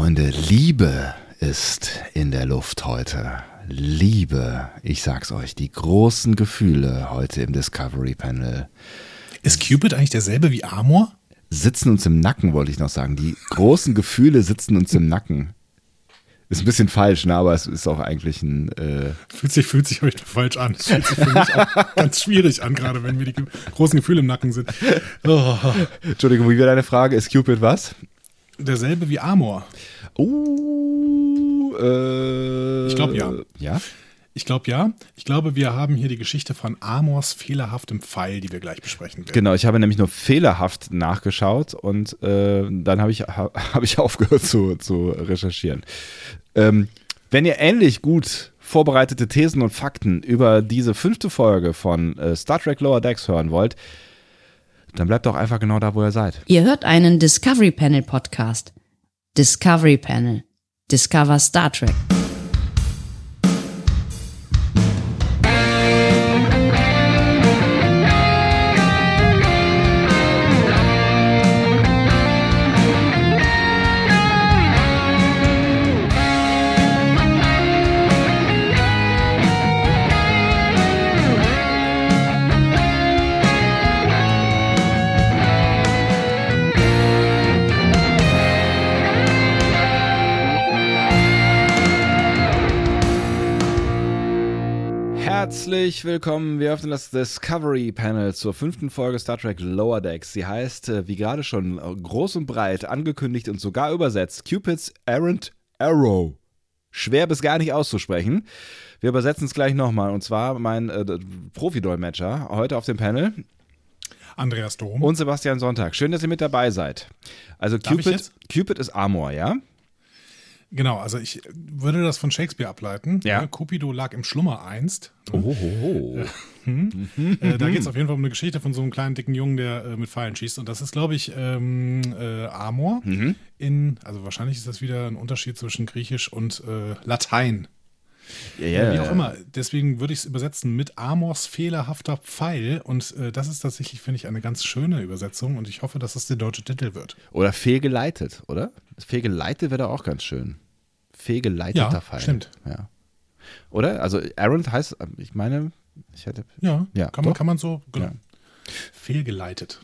Freunde, Liebe ist in der Luft heute. Liebe, ich sag's euch, die großen Gefühle heute im Discovery Panel Ist Cupid eigentlich derselbe wie Amor? sitzen uns im Nacken, wollte ich noch sagen. Die großen Gefühle sitzen uns im Nacken. Ist ein bisschen falsch, ne? aber es ist auch eigentlich ein. Äh Fühlt sich, fühlt sich heute falsch an. Es fühlt sich für mich auch ganz schwierig an, gerade wenn mir die großen Gefühle im Nacken sind. Oh, Entschuldigung, wie wäre deine Frage? Ist Cupid was? Derselbe wie Amor. Uh, äh, Ich glaub, ja. Ja? Ich glaube ja. Ich glaube, wir haben hier die Geschichte von Amors fehlerhaftem Pfeil, die wir gleich besprechen werden. Genau, ich habe nämlich nur fehlerhaft nachgeschaut und äh, dann habe ich, ha, hab ich aufgehört zu, zu recherchieren. Ähm, wenn ihr ähnlich gut vorbereitete Thesen und Fakten über diese fünfte Folge von äh, Star Trek Lower Decks hören wollt, dann bleibt doch einfach genau da, wo ihr seid. Ihr hört einen Discovery Panel Podcast. Discovery Panel. Discover Star Trek. Herzlich willkommen. Wir öffnen das Discovery Panel zur fünften Folge Star Trek Lower Decks. Sie heißt, äh, wie gerade schon äh, groß und breit angekündigt und sogar übersetzt, Cupid's Errant Arrow. Schwer bis gar nicht auszusprechen. Wir übersetzen es gleich nochmal. Und zwar mein äh, Profi-Dolmetscher heute auf dem Panel Andreas Dom. und Sebastian Sonntag. Schön, dass ihr mit dabei seid. Also Cupid? Cupid ist Amor, ja? Genau, also ich würde das von Shakespeare ableiten. Ja. Cupido lag im Schlummer einst. Oh, oh, oh. Äh, da geht es auf jeden Fall um eine Geschichte von so einem kleinen dicken Jungen, der äh, mit Pfeilen schießt. Und das ist, glaube ich, ähm, äh, Amor. Mhm. In, also wahrscheinlich ist das wieder ein Unterschied zwischen Griechisch und äh, Latein. Ja, Ja, wie auch immer. Deswegen würde ich es übersetzen mit Amors fehlerhafter Pfeil. Und äh, das ist tatsächlich, finde ich, eine ganz schöne Übersetzung. Und ich hoffe, dass es der deutsche Titel wird. Oder fehlgeleitet, oder? Fehlgeleitet wäre doch auch ganz schön. Fehlgeleiteter Ja, Pfeil. stimmt. Ja. Oder? Also Errant heißt, ich meine, ich hätte. Ja, Ja, kann, man, doch. kann man so. Genau. Ja. Fehlgeleitet.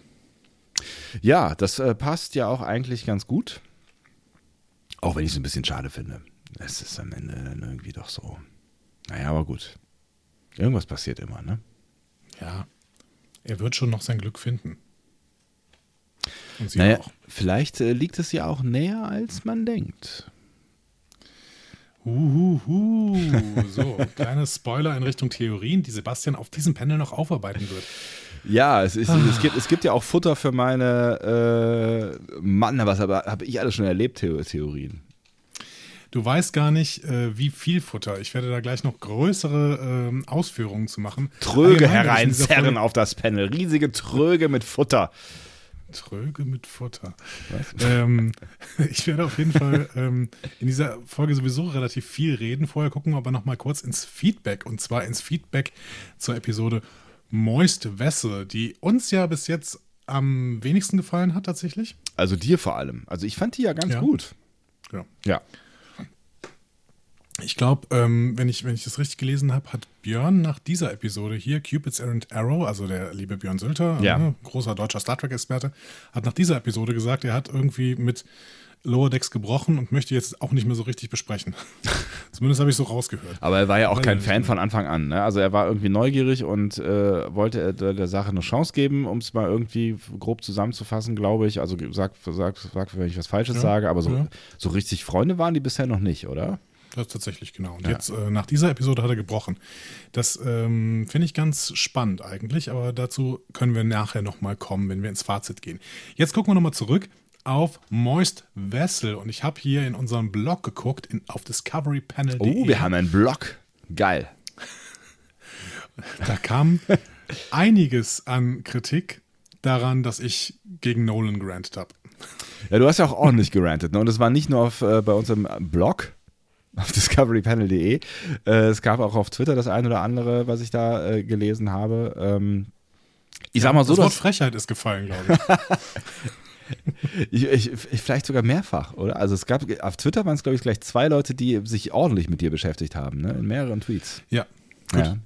Ja, das äh, passt ja auch eigentlich ganz gut. Auch wenn ich es ein bisschen schade finde. Es ist am Ende dann irgendwie doch so. Naja, aber gut. Irgendwas passiert immer, ne? Ja. Er wird schon noch sein Glück finden. Und sie naja, auch. vielleicht äh, liegt es ja auch näher, als man denkt. Uhuhu. So, kleines Spoiler in Richtung Theorien, die Sebastian auf diesem Panel noch aufarbeiten wird. Ja, es, ist, es, gibt, es gibt ja auch Futter für meine, äh, Mann, was habe hab ich alles schon erlebt, Theo Theorien. Du weißt gar nicht, äh, wie viel Futter. Ich werde da gleich noch größere ähm, Ausführungen zu machen. Tröge hereinzerren auf das Panel. Riesige Tröge mit Futter. Tröge mit Futter. Ähm, ich werde auf jeden Fall ähm, in dieser Folge sowieso relativ viel reden. Vorher gucken wir aber noch mal kurz ins Feedback und zwar ins Feedback zur Episode Moist Vessel, die uns ja bis jetzt am wenigsten gefallen hat tatsächlich. Also dir vor allem. Also ich fand die ja ganz Ja. gut. Ja. Ja. Ich glaube, ähm, wenn, ich, wenn ich das richtig gelesen habe, hat Björn nach dieser Episode hier, Cupid's Errant Arrow, also der liebe Björn Sülter, Ja. ne, großer deutscher Star Trek-Experte, hat nach dieser Episode gesagt, er hat irgendwie mit Lower Decks gebrochen und möchte jetzt auch nicht mehr so richtig besprechen. Zumindest habe ich so rausgehört. Aber er war ja auch kein Fan von Anfang an. Ne? Also er war irgendwie neugierig und äh, wollte der, der Sache eine Chance geben, um es mal irgendwie grob zusammenzufassen, glaube ich. Also sag, sag, sag, wenn ich was Falsches Ja. sage, aber so, Ja. so richtig Freunde waren die bisher noch nicht, oder? Das tatsächlich genau. Und jetzt äh, nach dieser Episode hat er gebrochen. Das ähm, finde ich ganz spannend eigentlich, aber dazu können wir nachher nochmal kommen, wenn wir ins Fazit gehen. Jetzt gucken wir nochmal zurück auf Moist Vessel und ich habe hier in unserem Blog geguckt, in, auf discoverypanel.de. Oh, wir haben einen Blog. Geil. Da kam einiges an Kritik daran, dass ich gegen Nolan gerantet habe. Ja, du hast ja auch ordentlich gerantet. Ne? Und es war nicht nur auf, äh, bei uns im Blog, auf discoverypanel.de. Äh, es gab auch auf Twitter das ein oder andere, was ich da äh, gelesen habe. Ähm, ich sag mal so, das Wort Frechheit ist gefallen, glaube ich. ich, ich, vielleicht sogar mehrfach, oder? Also es gab, auf Twitter waren es, glaube ich, gleich zwei Leute, die sich ordentlich mit dir beschäftigt haben, ne? in mehreren Tweets. Ja, gut. Ja.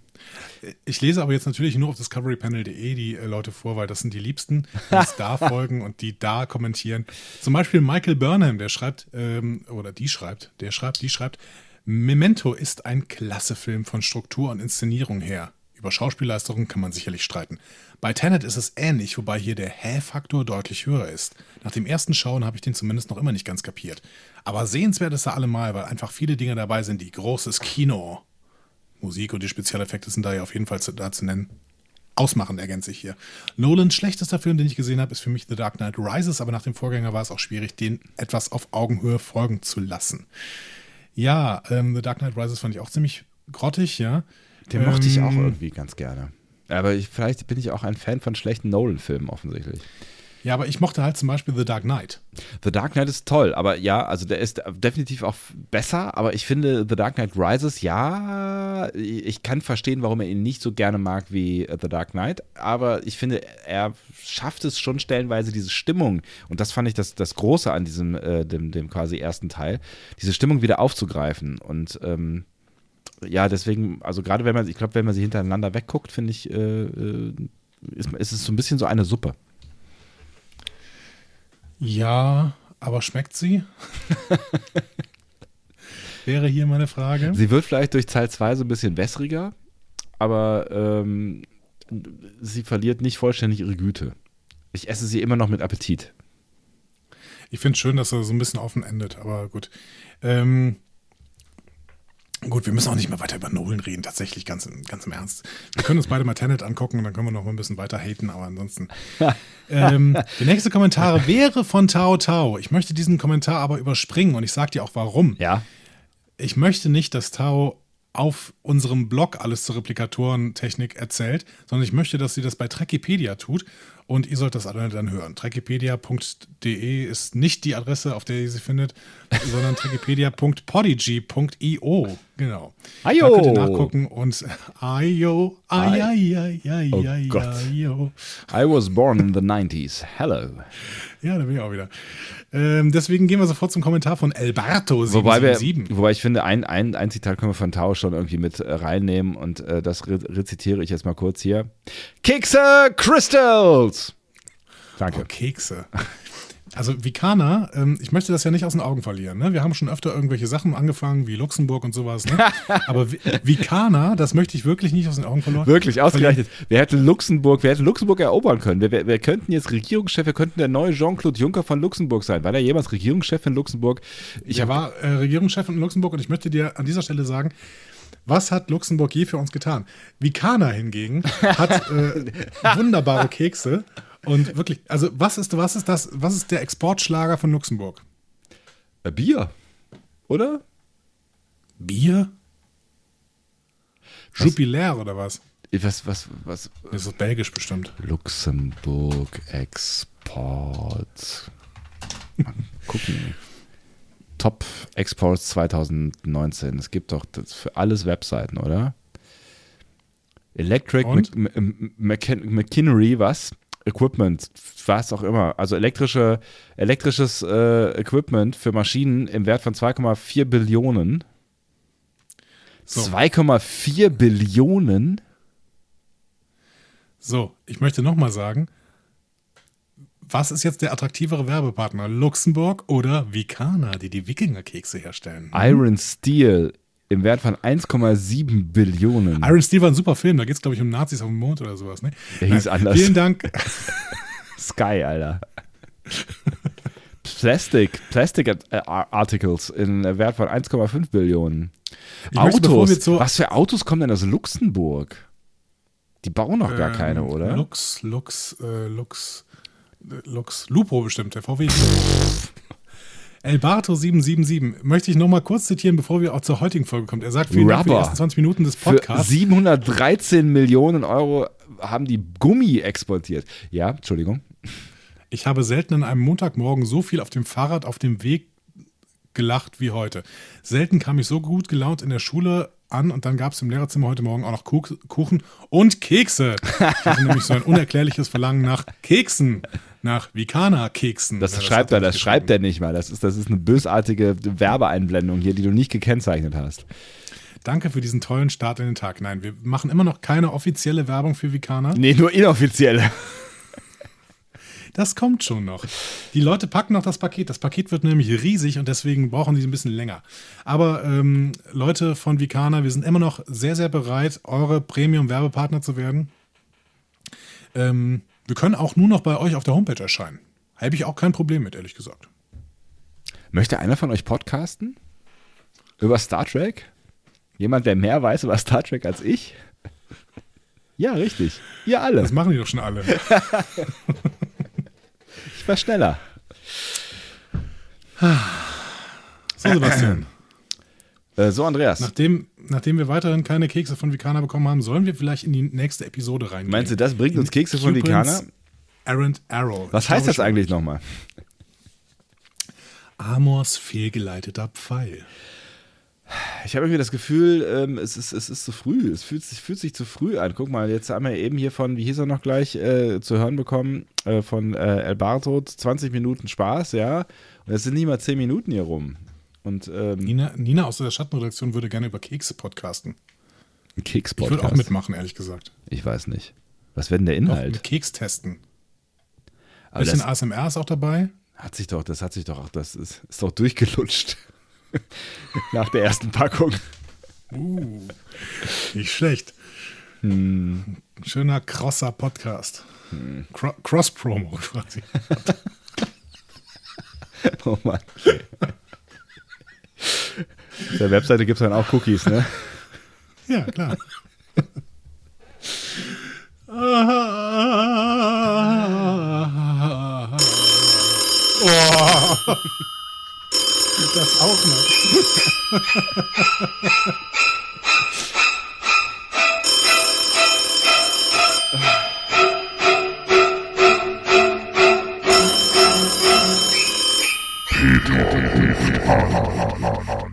Ich lese aber jetzt natürlich nur auf discoverypanel.de die äh, Leute vor, weil das sind die Liebsten, die uns da folgen und die da kommentieren. Zum Beispiel Michael Burnham, der schreibt, ähm, oder die schreibt, der schreibt, die schreibt, Memento ist ein klasse Film von Struktur und Inszenierung her. Über Schauspielleistungen kann man sicherlich streiten. Bei Tenet ist es ähnlich, wobei hier der Hä-Faktor deutlich höher ist. Nach dem ersten Schauen habe ich den zumindest noch immer nicht ganz kapiert. Aber sehenswert ist er allemal, weil einfach viele Dinge dabei sind, die großes Kino Musik und die Spezialeffekte sind da ja auf jeden Fall zu, da zu nennen. Ausmachen ergänze ich hier. Nolans schlechtester Film, den ich gesehen habe, ist für mich The Dark Knight Rises, aber nach dem Vorgänger war es auch schwierig, den etwas auf Augenhöhe folgen zu lassen. Ja, ähm, The Dark Knight Rises fand ich auch ziemlich grottig, ja. Den ähm, mochte ich auch ähm, irgendwie ganz gerne. Aber ich, vielleicht bin ich auch ein Fan von schlechten Nolan-Filmen offensichtlich. Ja, aber ich mochte halt zum Beispiel The Dark Knight. The Dark Knight ist toll, aber ja, also der ist definitiv auch besser, aber ich finde The Dark Knight Rises, ja, ich kann verstehen, warum er ihn nicht so gerne mag wie The Dark Knight, aber ich finde, er schafft es schon stellenweise, diese Stimmung, und das fand ich das, das Große an diesem, äh, dem, dem quasi ersten Teil, diese Stimmung wieder aufzugreifen und ähm, ja, deswegen, also gerade wenn man, ich glaube, wenn man sie hintereinander wegguckt, finde ich, äh, äh, ist, ist es so ein bisschen so eine Suppe. Ja, aber schmeckt sie? Wäre hier meine Frage. Sie wird vielleicht durch Teil 2 so ein bisschen wässriger, aber ähm, sie verliert nicht vollständig ihre Güte. Ich esse sie immer noch mit Appetit. Ich finde es schön, dass er so ein bisschen offen endet, aber gut. Ähm, Gut, wir müssen auch nicht mehr weiter über Nolan reden, tatsächlich ganz, ganz im Ernst. Wir können uns beide mal Tenet angucken und dann können wir noch mal ein bisschen weiter haten, aber ansonsten. ähm, der nächste Kommentar wäre von Tao Tao. Ich möchte diesen Kommentar aber überspringen und ich sage dir auch warum. Ja. Ich möchte nicht, dass Tao auf unserem Blog alles zur Replikatorentechnik erzählt, sondern ich möchte, dass sie das bei Trekipedia tut und ihr sollt das alle dann hören. Trekipedia.de ist nicht die Adresse, auf der ihr sie findet, sondern trekipedia.podigy.io. Genau. Ayo. Da könnt ihr nachgucken und ayo, ay, ay, ay, ay, oh ayo. I was born in the 90s. Hello. Ja, da bin ich auch wieder. Ähm, deswegen gehen wir sofort zum Kommentar von Alberto 777. Wobei, wobei ich finde, ein, ein, ein Zitat können wir von Tao schon irgendwie mit äh, reinnehmen und äh, das re rezitiere ich jetzt mal kurz hier. Kekse Crystals! Danke. Oh, Kekse. Also Vikana, ähm, ich möchte das ja nicht aus den Augen verlieren. Ne? Wir haben schon öfter irgendwelche Sachen angefangen, wie Luxemburg und sowas. Ne? Aber Vikana, das möchte ich wirklich nicht aus den Augen verloren. Wirklich, ausgerechnet. Wer hätte Luxemburg, wer hätte Luxemburg erobern können? Wir, wir, wir könnten jetzt Regierungschef, wir könnten der neue Jean-Claude Juncker von Luxemburg sein. War der jemals Regierungschef in Luxemburg? Ich er war äh, Regierungschef in Luxemburg und ich möchte dir an dieser Stelle sagen, was hat Luxemburg je für uns getan? Vikana hingegen hat äh, wunderbare Kekse und wirklich, also was ist, was ist das, was ist der Exportschlager von Luxemburg? Äh, Bier, oder? Bier? Jupiler oder was? Was, was, was? Das ist belgisch bestimmt. Luxemburg Export. Mal gucken. Top Exports 2019. Es gibt doch das für alles Webseiten, oder? Electric McKinnery, was? Equipment, was auch immer. Also elektrische, elektrisches äh, Equipment für Maschinen im Wert von 2,4 Billionen. So. 2,4 Billionen? So, ich möchte nochmal sagen, was ist jetzt der attraktivere Werbepartner? Luxemburg oder Vikana, die die Wikingerkekse herstellen? Iron Steel im Wert von 1,7 Billionen. Iron Steel war ein super Film, da geht es, glaube ich, um Nazis auf dem Mond oder sowas. Ne? Der hieß Nein, anders. Vielen Dank. Sky, Alter. Plastic, Plastic Articles in Wert von 1,5 Billionen. Ich Autos. Möchte, was für Autos kommen denn aus Luxemburg? Die bauen noch gar ähm, keine, oder? Lux, Lux, äh, Lux, Lux, Lupo bestimmt, der VW. Elbarto777 möchte ich noch mal kurz zitieren, bevor wir auch zur heutigen Folge kommen. Er sagt, vielen Dank für die ersten 20 Minuten des Podcasts. Für 713 Millionen Euro haben die Gummi exportiert. Ja, Entschuldigung. Ich habe selten an einem Montagmorgen so viel auf dem Fahrrad auf dem Weg gelacht wie heute. Selten kam ich so gut gelaunt in der Schule an und dann gab es im Lehrerzimmer heute Morgen auch noch Kuchen und Kekse. Ich hatte nämlich so ein unerklärliches Verlangen nach Keksen. nach Vikana-Keksen. Das Ja, schreibt er, das schreibt er nicht mal. Das ist, das ist eine bösartige Werbeeinblendung hier, die du nicht gekennzeichnet hast. Danke für diesen tollen Start in den Tag. Nein, wir machen immer noch keine offizielle Werbung für Vikana. Nee, nur inoffizielle. Das kommt schon noch. Die Leute packen noch das Paket. Das Paket wird nämlich riesig und deswegen brauchen die ein bisschen länger. Aber ähm, Leute von Vikana, wir sind immer noch sehr, sehr bereit, eure Premium-Werbepartner zu werden. Ähm, wir können auch nur noch bei euch auf der Homepage erscheinen. Habe ich auch kein Problem mit, ehrlich gesagt. Möchte einer von euch podcasten? Über Star Trek? Jemand, der mehr weiß über Star Trek als ich? Ja, richtig. Ihr alle. Das machen die doch schon alle. War schneller. So, Sebastian. Äh, so, Andreas. Nachdem, nachdem wir weiterhin keine Kekse von Vikana bekommen haben, sollen wir vielleicht in die nächste Episode reingehen. Meinst du, das bringt uns Kekse von Vikana? Errant Arrow. Was Ich heißt das eigentlich nochmal? Amors fehlgeleiteter Pfeil. Ich habe irgendwie das Gefühl, ähm, es, ist, es ist zu früh. Es fühlt sich, fühlt sich zu früh an. Guck mal, jetzt haben wir eben hier von, wie hieß er noch gleich, äh, zu hören bekommen, äh, von äh, El Barto, 20 Minuten Spaß, ja. Und es sind nicht mal 10 Minuten hier rum. Und ähm, Nina, Nina aus der Schattenredaktion würde gerne über Kekse podcasten. ein Ich Keks-Podcast. würde auch mitmachen, ehrlich gesagt. Ich weiß nicht. Was wäre denn der Inhalt? mit Keks testen. Aber bisschen das ASMR ist auch dabei. hat sich doch, das hat sich doch auch, das ist, ist doch durchgelutscht. Nach der ersten Packung. Uh, nicht schlecht. Hm. Schöner, crosser Podcast. Cro Cross-Promo quasi. Oh Mann. Auf der Webseite gibt es dann auch Cookies, ne? Ja, klar. Oh. Das auch noch.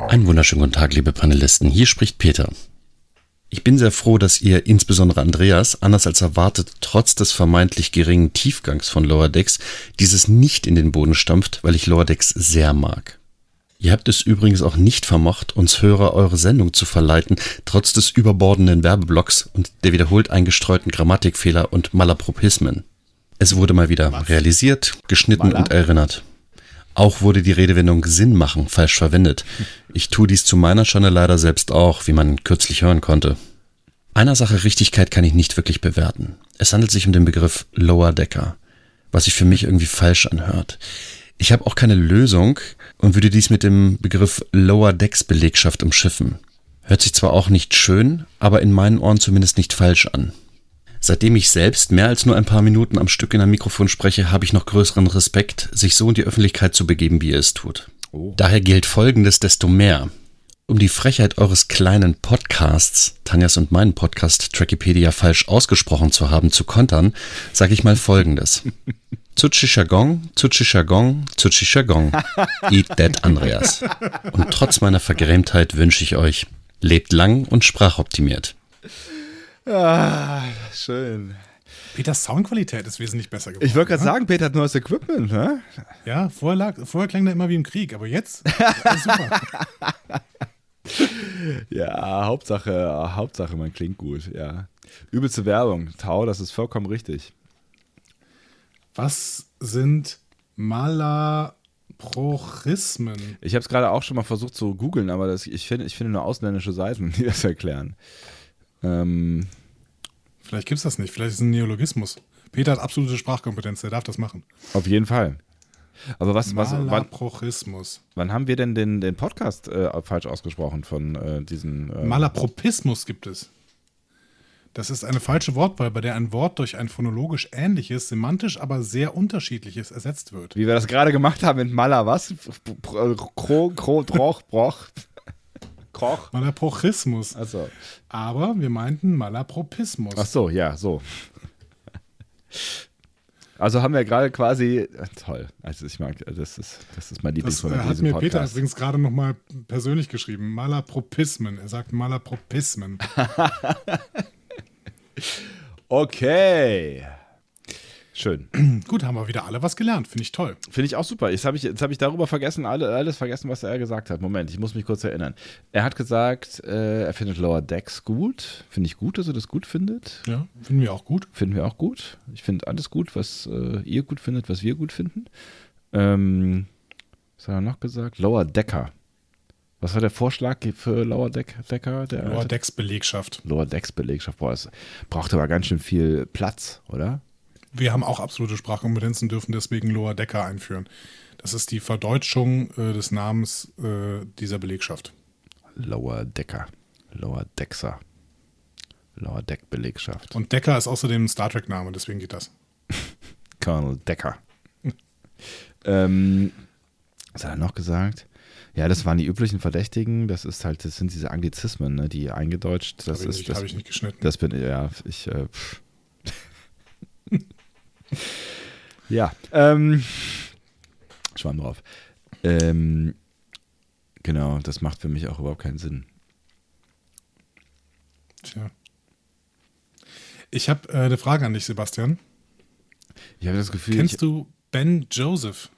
Einen wunderschönen guten Tag, liebe Panelisten. Hier spricht Peter. Ich bin sehr froh, dass ihr insbesondere Andreas, anders als erwartet, trotz des vermeintlich geringen Tiefgangs von Lower Decks, dieses nicht in den Boden stampft, weil ich Lower Decks sehr mag. Ihr habt es übrigens auch nicht vermocht, uns Hörer eure Sendung zu verleiten, trotz des überbordenden Werbeblocks und der wiederholt eingestreuten Grammatikfehler und Malapropismen. Es wurde mal wieder realisiert, geschnitten Mala? und erinnert. Auch wurde die Redewendung Sinn machen falsch verwendet. Ich tue dies zu meiner Schande leider selbst auch, wie man kürzlich hören konnte. Einer Sache Richtigkeit kann ich nicht wirklich bewerten. Es handelt sich um den Begriff Lower Decker, was sich für mich irgendwie falsch anhört. Ich habe auch keine Lösung und würde dies mit dem Begriff Lower Decks Belegschaft umschiffen. Hört sich zwar auch nicht schön, aber in meinen Ohren zumindest nicht falsch an. Seitdem ich selbst mehr als nur ein paar Minuten am Stück in einem Mikrofon spreche, habe ich noch größeren Respekt, sich so in die Öffentlichkeit zu begeben, wie ihr es tut. Daher gilt Folgendes desto mehr. Um die Frechheit eures kleinen Podcasts, Tanjas und meinen Podcast Trackipedia falsch ausgesprochen zu haben, zu kontern, sage ich mal Folgendes. Zutschischagong, Zutschischagong, Zutschischagong. Eat that Andreas. Und trotz meiner Vergrämtheit wünsche ich euch, lebt lang und sprachoptimiert. Ah, schön. Peters Soundqualität ist wesentlich besser geworden. Ich wollte gerade sagen, Peter hat neues Equipment, ne? Ja, vorher, lag, vorher klang der immer wie im Krieg, aber jetzt ist super. Ja, Hauptsache, Hauptsache, man klingt gut, ja. Übelste Werbung. Tau, das ist vollkommen richtig. Was sind Malaprophismen? Ich habe es gerade auch schon mal versucht zu googeln, aber das, ich, finde, ich finde nur ausländische Seiten, die das erklären. Ähm, Vielleicht gibt es das nicht, vielleicht ist es ein Neologismus. Peter hat absolute Sprachkompetenz, der darf das machen. auf jeden Fall. Aber was, was wann, wann haben wir denn den, den Podcast äh, falsch ausgesprochen von äh, diesen. Äh, Malapropismus gibt es. Das ist eine falsche Wortwahl, bei der ein Wort durch ein phonologisch ähnliches, semantisch aber sehr unterschiedliches ersetzt wird. wie wir das gerade gemacht haben mit Mala, was? Kro, Kro, Droch, Broch. Kroch. Malaprophismus. Achso. Aber wir meinten Malapropismus. Ach so, ja, so. Also haben wir gerade quasi. Toll. Also ich mag, das ist, das ist mein Das Lieblingswort äh, in hat mir Peter Podcast. übrigens gerade nochmal persönlich geschrieben. Malapropismen. Er sagt Malapropismen. Okay. Schön. Gut, haben wir wieder alle was gelernt. Finde ich toll. Finde ich auch super. Jetzt habe ich, hab ich darüber vergessen, alle, alles vergessen, was er gesagt hat. Moment, ich muss mich kurz erinnern. Er hat gesagt, äh, er findet Lower Decks gut. Finde ich gut, dass er das gut findet. Ja, finden wir auch gut. Finden wir auch gut. Ich finde alles gut, was äh, ihr gut findet, was wir gut finden. Ähm, was hat er noch gesagt? Lower Decker. Was war der Vorschlag für Lower Deck, Decker? Der Lower Decks Belegschaft. Lower Decks Belegschaft. Boah, es braucht aber ganz schön viel Platz, oder? Wir haben auch absolute Sprachkompetenzen, dürfen deswegen Lower Decker einführen. Das ist die Verdeutschung äh, des Namens äh, dieser Belegschaft. Lower Decker. Lower Dexer. Lower Deck Belegschaft. Und Decker ist außerdem ein Star Trek-Name, deswegen geht das. Colonel Decker. ähm, was hat er noch gesagt? Ja, das waren die üblichen Verdächtigen. Das ist halt, das sind diese Anglizismen, ne, die eingedeutscht. Das Habe ich, ist nicht- das. hab ich nicht geschnitten. Das bin ja ich. Äh, ja. Ähm, Schwamm drauf. Ähm, genau, das macht für mich auch überhaupt keinen Sinn. Tja. Ich habe äh, eine Frage an dich, Sebastian. Ich habe das Gefühl, Kennst ich, du Ben Joseph?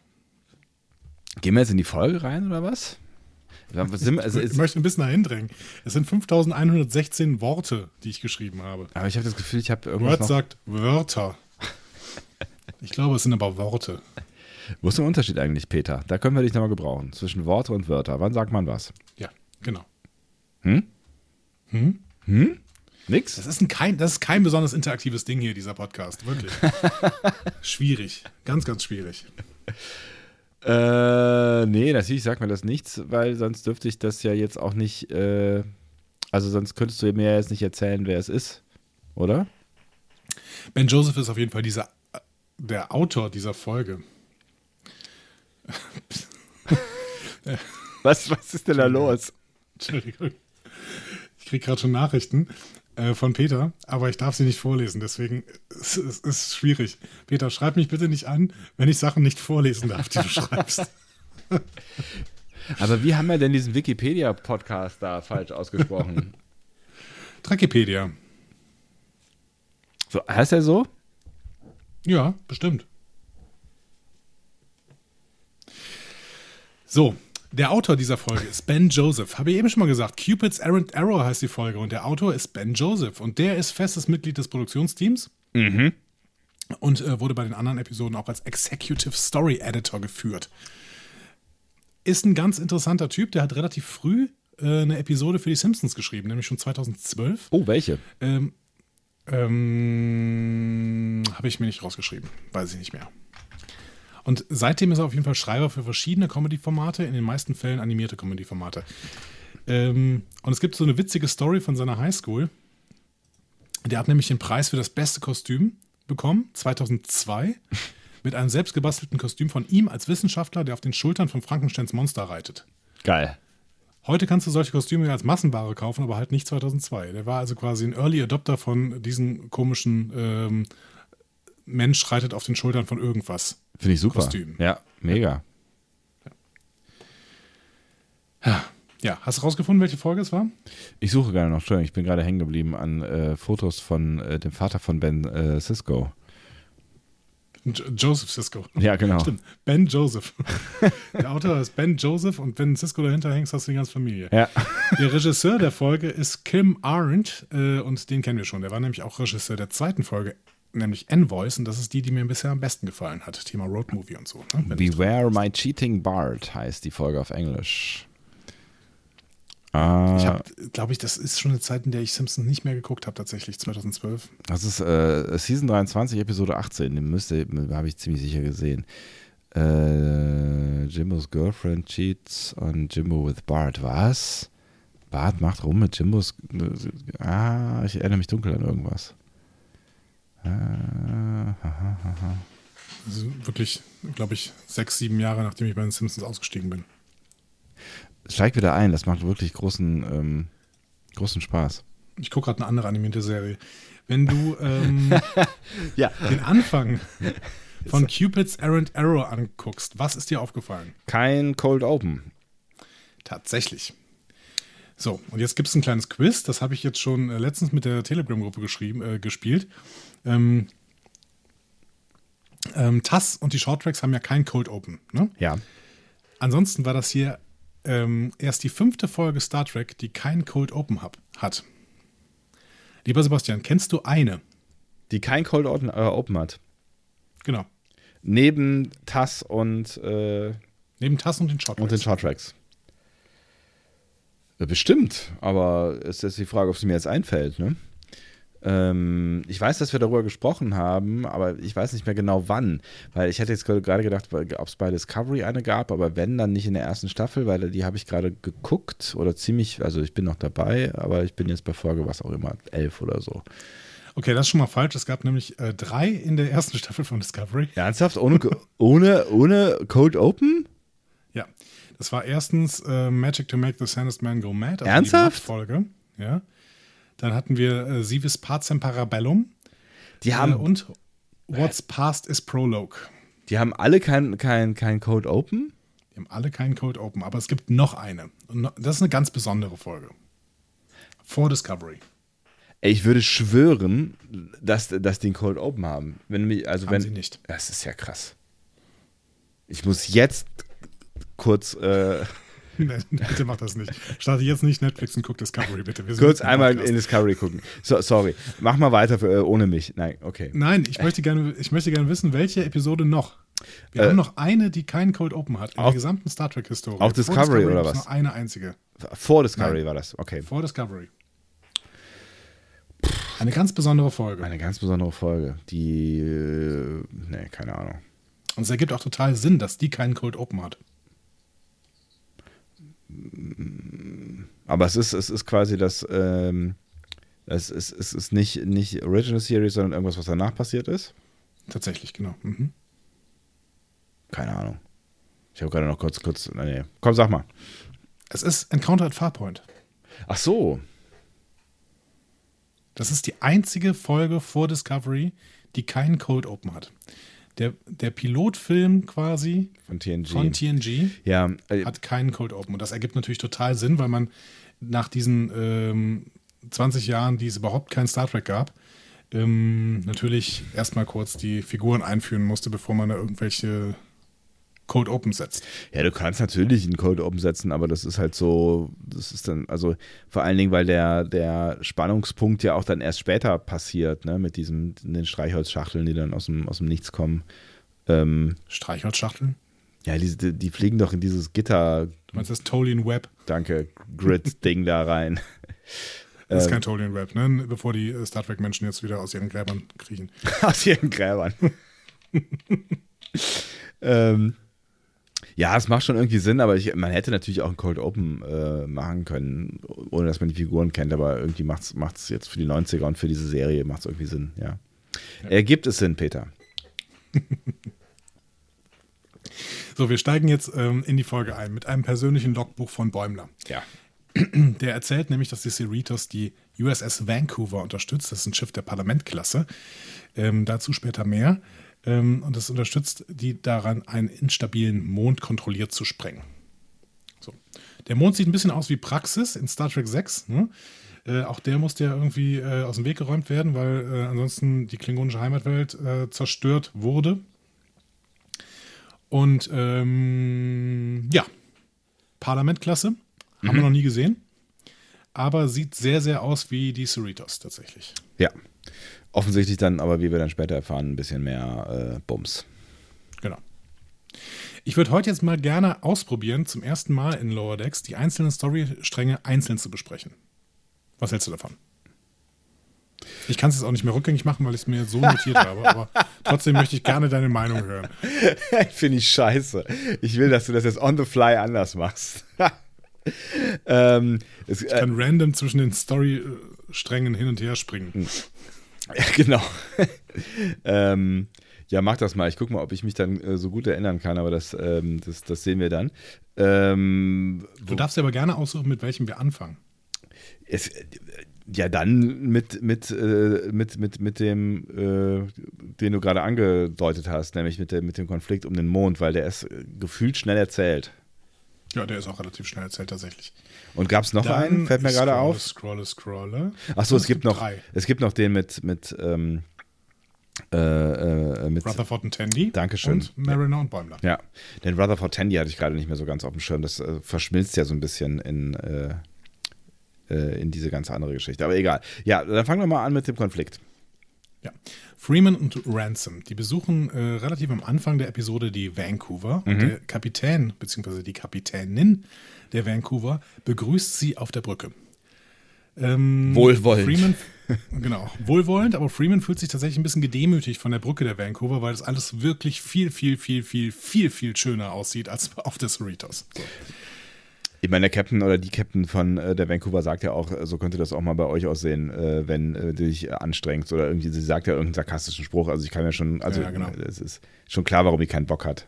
Gehen wir jetzt in die Folge rein oder was? Sind Also, ich ist, möchte ein bisschen dahin drängen. Es sind 5116 Worte, die ich geschrieben habe. aber ich habe das Gefühl, ich habe irgendwas Word noch, sagt Wörter. Ich glaube, es sind aber Worte. Wo ist der Unterschied eigentlich, Peter? Da können wir dich nochmal gebrauchen. Zwischen Worte und Wörter. Wann sagt man was? Ja, genau. Hm? Hm? Hm? Nix? Das ist, ein kein, das ist kein besonders interaktives Ding hier, dieser Podcast. Wirklich. schwierig. Ganz, ganz schwierig. Äh, nee, natürlich sagt mir das nichts, weil sonst dürfte ich das ja jetzt auch nicht, äh, also sonst könntest du mir jetzt nicht erzählen, wer es ist, oder? Ben Joseph ist auf jeden Fall dieser, der Autor dieser Folge. Was, was ist denn da los? Entschuldigung. Ich kriege gerade schon Nachrichten äh, von Peter, aber ich darf sie nicht vorlesen, deswegen ist es ist schwierig. Peter, schreib mich bitte nicht an, wenn ich Sachen nicht vorlesen darf, die du schreibst. Aber wie haben wir denn diesen Wikipedia-Podcast da falsch ausgesprochen? Trakipedia. so, heißt er so? Ja, bestimmt. So, der Autor dieser Folge ist Ben Joseph. Habe ich eben schon mal gesagt. Cupid's Errant Arrow heißt die Folge und der Autor ist Ben Joseph. Und der ist festes Mitglied des Produktionsteams. Und äh, wurde bei den anderen Episoden auch als Executive Story Editor geführt. Ist ein ganz interessanter Typ. Der hat relativ früh äh, eine Episode für die Simpsons geschrieben, nämlich schon 2012. Oh, welche? Ähm, ähm, Habe ich mir nicht rausgeschrieben. Weiß ich nicht mehr. Und seitdem ist er auf jeden Fall Schreiber für verschiedene Comedy-Formate, in den meisten Fällen animierte Comedy-Formate. Ähm, und es gibt so eine witzige Story von seiner Highschool. Der hat nämlich den Preis für das beste Kostüm bekommen, 2002, mit einem selbstgebastelten Kostüm von ihm als Wissenschaftler, der auf den Schultern von Frankensteins Monster reitet. Geil. Heute kannst du solche Kostüme als Massenware kaufen, aber halt nicht 2002. Der war also quasi ein Early Adopter von diesen komischen ähm, Mensch reitet auf den Schultern von irgendwas. Finde ich super. Kostüm. Ja, mega. Ja, hast du rausgefunden, welche Folge es war? Ich suche gerade noch, Entschuldigung, ich bin gerade hängen geblieben an äh, Fotos von äh, dem Vater von Ben äh, Cisco. Jo Joseph Cisco. Ja, genau. Stimmt. Ben Joseph. Der Autor ist Ben Joseph und wenn Cisco dahinter hängst, hast du die ganze Familie. Ja. Der Regisseur der Folge ist Kim Arendt äh, und den kennen wir schon. Der war nämlich auch Regisseur der zweiten Folge, nämlich N-Voice und das ist die, die mir bisher am besten gefallen hat. Thema Roadmovie und so. Ne? Beware My Cheating Bard heißt die Folge auf Englisch. Ah, Ich habe, glaube ich, das ist schon eine Zeit, in der ich Simpsons nicht mehr geguckt habe, tatsächlich 2012. das ist äh, Season 23, Episode 18. Den müsste, habe ich ziemlich sicher gesehen. Äh, Jimbo's Girlfriend cheats on Jimbo with Bart. Was? Bart macht rum mit Jimbos. Ah, ich erinnere mich dunkel an irgendwas. Also wirklich, glaube ich, sechs, sieben Jahre, nachdem ich bei den Simpsons ausgestiegen bin. Steig wieder ein, das macht wirklich großen, ähm, großen Spaß. Ich gucke gerade eine andere animierte Serie. Wenn du ähm, Ja. den Anfang von Cupid's Errant Arrow anguckst, was ist dir aufgefallen? Kein Cold Open. Tatsächlich. So, und jetzt gibt es ein kleines Quiz. Das habe ich jetzt schon äh, letztens mit der Telegram-Gruppe äh, gespielt. Ähm, Ähm, TAS und die Shorttracks haben ja kein Cold Open. Ne? Ja. Ansonsten war das hier ähm, erst die fünfte Folge Star Trek, die kein Cold Open hab, hat. Lieber Sebastian, kennst du eine? Die kein Cold Open, äh, Open hat. Genau. Neben TAS und, äh, Neben TAS und den Shorttracks. und den Shorttracks. Äh, Bestimmt, aber es ist die Frage, ob es mir jetzt einfällt, ne? Ähm, ich weiß, dass wir darüber gesprochen haben, aber ich weiß nicht mehr genau wann. Weil ich hätte jetzt gerade gedacht, ob es bei Discovery eine gab, aber wenn, dann nicht in der ersten Staffel, weil die habe ich gerade geguckt oder ziemlich, also ich bin noch dabei, aber ich bin jetzt bei Folge, was auch immer, elf oder so. Okay, das ist schon mal falsch. Es gab nämlich äh, drei in der ersten Staffel von Discovery. Ernsthaft? Ohne, ohne, ohne Cold Open? Ja. Das war erstens äh, Magic to Make the Sandest Man Go Mad. Also Ernsthaft? Die Folge. Ja. Dann hatten wir äh, Sivis Pacem Parabellum. Die haben, Äh, und What's Past is Prologue. die haben alle kein, kein, kein Code Open? Die haben alle keinen Code Open, aber es gibt noch eine. Und das ist eine ganz besondere Folge. Vor Discovery. Ey, ich würde schwören, dass, dass die einen Cold Open haben. Wenn, also Haben wenn, sie nicht. Das ist ja krass. Ich muss jetzt kurz, äh, Nee, bitte mach das nicht. Starte jetzt nicht Netflix und guck Discovery, bitte. Kurz einmal Podcast. in Discovery gucken. So, sorry. Mach mal weiter für, äh, ohne mich. Nein, okay. Nein, ich möchte, gerne, ich möchte gerne wissen, welche Episode noch. Wir Äh, haben noch eine, die keinen Cold Open hat in auch- der gesamten Star Trek-Historie. auch Vor Discovery oder was? Nur eine einzige. Vor Discovery Nein. war das. Okay. Vor Discovery. Eine ganz besondere Folge. Eine ganz besondere Folge. Die, äh, nee, keine Ahnung. Und es ergibt auch total Sinn, dass die keinen Cold Open hat. Aber es ist, es ist quasi das, ähm, es ist, es ist nicht, nicht Original Series, sondern irgendwas, was danach passiert ist. Tatsächlich, genau. Mhm. Keine Ahnung. Ich habe gerade noch kurz, kurz, nee. Komm, sag mal. Es ist Encounter at Farpoint. Ach so. Das ist die einzige Folge vor Discovery, die keinen Cold Open hat. Der, der Pilotfilm quasi Von TNG. von TNG ja, äh, hat keinen Cold Open. Und das ergibt natürlich total Sinn, weil man nach diesen ähm, 20 Jahren, die es überhaupt kein Star Trek gab, ähm, natürlich erstmal kurz die Figuren einführen musste, bevor man da irgendwelche Cold Open setzt. ja, du kannst natürlich einen Code Open setzen, aber das ist halt so, das ist dann, also vor allen Dingen, weil der, der Spannungspunkt ja auch dann erst später passiert, ne, mit diesen den Streichholzschachteln, die dann aus dem, aus dem Nichts kommen. Ähm, Streichholzschachteln. ja, die, die, fliegen doch in dieses Gitter, Du meinst das Tolian Web? danke, Grid-Ding da rein. Das ist Ähm. kein Tolian Web, ne? Bevor die äh, Star Trek-Menschen jetzt wieder aus ihren Gräbern kriechen. Aus ihren Gräbern. ähm, ja, es macht schon irgendwie Sinn, aber ich, man hätte natürlich auch ein Cold Open äh, machen können, ohne dass man die Figuren kennt, aber irgendwie macht es jetzt für die 90er und für diese Serie macht es irgendwie Sinn, ja. Ergibt es Sinn, Peter? So, wir steigen jetzt ähm, in die Folge ein mit einem persönlichen Logbuch von Bäumler. Ja. Der erzählt nämlich, dass die Cerritos die USS Vancouver unterstützt. Das ist ein Schiff der Parlamentklasse. Ähm, dazu später mehr. Ähm, und das unterstützt die daran, einen instabilen Mond kontrolliert zu sprengen. So. Der Mond sieht ein bisschen aus wie Praxis in Star Trek 6. Ne? Äh, auch der musste ja irgendwie äh, aus dem Weg geräumt werden, weil äh, ansonsten die klingonische Heimatwelt äh, zerstört wurde. Und ähm, ja, Parlamentklasse. Haben wir noch nie gesehen. Aber sieht sehr, sehr aus wie die Cerritos tatsächlich. Ja. Offensichtlich dann, aber wie wir dann später erfahren, ein bisschen mehr äh, Bums. Genau. Ich würde heute jetzt mal gerne ausprobieren, zum ersten Mal in Lower Decks die einzelnen Storystränge einzeln zu besprechen. Was hältst du davon? Ich kann es jetzt auch nicht mehr rückgängig machen, weil ich es mir so notiert habe, aber trotzdem möchte ich gerne deine Meinung hören. Finde ich scheiße. Ich will, dass du das jetzt on the fly anders machst. ähm, es, Ich äh, kann random zwischen den Storysträngen hin und her springen. Ja, genau. ähm, ja, mach das mal. Ich gucke mal, ob ich mich dann äh, so gut erinnern kann, aber das, ähm, das, das sehen wir dann. Ähm, Du darfst aber gerne aussuchen, mit welchem wir anfangen. es, ja, dann mit, mit, äh, mit, mit, mit dem, äh, den du gerade angedeutet hast, nämlich mit, der, mit dem Konflikt um den Mond, weil der ist äh, gefühlt schnell erzählt. Ja, der ist auch relativ schnell erzählt tatsächlich. Und gab es noch Dann einen? Fällt mir gerade auf. Scrolle, scrolle. Achso, es gibt noch, drei. es gibt noch den mit, mit, ähm, Äh, äh, mit Rutherford und Tandy. Dankeschön. Und Mariner und Bäumler. Ja, den Rutherford Tandy hatte ich gerade nicht mehr so ganz auf dem Schirm. Das äh, verschmilzt ja so ein bisschen in, äh, äh, in diese ganz andere Geschichte. Aber egal. Ja, dann fangen wir mal an mit dem Konflikt. Ja. Freeman und Ransom, die besuchen äh, relativ am Anfang der Episode die Vancouver und der Kapitän bzw. die Kapitänin der Vancouver begrüßt sie auf der Brücke. Ähm, Wohlwollend. Freeman, genau, wohlwollend, aber Freeman fühlt sich tatsächlich ein bisschen gedemütigt von der Brücke der Vancouver, weil das alles wirklich viel, viel, viel, viel, viel, viel schöner aussieht als auf der Cerritos. So. Ich meine, der Captain oder die Captain von äh, der Vancouver sagt ja auch, äh, so könnte das auch mal bei euch aussehen, äh, wenn äh, du dich anstrengst oder irgendwie, sie sagt ja irgendeinen sarkastischen Spruch. Also ich kann ja schon, also Ja, genau. es ist schon klar, warum die keinen Bock hat.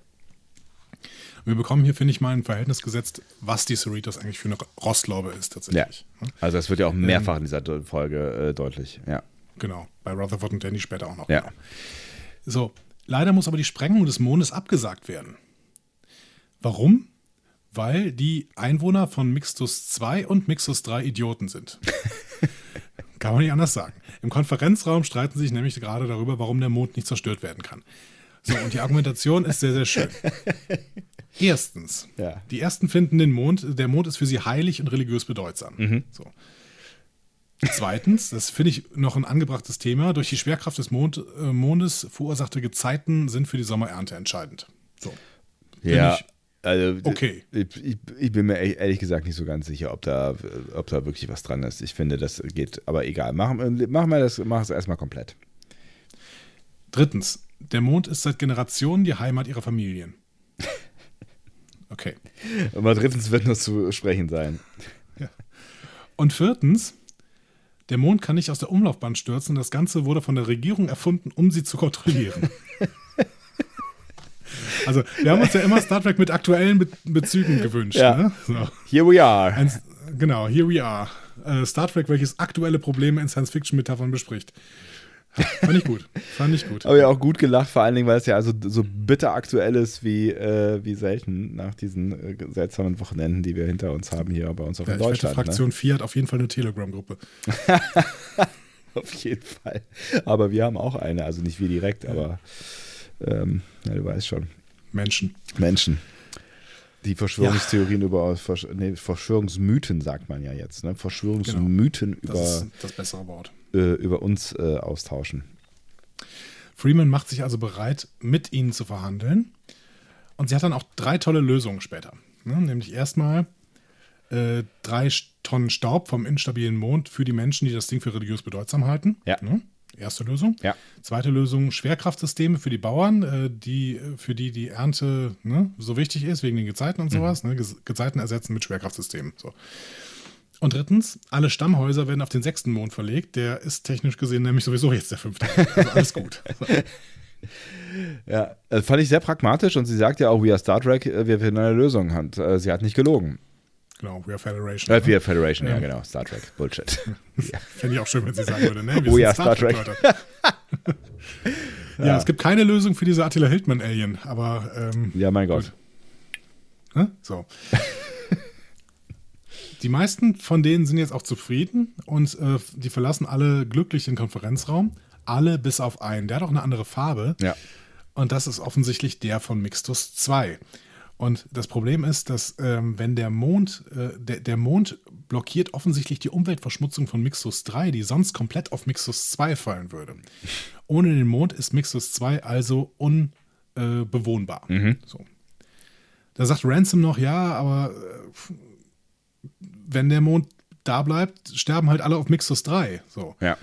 Wir bekommen hier, finde ich, mal ein Verhältnis gesetzt, was die Cerritos eigentlich für eine Rostlaube ist Ja. tatsächlich. Also das wird ja auch mehrfach in dieser Folge äh, deutlich. Ja. Genau, bei Rutherford und Danny später auch noch. Ja. Genau. So, leider muss aber die Sprengung des Mondes abgesagt werden. Warum? Weil die Einwohner von Mixtus 2 und Mixtus 3 Idioten sind. kann man nicht anders sagen. Im Konferenzraum streiten sich nämlich gerade darüber, warum der Mond nicht zerstört werden kann. So, und die Argumentation ist sehr, sehr schön. Erstens, Ja. die ersten finden den Mond, der Mond ist für sie heilig und religiös bedeutsam. So. Zweitens, das finde ich noch ein angebrachtes Thema, durch die Schwerkraft des Mond, äh, Mondes verursachte Gezeiten sind für die Sommerernte entscheidend. So. Ja. ich also, okay. Ich, ich, bin mir e- ehrlich gesagt nicht so ganz sicher, ob da, ob da wirklich was dran ist. Ich finde, das geht, aber egal. Machen, machen wir das, machen es erstmal komplett. Drittens, der Mond ist seit Generationen die Heimat ihrer Familien. Okay. Aber drittens wird nur zu sprechen sein. Und viertens, der Mond kann nicht aus der Umlaufbahn stürzen. Das Ganze wurde von der Regierung erfunden, um sie zu kontrollieren. Also, wir haben uns ja immer Star Trek mit aktuellen Be Bezügen gewünscht. Ja. Ne? So. Here we are. Ein, genau, here we are. Äh, Star Trek, welches aktuelle Probleme in Science-Fiction-Metaphern bespricht. Fand ich gut. Fand ich gut. Aber ja auch gut gelacht, vor allen Dingen, weil es ja also so bitter aktuell ist wie, äh, wie selten nach diesen äh, seltsamen Wochenenden, die wir hinter uns haben hier bei uns auf Ja, in ich wette, Deutschland. ne? Fraktion 4 hat auf jeden Fall eine Telegram-Gruppe. Auf jeden Fall. Aber wir haben auch eine, also nicht wir direkt, aber ähm, ja, du weißt schon. Menschen. Menschen. Die Verschwörungstheorien über Versch nee, Verschwörungsmythen sagt man ja jetzt, ne? Verschwörungsmythen Das über, ist das bessere Wort. Äh, über uns äh, austauschen. Freeman macht sich also bereit, mit ihnen zu verhandeln. Und sie hat dann auch drei tolle Lösungen später. Ne? Nämlich erstmal äh, drei Tonnen Staub vom instabilen Mond für die Menschen, die das Ding für religiös bedeutsam halten. Ja. Ne? Erste Lösung. Ja. Zweite Lösung, Schwerkraftsysteme für die Bauern, äh, die, für die die Ernte ne, so wichtig ist, wegen den Gezeiten und sowas. Ne? Ge- Gezeiten ersetzen mit Schwerkraftsystemen. So. Und drittens, alle Stammhäuser werden auf den sechsten Mond verlegt. Der ist technisch gesehen nämlich sowieso jetzt der fünfte. Also alles gut. So. Ja, äh, fand ich sehr pragmatisch und sie sagt ja auch, we are Star Trek, äh, wir finden eine Lösung. Und, äh, sie hat nicht gelogen. Genau, We are Federation. Äh, we are Federation, ja. Ja. genau, Star Trek, Bullshit. Fände ich auch schön, wenn sie sagen würde, ne? Oh ja, Star Trek. Leute. ja, es gibt keine Lösung für diese Attila Hildmann-Alien, aber ähm, ja, mein Gott. ne? so. Die meisten von denen sind jetzt auch zufrieden und äh, die verlassen alle glücklich den Konferenzraum. Alle bis auf einen. Der hat auch eine andere Farbe. Ja. Und das ist offensichtlich der von Mixtus 2. Und das Problem ist, dass ähm, wenn der Mond, äh, der, der Mond blockiert offensichtlich die Umweltverschmutzung von Mixtus 3, die sonst komplett auf Mixtus 2 fallen würde. Ohne den Mond ist Mixtus 2 also unbewohnbar. So. Da sagt Ransom noch, ja, aber äh, wenn der Mond da bleibt, sterben halt alle auf Mixtus 3. So. Ja.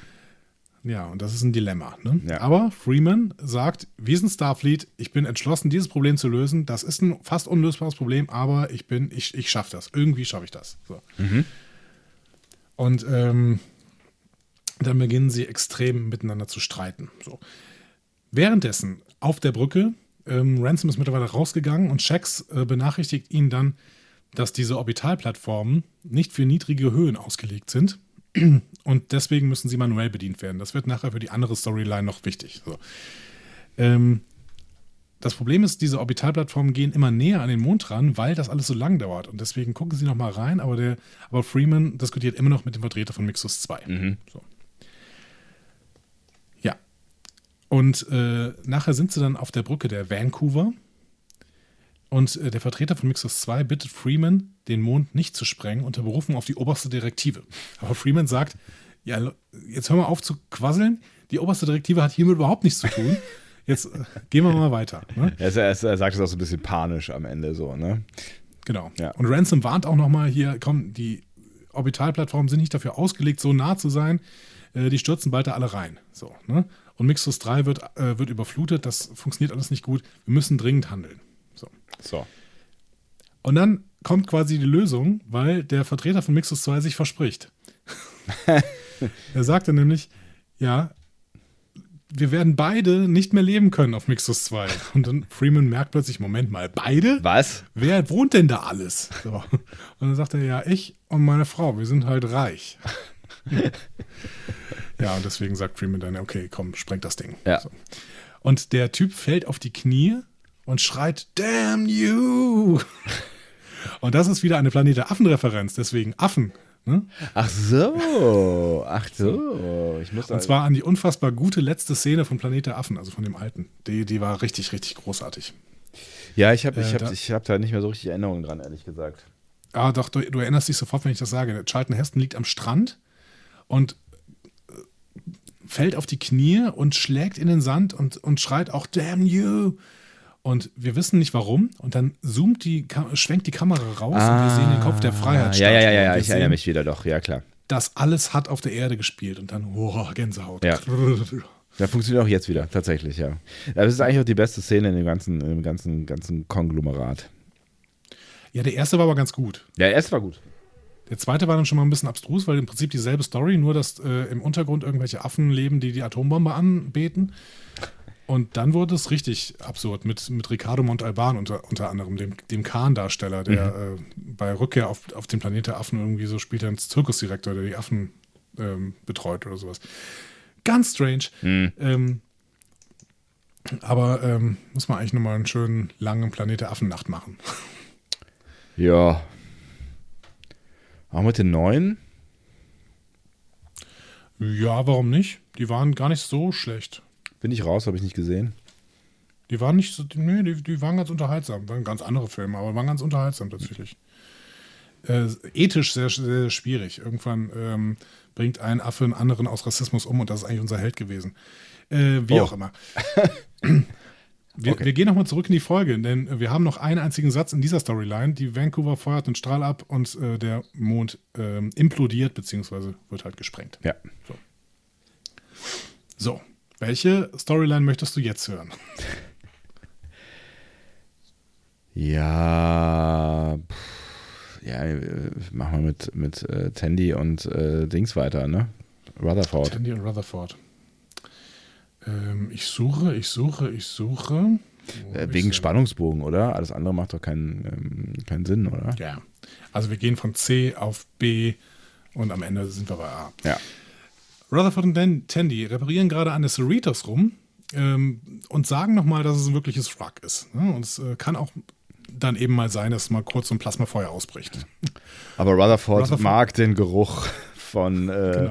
Ja, und das ist ein Dilemma. Ne? Ja. Aber Freeman sagt, wir sind Starfleet, ich bin entschlossen, dieses Problem zu lösen. Das ist ein fast unlösbares Problem, aber ich bin, ich, ich schaffe das. Irgendwie schaffe ich das. So. Und ähm, dann beginnen sie extrem miteinander zu streiten. So. Währenddessen auf der Brücke, ähm, Ransom ist mittlerweile rausgegangen und Shax äh, benachrichtigt ihn dann, dass diese Orbitalplattformen nicht für niedrige Höhen ausgelegt sind. Und deswegen müssen sie manuell bedient werden. Das wird nachher für die andere Storyline noch wichtig. So. Ähm, das Problem ist, diese Orbitalplattformen gehen immer näher an den Mond ran, weil das alles so lang dauert. Und deswegen gucken sie noch mal rein, aber, der, aber Freeman diskutiert immer noch mit dem Vertreter von Mixus 2. So. Ja. Und äh, nachher sind sie dann auf der Brücke der Vancouver. Und äh, der Vertreter von Mixos 2 bittet Freeman, den Mond nicht zu sprengen, unter Berufung auf die oberste Direktive. Aber Freeman sagt, ja, jetzt hör mal auf zu quasseln. Die oberste Direktive hat hiermit überhaupt nichts zu tun. Jetzt äh, gehen wir mal weiter. Ne? Er, er, er sagt es auch so ein bisschen panisch am Ende so, ne? Genau. Ja. Und Ransom warnt auch nochmal hier, komm, die Orbitalplattformen sind nicht dafür ausgelegt, so nah zu sein. Äh, die stürzen bald da alle rein. So, ne? Und Mixus 3 wird, äh, wird überflutet, das funktioniert alles nicht gut. Wir müssen dringend handeln. So. So. Und dann kommt quasi die Lösung, weil der Vertreter von Mixus 2 sich verspricht. er sagte nämlich, ja, wir werden beide nicht mehr leben können auf Mixus 2. Und dann Freeman merkt plötzlich, Moment mal, beide? Was? Wer wohnt denn da alles? So. Und dann sagt er, ja, ich und meine Frau, wir sind halt reich. ja, und deswegen sagt Freeman dann, okay, komm, sprengt das Ding. Ja. So. Und der Typ fällt auf die Knie und schreit, damn you! Und das ist wieder eine Planet der Affen-Referenz, deswegen Affen. Ne? Ach so. Ach so. Ich muss Und zwar an die unfassbar gute letzte Szene von Planet der Affen, also von dem alten. Die, die war richtig, richtig großartig. ja, ich habe ich Äh, hab, da- ich hab da nicht mehr so richtig Erinnerungen dran, ehrlich gesagt. Ah, doch, du, du erinnerst dich sofort, wenn ich das sage. Charlton Heston liegt am Strand und äh, fällt auf die Knie und schlägt in den Sand und, und schreit auch Damn you! Und wir wissen nicht warum. Und dann zoomt die, schwenkt die Kamera raus und wir sehen den Kopf der Freiheit. Ah, Ja, ja, ja, ja, ja ich erinnere mich wieder doch, ja klar. Das alles hat auf der Erde gespielt und dann, oh, Gänsehaut. Ja. Ja, funktioniert auch jetzt wieder, tatsächlich, ja. Das ist eigentlich auch die beste Szene in dem ganzen, in dem ganzen, ganzen Konglomerat. Ja, der erste war aber ganz gut. Ja, erst war gut. Der zweite war dann schon mal ein bisschen abstrus, weil im Prinzip dieselbe Story, nur dass äh, im Untergrund irgendwelche Affen leben, die die Atombombe anbeten. Und dann wurde es richtig absurd mit, mit Ricardo Montalban unter, unter anderem, dem, dem Khan-Darsteller, der äh, bei Rückkehr auf, auf den Planet der Affen irgendwie so spielt einen Zirkusdirektor, der die Affen ähm, betreut oder sowas. Ganz strange. Ähm, aber ähm, muss man eigentlich nochmal einen schönen langen Planet der Affen-Nacht machen. Ja. Auch mit den neuen? Ja, warum nicht? Die waren gar nicht so schlecht. Bin ich raus, habe ich nicht gesehen. Die waren nicht so, nee, die, die waren ganz unterhaltsam. Waren ganz andere Filme, aber waren ganz unterhaltsam tatsächlich. Äh, ethisch sehr, sehr schwierig. Irgendwann ähm, bringt ein Affe einen anderen aus Rassismus um und das ist eigentlich unser Held gewesen. Äh, wie Oh. auch immer. Wir, Okay. wir gehen nochmal zurück in die Folge, denn wir haben noch einen einzigen Satz in dieser Storyline. Die Vancouver feuert einen Strahl ab und äh, der Mond ähm, implodiert, beziehungsweise wird halt gesprengt. Ja. So, welche Storyline möchtest du jetzt hören? Ja. pff, Ja, äh, machen wir mit, mit äh, Tandy und äh, Dings weiter, ne? Rutherford. Tandy und Rutherford. Ähm, ich suche, ich suche, ich suche. Äh, wegen denn? Spannungsbogen, oder? Alles andere macht doch keinen, ähm, keinen Sinn, oder? Ja. Also wir gehen von C auf B und am Ende sind wir bei A. Ja. Rutherford und Tandy reparieren gerade an der Cerritos rum ähm, und sagen nochmal, dass es ein wirkliches Wrack ist. Ne? Und es äh, kann auch dann eben mal sein, dass mal kurz so ein Plasmafeuer ausbricht. Aber Rutherford, Rutherford- mag den Geruch von, äh,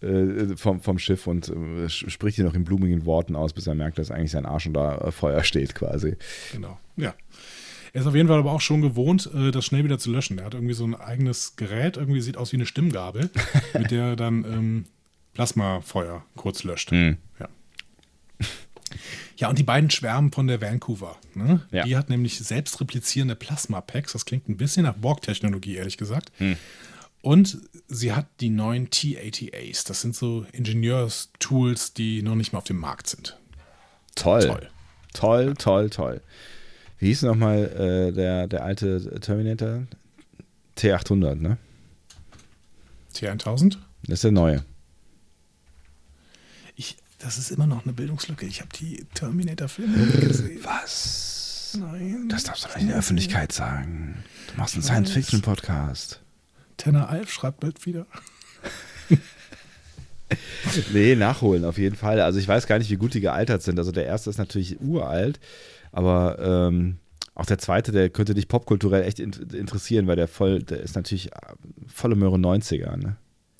Genau. äh, vom, vom Schiff und äh, spricht ihn noch in blumigen Worten aus, bis er merkt, dass eigentlich sein Arsch unter äh, Feuer steht, quasi. Genau, ja. Er ist auf jeden Fall aber auch schon gewohnt, äh, das schnell wieder zu löschen. Er hat irgendwie so ein eigenes Gerät, irgendwie sieht aus wie eine Stimmgabel, mit der er dann ähm, Plasmafeuer kurz löscht. Hm. Ja. Ja, und die beiden schwärmen von der Vancouver. Ne? Ja. Die hat nämlich selbst replizierende Plasma-Packs. Das klingt ein bisschen nach Borg-Technologie, ehrlich gesagt. Hm. Und sie hat die neuen T-80As. Das sind so Ingenieurstools, die noch nicht mal auf dem Markt sind. Toll. Toll. Toll, toll, toll. Wie hieß nochmal äh, der, der alte Terminator? T800, ne? T1000? Das ist der neue. Das ist immer noch eine Bildungslücke. Ich habe die Terminator-Filme gesehen. Was? Nein. Das darfst du nicht in der Öffentlichkeit sagen. Du machst einen Science-Fiction-Podcast. Tenor Alf schreibt bald wieder. Nee, nachholen auf jeden Fall. Also ich weiß gar nicht, wie gut die gealtert sind. Also der erste ist natürlich uralt, aber ähm, auch der zweite, der könnte dich popkulturell echt in interessieren, weil der voll, der ist natürlich äh, volle Möhre 90er, ne?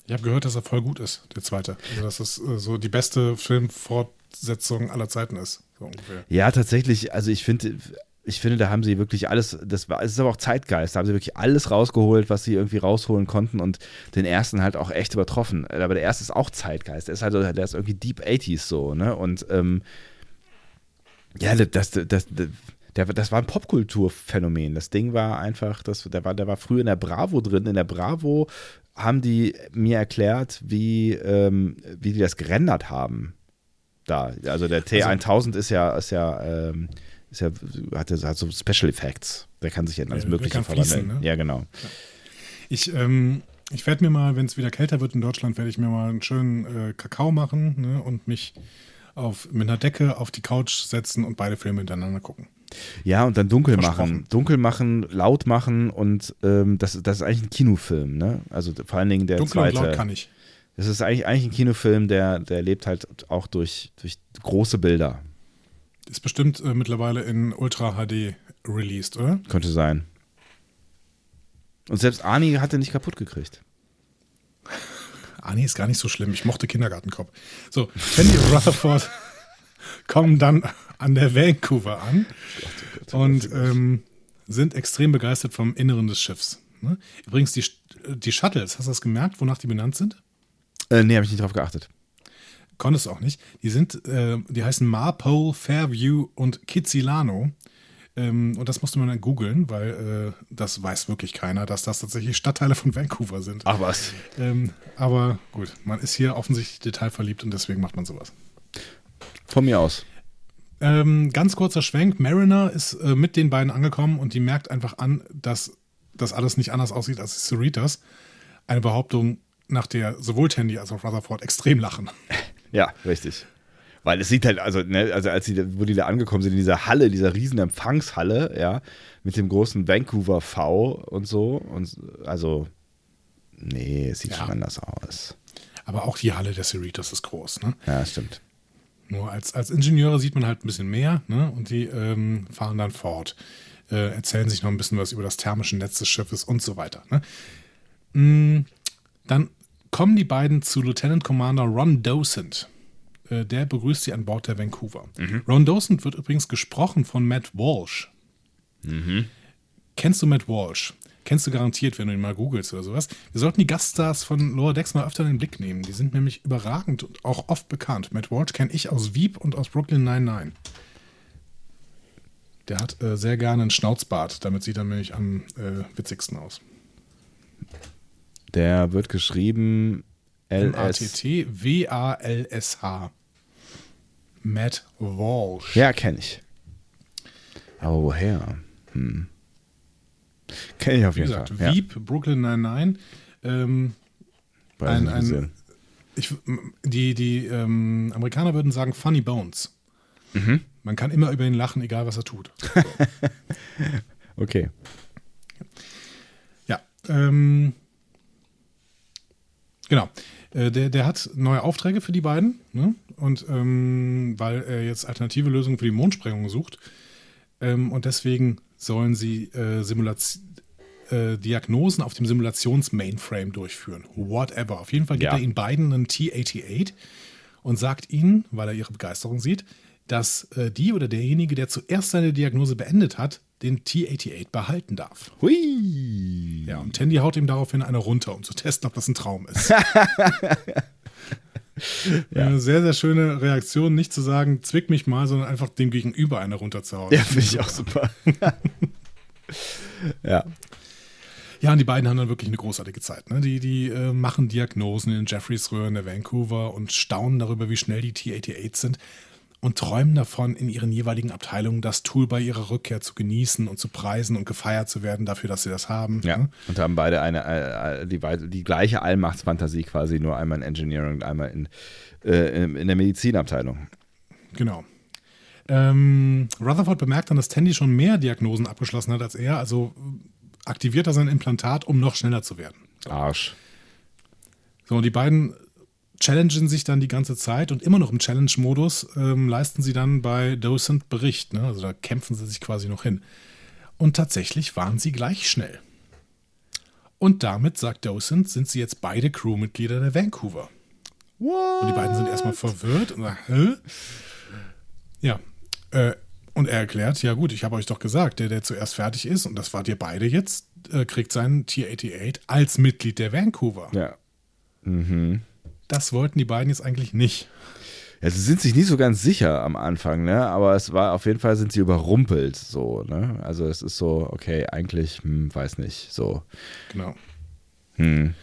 Ich habe gehört, dass er voll gut ist, der zweite. Also das ist äh, so die beste Filmfort Fortsetzung aller Zeiten ist. So. Ja, tatsächlich, also ich finde, ich finde, da haben sie wirklich alles, das war, es ist aber auch Zeitgeist, da haben sie wirklich alles rausgeholt, was sie irgendwie rausholen konnten und den ersten halt auch echt übertroffen. Aber der erste ist auch Zeitgeist, der ist halt, der ist irgendwie Deep 80s so, ne? Und ähm, ja, das, das, das, der, das war ein Popkulturphänomen. Das Ding war einfach, das, der, war, der war früher in der Bravo drin. In der Bravo haben die mir erklärt, wie, ähm, wie die das gerendert haben. Da, also der T1000 also, ist ja, ist ja, ähm, ist ja, hat, hat so Special Effects. Der kann sich in alles Mögliche verwandeln. Ne? Ja, genau. Ich, ähm, ich werde mir mal, wenn es wieder kälter wird in Deutschland, werde ich mir mal einen schönen äh, Kakao machen ne, und mich auf, mit einer Decke auf die Couch setzen und beide Filme hintereinander gucken. Ja, und dann dunkel machen. Dunkel machen, laut machen und ähm, das, das ist eigentlich ein Kinofilm, ne? Also vor allen Dingen der dunkel zweite. Und laut kann ich. Das ist eigentlich, eigentlich ein Kinofilm, der, der lebt halt auch durch, durch große Bilder. Ist bestimmt äh, mittlerweile in Ultra HD released, oder? Könnte sein. Und selbst Ani hat er nicht kaputt gekriegt. Ani ist gar nicht so schlimm. Ich mochte Kindergartenkopf. So, Fanny Rutherford kommen dann an der Vancouver an Gott, oh Gott, und ähm, sind extrem begeistert vom Inneren des Schiffs. Ne? Übrigens, die, die Shuttles, hast du das gemerkt, wonach die benannt sind? Äh, nee, habe ich nicht drauf geachtet. Konntest du auch nicht. Die sind, äh, die heißen Marpole, Fairview und Kitsilano. Ähm, und das musste man dann googeln, weil äh, das weiß wirklich keiner, dass das tatsächlich Stadtteile von Vancouver sind. Ach was. Ähm, aber gut, man ist hier offensichtlich detailverliebt und deswegen macht man sowas. Von mir aus. Ähm, ganz kurzer Schwenk. Mariner ist äh, mit den beiden angekommen und die merkt einfach an, dass das alles nicht anders aussieht als Cerritas. Eine Behauptung, nach der sowohl Tandy als auch Rutherford extrem lachen. Ja, richtig. Weil es sieht halt, also, ne, also als die, wo die da angekommen sind, in dieser Halle, dieser riesen Empfangshalle, ja, mit dem großen Vancouver V und so. Und also, nee, es sieht ja. schon anders aus. Aber auch die Halle der Cerritos ist groß, ne? Ja, stimmt. Nur als, als Ingenieure sieht man halt ein bisschen mehr, ne? Und die ähm, fahren dann fort, äh, erzählen sich noch ein bisschen was über das thermische Netz des Schiffes und so weiter. Ne? Mm, dann kommen die beiden zu Lieutenant Commander Ron Docent. Äh, der begrüßt sie an Bord der Vancouver. Mhm. Ron Docent wird übrigens gesprochen von Matt Walsh. Mhm. Kennst du Matt Walsh? Kennst du garantiert, wenn du ihn mal googelst oder sowas. Wir sollten die Gaststars von Lower Decks mal öfter in den Blick nehmen. Die sind nämlich überragend und auch oft bekannt. Matt Walsh kenne ich aus Veep und aus Brooklyn 99. Der hat äh, sehr gerne einen Schnauzbart. Damit sieht er nämlich am äh, witzigsten aus. Der wird geschrieben L-S-T-W-A-L-S-H. Matt Walsh. Ja, kenne ich. Aber woher? Hm. Kenne ich auf jeden gesagt, Fall. Ja. Brooklyn 99. Ähm, ein, ein, ich, die die ähm, Amerikaner würden sagen Funny Bones. Mhm. Man kann immer über ihn lachen, egal was er tut. Okay. Ja. Ähm, genau. Äh, der, der hat neue Aufträge für die beiden. Ne? Und ähm, weil er jetzt alternative Lösungen für die Mondsprengung sucht. Ähm, und deswegen sollen sie äh, äh, Diagnosen auf dem Simulations-Mainframe durchführen. Whatever. Auf jeden Fall gibt ja. er ihnen beiden einen T-88 und sagt ihnen, weil er ihre Begeisterung sieht, dass äh, die oder derjenige, der zuerst seine Diagnose beendet hat, den T-88 behalten darf. Hui. Ja, und Tandy haut ihm daraufhin eine runter, um zu testen, ob das ein Traum ist. ja. Eine sehr, sehr schöne Reaktion, nicht zu sagen, zwick mich mal, sondern einfach dem Gegenüber eine runterzuhauen. Ja, finde ich auch super. ja. Ja, und die beiden haben dann wirklich eine großartige Zeit. Ne? Die, die äh, machen Diagnosen in Jeffreys Röhren der Vancouver und staunen darüber, wie schnell die T-88 sind und träumen davon, in ihren jeweiligen Abteilungen das Tool bei ihrer Rückkehr zu genießen und zu preisen und gefeiert zu werden dafür, dass sie das haben. Ja, ne? und haben beide eine, äh, äh die, die gleiche Allmachtsfantasie quasi, nur einmal in Engineering und einmal in, äh, in der Medizinabteilung. Genau. Ähm, Rutherford bemerkt dann, dass Tandy schon mehr Diagnosen abgeschlossen hat als er, also aktiviert er sein Implantat, um noch schneller zu werden. Arsch. So, und die beiden challengen sich dann die ganze Zeit und immer noch im Challenge-Modus ähm, leisten sie dann bei Docent Bericht. Ne? Also da kämpfen sie sich quasi noch hin. Und tatsächlich waren sie gleich schnell. Und damit, sagt Docent, sind sie jetzt beide Crewmitglieder der Vancouver. What? Und die beiden sind erstmal verwirrt und sagen, hä? Ja. Äh, und er erklärt, ja gut, ich habe euch doch gesagt, der, der zuerst fertig ist, und das wart ihr beide jetzt, äh, kriegt seinen T-88 als Mitglied der Vancouver. Ja. Mhm. Das wollten die beiden jetzt eigentlich nicht. Ja, sie sind sich nicht so ganz sicher am Anfang, ne? Aber es war auf jeden Fall sind sie überrumpelt, so, ne? Also es ist so, okay, eigentlich, hm, weiß nicht, so. Genau. Hm.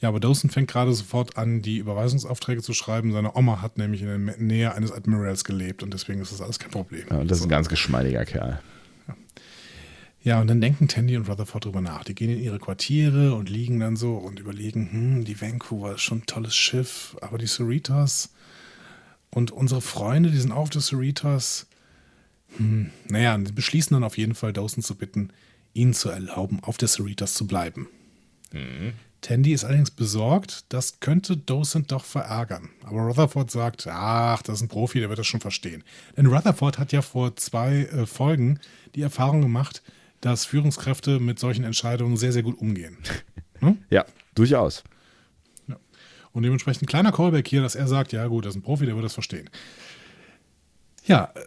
Ja, aber Dawson fängt gerade sofort an, die Überweisungsaufträge zu schreiben. Seine Oma hat nämlich in der Nähe eines Admirals gelebt und deswegen ist das alles kein Problem. Ja, und das ist ein ganz geschmeidiger Kerl. Ja, und dann denken Tandy und Rutherford drüber nach. Die gehen in ihre Quartiere und liegen dann so und überlegen, hm, die Vancouver ist schon ein tolles Schiff, aber die Cerritos und unsere Freunde, die sind auf der Cerritos. Hm, naja, die beschließen dann auf jeden Fall, Dawson zu bitten, ihnen zu erlauben, auf der Cerritos zu bleiben. Mhm. Tandy ist allerdings besorgt, das könnte Dawson doch verärgern. Aber Rutherford sagt, ach, das ist ein Profi, der wird das schon verstehen. Denn Rutherford hat ja vor zwei äh, Folgen die Erfahrung gemacht, dass Führungskräfte mit solchen Entscheidungen sehr, sehr gut umgehen. Hm? Ja, durchaus. Ja. Und dementsprechend ein kleiner Callback hier, dass er sagt, ja gut, das ist ein Profi, der wird das verstehen. Ja, äh,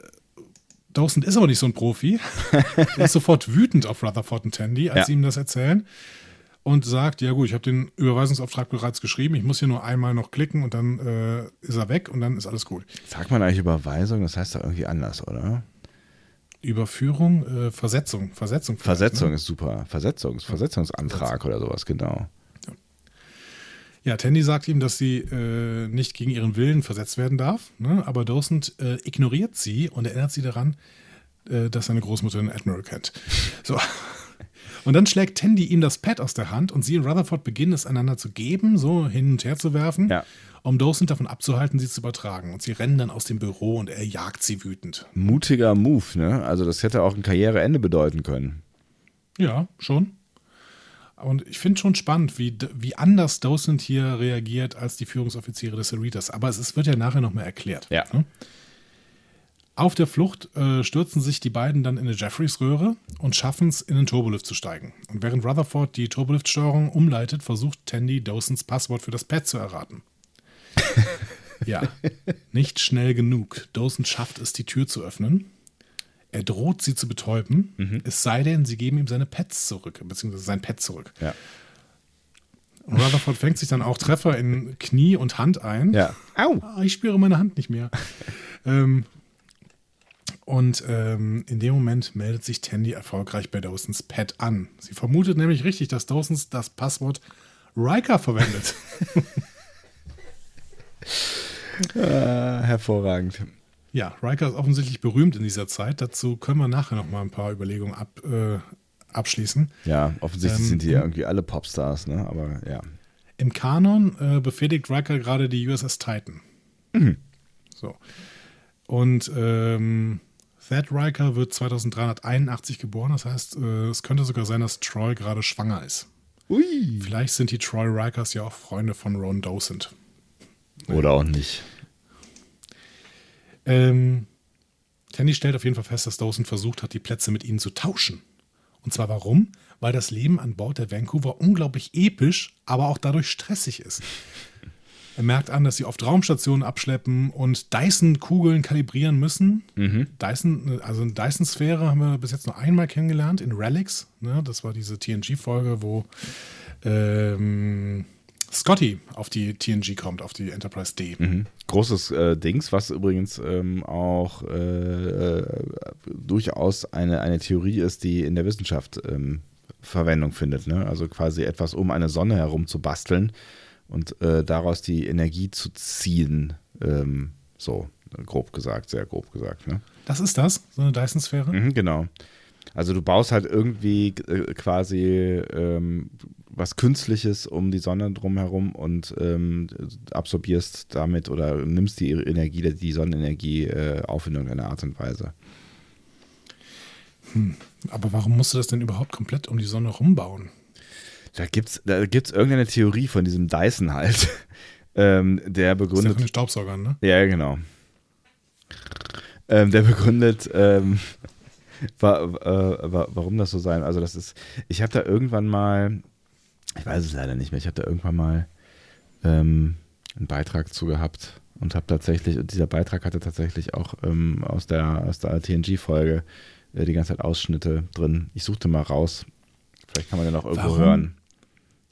Dawson ist aber nicht so ein Profi. er ist sofort wütend auf Rutherford und Tandy, als ja. sie ihm das erzählen. Und sagt, ja gut, ich habe den Überweisungsauftrag bereits geschrieben, ich muss hier nur einmal noch klicken und dann äh, ist er weg und dann ist alles gut. Sagt man eigentlich Überweisung, das heißt doch irgendwie anders, oder? Überführung, äh, Versetzung, Versetzung. Versetzung ne? ist super. Versetzungs, Versetzungsantrag Versetzung. oder sowas, genau. Ja. ja, Tandy sagt ihm, dass sie äh, nicht gegen ihren Willen versetzt werden darf, ne? aber Dawson äh, ignoriert sie und erinnert sie daran, äh, dass seine Großmutter den Admiral kennt. So. Und dann schlägt Tandy ihm das Pad aus der Hand und sie und Rutherford beginnen es einander zu geben, so hin und her zu werfen. Ja um Dawson davon abzuhalten, sie zu übertragen. Und sie rennen dann aus dem Büro und er jagt sie wütend. Mutiger Move, ne? Also das hätte auch ein Karriereende bedeuten können. Ja, schon. Und ich finde schon spannend, wie, wie anders Dawson hier reagiert als die Führungsoffiziere des Cerritos. Aber es, es wird ja nachher nochmal erklärt. Ja. Ne? Auf der Flucht äh, stürzen sich die beiden dann in eine Jeffreys-Röhre und schaffen es, in den Turbolift zu steigen. Und während Rutherford die Turbolift-Steuerung umleitet, versucht Tandy Dawsons Passwort für das Pad zu erraten. ja, nicht schnell genug. Dawson schafft es, die Tür zu öffnen. Er droht sie zu betäuben, mhm. es sei denn, sie geben ihm seine Pets zurück, beziehungsweise sein Pet zurück. Ja. Und Rutherford fängt sich dann auch Treffer in Knie und Hand ein. Ja. Au! Ich spüre meine Hand nicht mehr. ähm, und ähm, in dem Moment meldet sich Tandy erfolgreich bei Dawsons Pet an. Sie vermutet nämlich richtig, dass Dawsons das Passwort Riker verwendet. äh, hervorragend. Ja, Riker ist offensichtlich berühmt in dieser Zeit. Dazu können wir nachher noch mal ein paar Überlegungen ab, äh, abschließen. Ja, offensichtlich ähm, sind die ja irgendwie alle Popstars, ne? Aber ja. Im Kanon äh, befehligt Riker gerade die USS Titan. Mhm. So. Und ähm, Thad Riker wird 2381 geboren. Das heißt, äh, es könnte sogar sein, dass Troy gerade schwanger ist. Ui. Vielleicht sind die Troy Rikers ja auch Freunde von Ron Dosent. Oder auch nicht. Ähm, Tandy stellt auf jeden Fall fest, dass Dawson versucht hat, die Plätze mit ihnen zu tauschen. Und zwar warum? Weil das Leben an Bord der Vancouver unglaublich episch, aber auch dadurch stressig ist. Er merkt an, dass sie oft Raumstationen abschleppen und Dyson-Kugeln kalibrieren müssen. Mhm. Dyson, also eine Dyson-Sphäre haben wir bis jetzt nur einmal kennengelernt in Relics. Ne? Das war diese TNG-Folge, wo ähm, Scotty auf die TNG kommt, auf die Enterprise D. Mhm. Großes äh, Dings, was übrigens ähm, auch äh, äh, durchaus eine, eine Theorie ist, die in der Wissenschaft ähm, Verwendung findet. Ne? Also quasi etwas um eine Sonne herum zu basteln und äh, daraus die Energie zu ziehen. Ähm, so, grob gesagt, sehr grob gesagt. Ne? Das ist das, so eine Dyson-Sphäre? Mhm, genau. Also du baust halt irgendwie äh, quasi ähm, was Künstliches um die Sonne drumherum und ähm, absorbierst damit oder nimmst die Energie, die Sonnenenergie äh, auf in irgendeiner Art und Weise. Hm. Aber warum musst du das denn überhaupt komplett um die Sonne rumbauen? Da gibt es da gibt's irgendeine Theorie von diesem Dyson halt, ähm, der begründet. Das ist ja von den Staubsaugern, ne? Ja, genau. Ähm, der begründet, ähm, war, äh, war, warum das so sein. Also das ist, ich habe da irgendwann mal, ich weiß es leider nicht mehr, ich habe da irgendwann mal ähm, einen Beitrag zu gehabt und habe tatsächlich, und dieser Beitrag hatte tatsächlich auch ähm, aus der, aus der TNG-Folge äh, die ganze Zeit Ausschnitte drin. Ich suchte mal raus. Vielleicht kann man den auch irgendwo Warum? hören.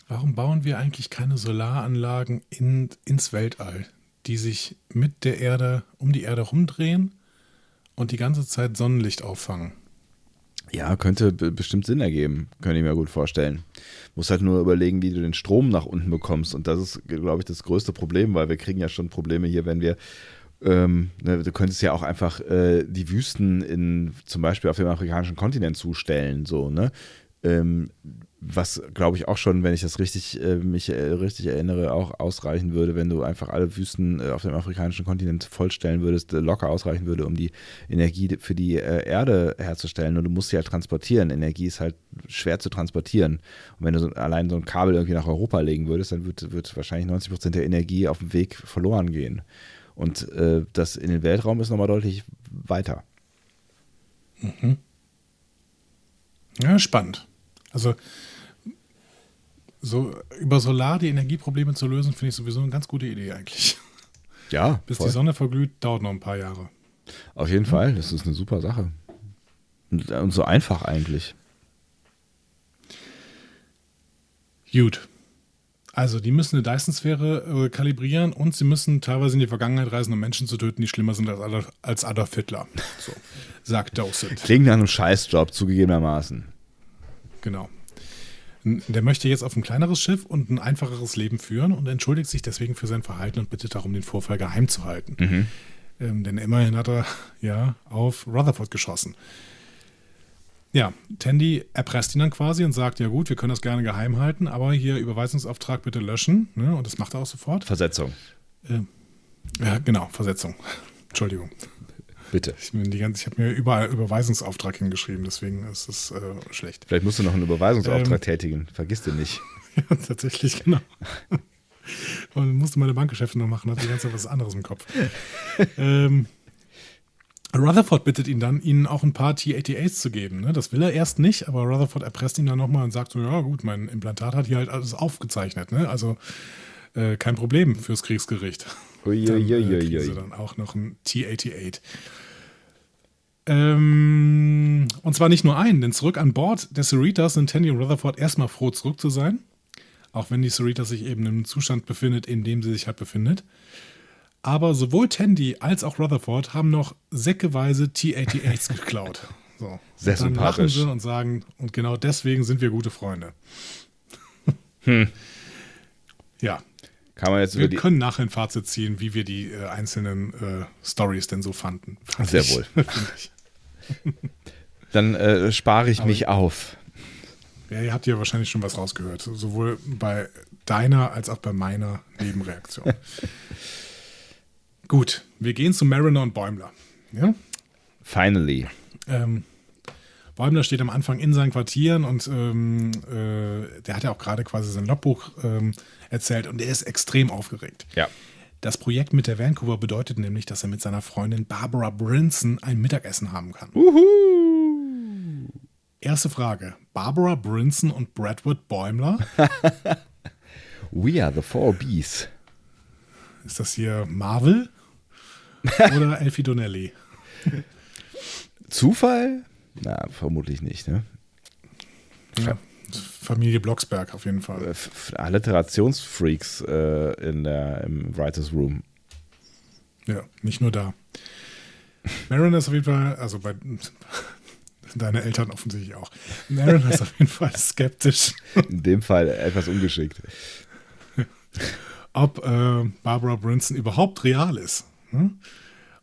Warum bauen wir eigentlich keine Solaranlagen in, ins Weltall, die sich mit der Erde um die Erde rumdrehen und die ganze Zeit Sonnenlicht auffangen? Ja, könnte be- bestimmt Sinn ergeben, könnte ich mir gut vorstellen. Muss halt nur überlegen, wie du den Strom nach unten bekommst. Und das ist, glaube ich, das größte Problem, weil wir kriegen ja schon Probleme hier, wenn wir, ähm, ne, du könntest ja auch einfach äh, die Wüsten in, zum Beispiel auf dem afrikanischen Kontinent zustellen, so, ne? Ähm, was, glaube ich, auch schon, wenn ich das richtig, äh, mich äh, richtig erinnere, auch ausreichen würde, wenn du einfach alle Wüsten äh, auf dem afrikanischen Kontinent vollstellen würdest, äh, locker ausreichen würde, um die Energie für die äh, Erde herzustellen. Und du musst sie halt transportieren. Energie ist halt schwer zu transportieren. Und wenn du so, allein so ein Kabel irgendwie nach Europa legen würdest, dann wird, wird wahrscheinlich 90 Prozent der Energie auf dem Weg verloren gehen. Und äh, das in den Weltraum ist nochmal deutlich weiter. Ja, spannend. Also so über Solar die Energieprobleme zu lösen, finde ich sowieso eine ganz gute Idee eigentlich. Ja, Bis voll. die Sonne verglüht, dauert noch ein paar Jahre. auf jeden Fall. Das ist eine super Sache. Und, und so einfach eigentlich. Gut. Also, die müssen eine Dyson-Sphäre äh, kalibrieren und sie müssen teilweise in die Vergangenheit reisen, um Menschen zu töten, die schlimmer sind als Adolf, als Adolf Hitler. So, sagt Dowsett. Klingt nach einem Scheißjob, zugegebenermaßen. Genau. Der möchte jetzt auf ein kleineres Schiff und ein einfacheres Leben führen und entschuldigt sich deswegen für sein Verhalten und bittet darum, den Vorfall geheim zu halten. Ähm, denn immerhin hat er ja auf Rutherford geschossen. Ja, Tandy erpresst ihn dann quasi und sagt, ja gut, wir können das gerne geheim halten, aber hier Überweisungsauftrag bitte löschen. Ne? Und das macht er auch sofort. Versetzung, Ja, genau, Versetzung. Entschuldigung. Bitte. Ich, ich habe mir überall Überweisungsauftrag hingeschrieben, deswegen ist es äh, schlecht. Vielleicht musst du noch einen Überweisungsauftrag Ähm. tätigen. Vergiss den nicht. Ja, tatsächlich, genau. Und musste meine Bankgeschäfte noch machen, hatte die ganze Zeit was anderes im Kopf. ähm, Rutherford bittet ihn dann, ihnen auch ein paar T-88s zu geben. Ne? Das will er erst nicht, aber Rutherford erpresst ihn dann nochmal und sagt so, ja gut, mein Implantat hat hier halt alles aufgezeichnet. Ne? Also äh, kein Problem fürs Kriegsgericht. Dann, äh, kriegen sie Uiuiuiui. dann auch noch ein T-88. Ähm, und zwar nicht nur einen, denn zurück an Bord der Cerritas sind Tandy und Rutherford erstmal froh, zurück zu sein. Auch wenn die Cerritas sich eben im Zustand befindet, in dem sie sich halt befindet. Aber sowohl Tandy als auch Rutherford haben noch säckeweise T-88s geklaut. So. Sehr dann lachen sympathisch. sie und sagen, und genau deswegen sind wir gute Freunde. Ja, Kann man jetzt wir die. können nachher ein Fazit ziehen, wie wir die äh, einzelnen äh, Stories denn so fanden. Fand Sehr ich, wohl. Dann äh, spare ich mich auf. Ja, ihr habt ja wahrscheinlich schon was rausgehört. Sowohl bei deiner als auch bei meiner Nebenreaktion. Gut, wir gehen zu Mariner und Bäumler. Ja? Finally. Ähm, Bäumler steht am Anfang in seinen Quartieren und ähm, äh, der hat ja auch gerade quasi sein Logbuch ähm, erzählt und er ist extrem aufgeregt. Ja. Das Projekt mit der Vancouver bedeutet nämlich, dass er mit seiner Freundin Barbara Brinson ein Mittagessen haben kann. Erste Frage: Barbara Brinson und Bradwood Bäumler? We are the four bees. Ist das hier Marvel oder Elfie Donnelly? Zufall? Na, vermutlich nicht, ne? Ja, Familie Blocksberg auf jeden Fall. Äh, Alliterationsfreaks äh, in der, im Writers Room. Ja, nicht nur da. Mariner ist auf jeden Fall, also bei deine Eltern offensichtlich auch. Mariner ist auf jeden Fall skeptisch, In dem Fall etwas ungeschickt. ob äh, Barbara Brinson überhaupt real ist. Hm?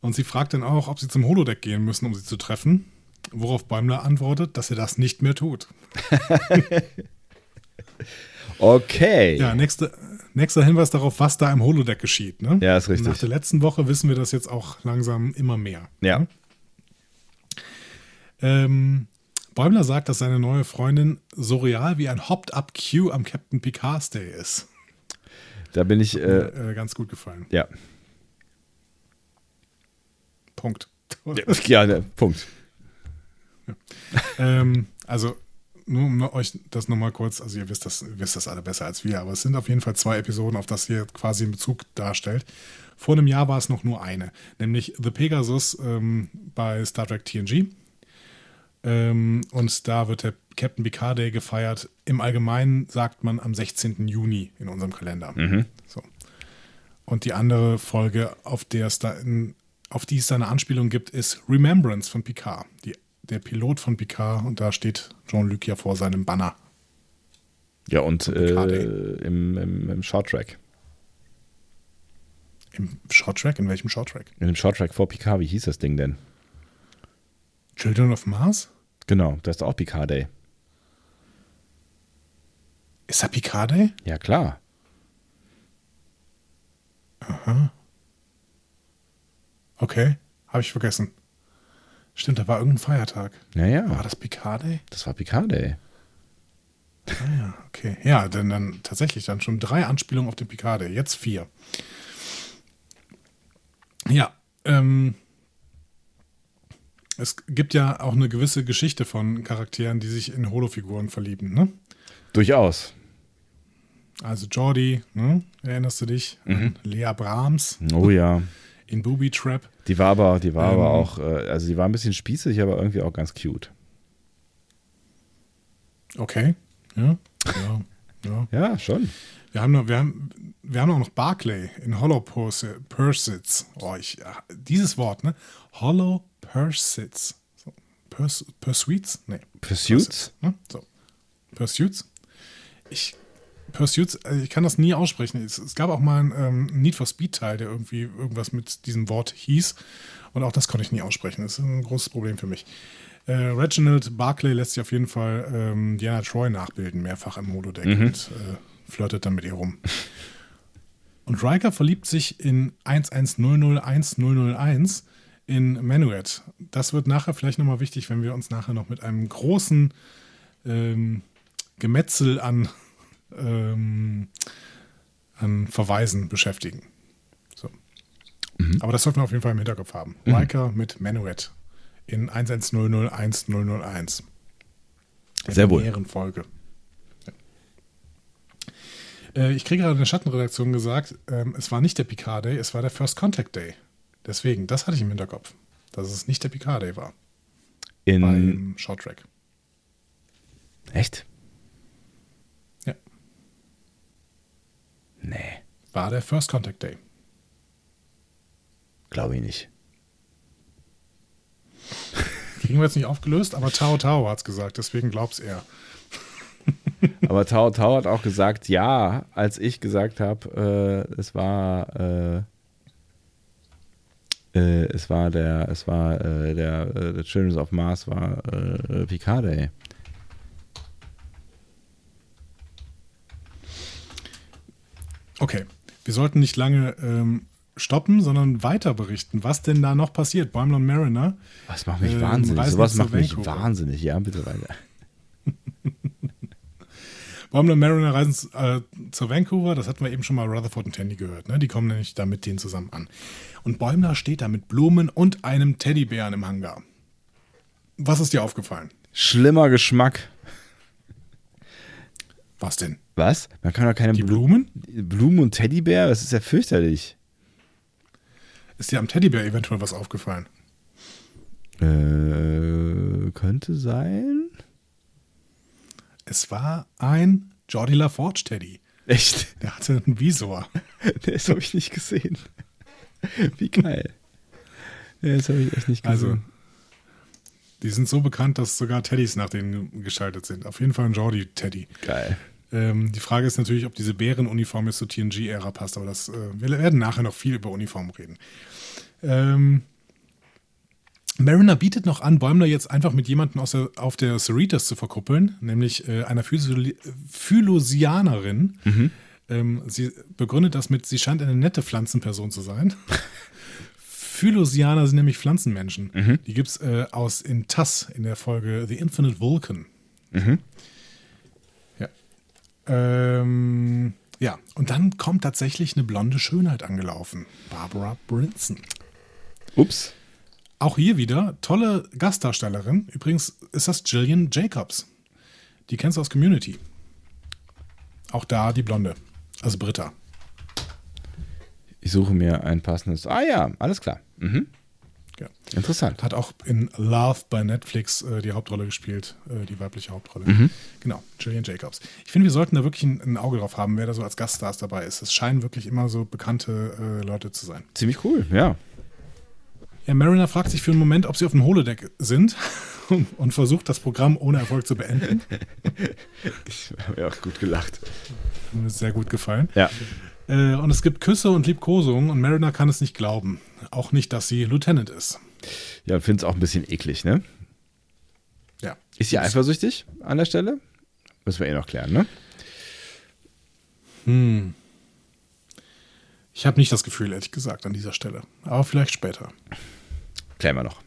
Und sie fragt dann auch, ob sie zum Holodeck gehen müssen, um sie zu treffen. Worauf Bäumler antwortet, dass er das nicht mehr tut. Okay. Ja, nächste, nächster Hinweis darauf, was da im Holodeck geschieht. Ne? Ja, ist richtig. Nach der letzten Woche wissen wir das jetzt auch langsam immer mehr. Ja. Ähm, Bäumler sagt, dass seine neue Freundin so real wie ein Hopped-Up Q am Captain Picard's Day ist. Da bin ich, äh, Äh, ganz gut gefallen. ja. Punkt. Ja, ne, Punkt. ähm, also nur um euch das nochmal kurz, also ihr wisst das, ihr wisst das alle besser als wir, aber es sind auf jeden Fall zwei Episoden, auf das hier quasi einen Bezug darstellt. Vor einem Jahr war es noch nur eine, nämlich The Pegasus ähm, bei Star Trek TNG. Ähm, und da wird der Captain Picard Day gefeiert. Im Allgemeinen sagt man am 16. Juni in unserem Kalender. So. Und die andere Folge, auf der es da in, auf die es da eine Anspielung gibt, ist Remembrance von Picard. Die, der Pilot von Picard und da steht Jean-Luc ja vor seinem Banner. Ja, und äh, im, im, im Shorttrack. Im Shorttrack? In welchem Shorttrack? In dem Shorttrack vor Picard, wie hieß das Ding denn? Children of Mars? Genau, das ist auch Picard Day. Ist da Picard Day? Ja, klar. Okay, habe ich vergessen. Stimmt, da war irgendein Feiertag. Ja, ja. War das Picard Day? Das war Picard Day. Ah ja, okay. Ja, denn dann tatsächlich dann schon drei Anspielungen auf den Picard Day. Jetzt vier. Ja, ähm, es gibt ja auch eine gewisse Geschichte von Charakteren, die sich in Holofiguren verlieben, ne? Durchaus. Also Jordi, ne? erinnerst du dich? An Lea Brahms Oh ja. In Booby Trap. Die war aber, die war aber Ähm. auch, äh, also die war ein bisschen spießig, aber irgendwie auch ganz cute. Okay. Ja, ja, ja. Ja, schon. Wir haben, noch, wir, haben, wir haben auch noch Barclay in Hollow Pursi- Pursuits. Oh, ich, dieses Wort, ne? Hollow Pursuits. So. Purs, Pursuits? Nee. Pursuits? Ne? So. Pursuits. Ich, Pursuits, also ich kann das nie aussprechen. Es, es gab auch mal einen ähm, Need for Speed-Teil, der irgendwie irgendwas mit diesem Wort hieß. Und auch das konnte ich nie aussprechen. Das ist ein großes Problem für mich. Äh, Reginald Barclay lässt sich auf jeden Fall ähm, Diana Troy nachbilden, mehrfach im Holodeck und äh, flirtet dann mit ihr rum. Und Riker verliebt sich in 11001 in Manuet. Das wird nachher vielleicht nochmal wichtig, wenn wir uns nachher noch mit einem großen ähm, Gemetzel an, ähm, an Verweisen beschäftigen. So. Aber das sollten wir auf jeden Fall im Hinterkopf haben. Riker mit Manuet in 11001 Der Sehr wohl. Premierenfolge. Ja. Äh, ich kriege gerade in der Schattenredaktion gesagt, ähm, es war nicht der Picard Day, es war der First Contact Day. Deswegen, das hatte ich im Hinterkopf, dass es nicht der Picard Day war In, beim Shorttrack. echt? Ja. Nee, War der First Contact Day. glaube ich nicht. Kriegen wir jetzt nicht aufgelöst, aber Tao Tao hat es gesagt, deswegen glaub's er. Aber Tao Tao hat auch gesagt, ja, als ich gesagt habe, äh, es war, äh, äh, es war der, es war äh, der, äh, der Children of Mars war äh, Picard Day. Okay, wir sollten nicht lange ähm, stoppen, sondern weiter berichten, was denn da noch passiert. Bäumler und Mariner. Was macht mich Ähm, wahnsinnig? Sowas macht mich Vancouver. wahnsinnig. Ja, bitte weiter. Bäumler und Mariner reisen äh, zu Vancouver, das hatten wir eben schon mal Rutherford und Tandy gehört. Ne? Die kommen nämlich da mit denen zusammen an. Und Bäumler steht da mit Blumen und einem Teddybären im Hangar. Was ist dir aufgefallen? Schlimmer Geschmack. Was denn? Was? Man kann doch keine Die Blu- Blumen? Blumen und Teddybär? Das ist ja fürchterlich. Ist dir am Teddybär eventuell was aufgefallen? Äh, könnte sein. Es war ein Jordi LaForge Teddy. Echt? Der hatte einen Visor. Das habe ich nicht gesehen. Wie geil. Das habe ich echt nicht Also, gesehen. die sind so bekannt, dass sogar Teddys nach denen geschaltet sind. Auf jeden Fall ein Jordi-Teddy. geil. Ähm, die Frage ist natürlich, ob diese Bärenuniform jetzt zur TNG-Ära passt, aber das, äh, wir werden nachher noch viel über Uniformen reden. Ähm, Mariner bietet noch an, Bäumler jetzt einfach mit jemandem der, auf der Cerritos zu verkuppeln, nämlich äh, einer Phylosianerin. Ähm, sie begründet das mit, sie scheint eine nette Pflanzenperson zu sein. Phylosianer sind nämlich Pflanzenmenschen. Die gibt es äh, aus in TAS in der Folge The Infinite Vulcan. Ja. Ähm, ja, und dann kommt tatsächlich eine blonde Schönheit angelaufen. Barbara Brinson. Ups. Auch hier wieder tolle Gastdarstellerin. Übrigens ist das Gillian Jacobs. Die kennst du aus Community. Auch da die Blonde. Also Britta. Ich suche mir ein passendes. Ah ja, alles klar. Mhm. Ja. Interessant. Hat auch in Love bei Netflix äh, die Hauptrolle gespielt, äh, die weibliche Hauptrolle. Mhm. Genau, Gillian Jacobs. Ich finde, wir sollten da wirklich ein, ein, Auge drauf haben, wer da so als Gaststars dabei ist. Es scheinen wirklich immer so bekannte äh, Leute zu sein. Ziemlich cool, ja. Ja, Mariner fragt sich für einen Moment, ob sie auf dem Holodeck sind und versucht, das Programm ohne Erfolg zu beenden. Ich habe mir auch gut gelacht. Mir ist sehr gut gefallen. Ja. Äh, und es gibt Küsse und Liebkosungen und Mariner kann es nicht glauben. Auch nicht, dass sie Lieutenant ist. Ja, und finde es auch ein bisschen eklig, ne? Ja. Ist sie eifersüchtig an der Stelle? Müssen wir eh noch klären, ne? Hm. Ich habe nicht das Gefühl, ehrlich gesagt, an dieser Stelle. Aber vielleicht später. Klären wir noch.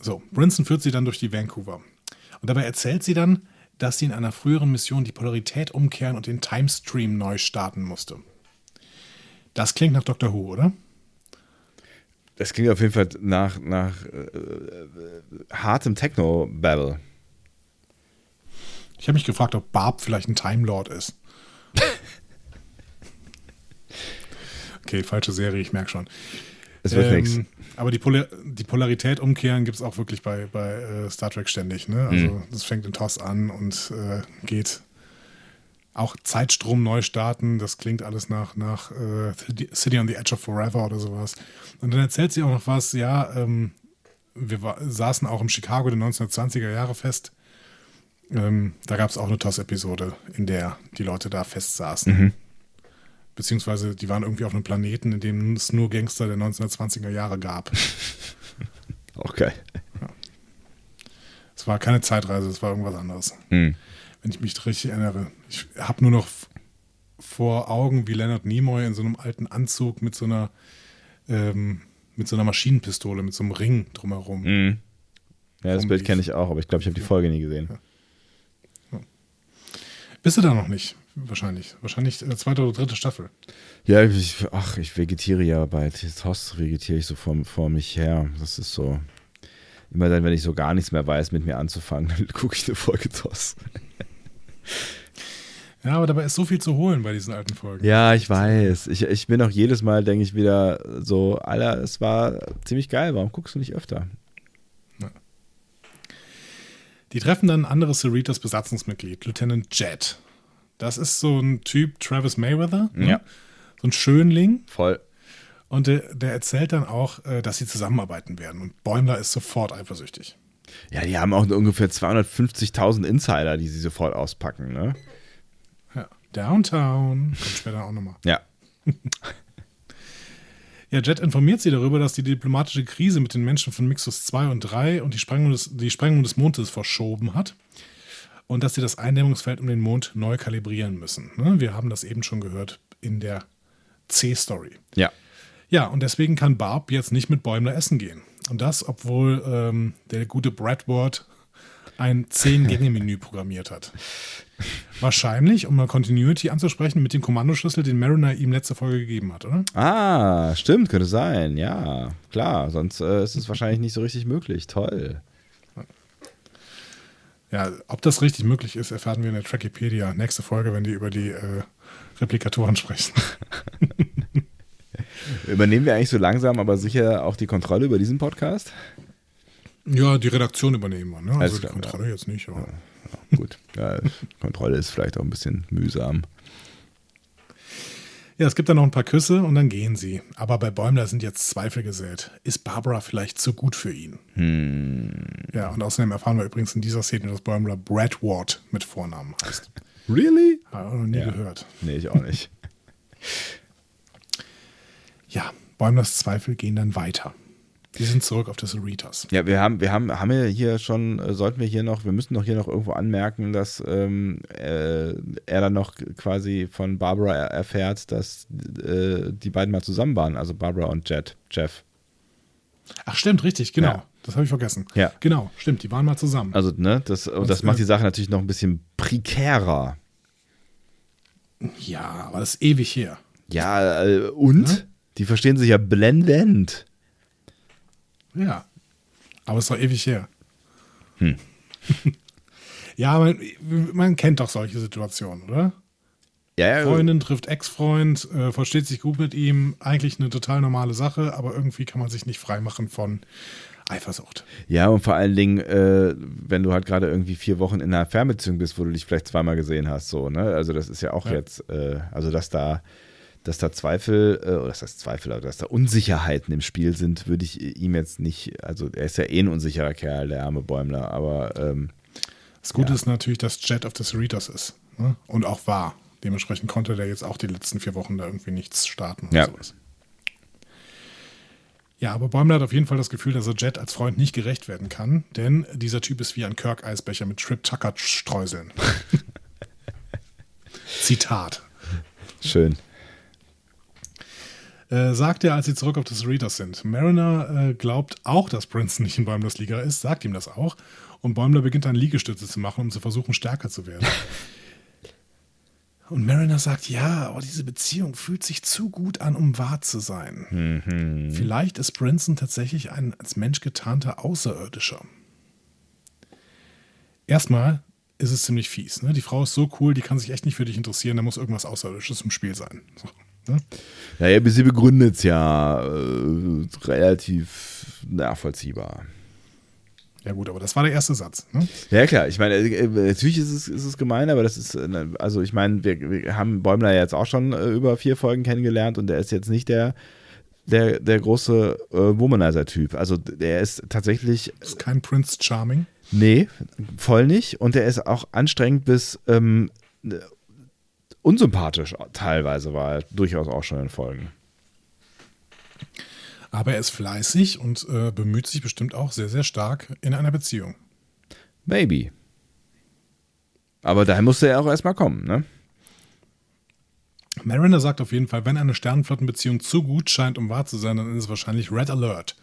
So, Brinson führt sie dann durch die Vancouver. Und dabei erzählt sie dann, dass sie in einer früheren Mission die Polarität umkehren und den Timestream neu starten musste. Das klingt nach Doctor Who, oder? Das klingt auf jeden Fall nach, nach äh, äh, hartem Techno-Battle. Ich habe mich gefragt, ob Barb vielleicht ein Time Lord ist. okay, falsche Serie, ich merke schon. Es wird Ähm, nichts. Aber die, Polar die Polarität umkehren gibt es auch wirklich bei, bei äh, Star Trek ständig. Ne? Also Mhm. das fängt in TOS an und äh, geht auch Zeitstrom neu starten. Das klingt alles nach, nach äh, City on the Edge of Forever oder sowas. Und dann erzählt sie auch noch was, ja, ähm, wir war, saßen auch im Chicago der 1920er Jahre fest. Ähm, da gab es auch eine TOS-Episode, in der die Leute da fest saßen. Mhm. Beziehungsweise die waren irgendwie auf einem Planeten, in dem es nur Gangster der 1920er Jahre gab. Auch geil. Es war keine Zeitreise, es war irgendwas anderes. Hm. Wenn ich mich richtig erinnere. Ich habe nur noch vor Augen, wie Leonard Nimoy in so einem alten Anzug mit so einer ähm, mit so einer Maschinenpistole, mit so einem Ring drumherum. Mhm. Ja, das. Bild kenne ich auch, aber ich glaube, ich habe die Folge nie gesehen. Bist du da noch nicht? Wahrscheinlich. Wahrscheinlich äh, zweite oder dritte Staffel. Ja, ich, ach, ich vegetiere ja bei TOS, vegetiere ich so vor, vor mich her. Das ist so. Immer dann, wenn ich so gar nichts mehr weiß, mit mir anzufangen, dann gucke ich eine Folge TOS. Ja, aber dabei ist so viel zu holen bei diesen alten Folgen. Ja, ich weiß. Ich, ich bin auch jedes Mal, denke ich wieder so, Alter, es war ziemlich geil. Warum guckst du nicht öfter? Die treffen dann ein anderes Cerritos Besatzungsmitglied, Lieutenant Jet. Das ist so ein Typ Travis Mayweather. ne? Ja. So ein Schönling. Voll. Und der, der erzählt dann auch, äh, dass sie zusammenarbeiten werden. Und Bäumler ist sofort eifersüchtig. Ja, die haben auch ungefähr 250.000 Insider, die sie sofort auspacken, ne? Ja. Downtown. Kommt später auch nochmal. Ja. Ja, Jet informiert sie darüber, dass die diplomatische Krise mit den Menschen von Mixus 2 und 3 und die Sprengung des, die Sprengung des Mondes verschoben hat. Und dass sie das Eindämmungsfeld um den Mond neu kalibrieren müssen. Ne? Wir haben das eben schon gehört in der C-Story. Ja. Ja, und deswegen kann Barb jetzt nicht mit Bäumler essen gehen. Und das, obwohl ähm, der gute Bradward ein Zehn-Gänge-Menü programmiert hat. Wahrscheinlich, um mal Continuity anzusprechen, mit dem Kommandoschlüssel, den Mariner ihm letzte Folge gegeben hat, oder? Ah, stimmt, könnte sein. Ja, klar. Sonst äh, ist es wahrscheinlich nicht so richtig möglich. Toll. Ja, ob das richtig möglich ist, erfahren wir in der Trackipedia. Nächste Folge, wenn die über die äh, Replikatoren sprechen. Übernehmen wir eigentlich so langsam, aber sicher auch die Kontrolle über diesen Podcast? ja, die Redaktion übernehmen wir, ne? Also Alles die klar, Kontrolle jetzt nicht, aber. Gut. Ja, Kontrolle ist vielleicht auch ein bisschen mühsam. Ja, es gibt dann noch ein paar Küsse und dann gehen sie. Aber bei Bäumler sind jetzt Zweifel gesät. Ist Barbara vielleicht zu gut für ihn? Ja, und außerdem erfahren wir übrigens in dieser Szene, dass Bäumler Brad Ward mit Vornamen heißt. Really? Habe ich noch nie Ja. gehört. Nee, ich auch nicht. Ja, Bäumlers Zweifel gehen dann weiter. Die sind zurück auf das Cerritos. Ja, wir haben, wir haben, haben wir hier schon, äh, sollten wir hier noch, wir müssen doch hier noch irgendwo anmerken, dass ähm, äh, er dann noch quasi von Barbara er- erfährt, dass äh, die beiden mal zusammen waren, also Barbara und Jet, Jeff. Ach, stimmt, richtig, genau. Ja. Das habe ich vergessen. Ja. Genau, stimmt, die waren mal zusammen. Also, ne, das, und das äh, macht die Sache natürlich noch ein bisschen prekärer. ja, aber das ist ewig her. Ja, äh, und? Ne? Die verstehen sich ja blendend. Ja. Aber es ist doch ewig her. Hm. Ja, man, man kennt doch solche Situationen, oder? Ja, ja, Freundin trifft Ex-Freund, äh, versteht sich gut mit ihm, eigentlich eine total normale Sache, aber irgendwie kann man sich nicht freimachen von Eifersucht. Ja, und vor allen Dingen, äh, wenn du halt gerade irgendwie vier Wochen in einer Fernbeziehung bist, wo du dich vielleicht zweimal gesehen hast, so, ne? Also das ist ja auch Ja. jetzt, äh, also dass da, dass da Zweifel, äh, oder das heißt Zweifel, aber dass da Unsicherheiten im Spiel sind, würde ich ihm jetzt nicht, also er ist ja eh ein unsicherer Kerl, der arme Bäumler, aber ähm, Das Gute Ja. ist natürlich, dass Jet of the Cerritos ist. Ne? Und auch war. Dementsprechend konnte der jetzt auch die letzten vier Wochen da irgendwie nichts starten. Ja. sowas. Ja, aber Bäumler hat auf jeden Fall das Gefühl, dass er Jet als Freund nicht gerecht werden kann, denn dieser Typ ist wie ein Kirk-Eisbecher mit Trip-Tucker-Streuseln. Zitat. schön. Äh, sagt er, als sie zurück auf das Cerritos sind. Mariner äh, glaubt auch, dass Princeton nicht in Bäumlers Liga ist, sagt ihm das auch. Und Bäumler beginnt dann Liegestütze zu machen, um zu versuchen, stärker zu werden. Und Mariner sagt, ja, aber diese Beziehung fühlt sich zu gut an, um wahr zu sein. Vielleicht ist Princeton tatsächlich ein als Mensch getarnter Außerirdischer. Erstmal ist es ziemlich fies. Ne? Die Frau ist so cool, die kann sich echt nicht für dich interessieren, da muss irgendwas Außerirdisches im Spiel sein. So, ne? Naja, sie begründet es ja äh, relativ nachvollziehbar. Ja gut, aber das war der erste Satz. Ne? Ja, klar. Ich meine, äh, natürlich ist es, ist es gemein, aber das ist, äh, also ich meine, wir, wir haben Bäumler jetzt auch schon äh, über vier Folgen kennengelernt und der ist jetzt nicht der, der, der große äh, Womanizer-Typ. Also der ist tatsächlich, Ist kein Prince Charming. nee, voll nicht. Und der ist auch anstrengend bis ähm, äh, unsympathisch teilweise war er durchaus auch schon in Folgen. Aber er ist fleißig und äh, bemüht sich bestimmt auch sehr, sehr stark in einer Beziehung. Maybe. Aber dahin musste er auch erstmal kommen, ne? Mariner sagt auf jeden Fall, wenn eine Sternenflottenbeziehung zu gut scheint, um wahr zu sein, dann ist es wahrscheinlich Red Alert.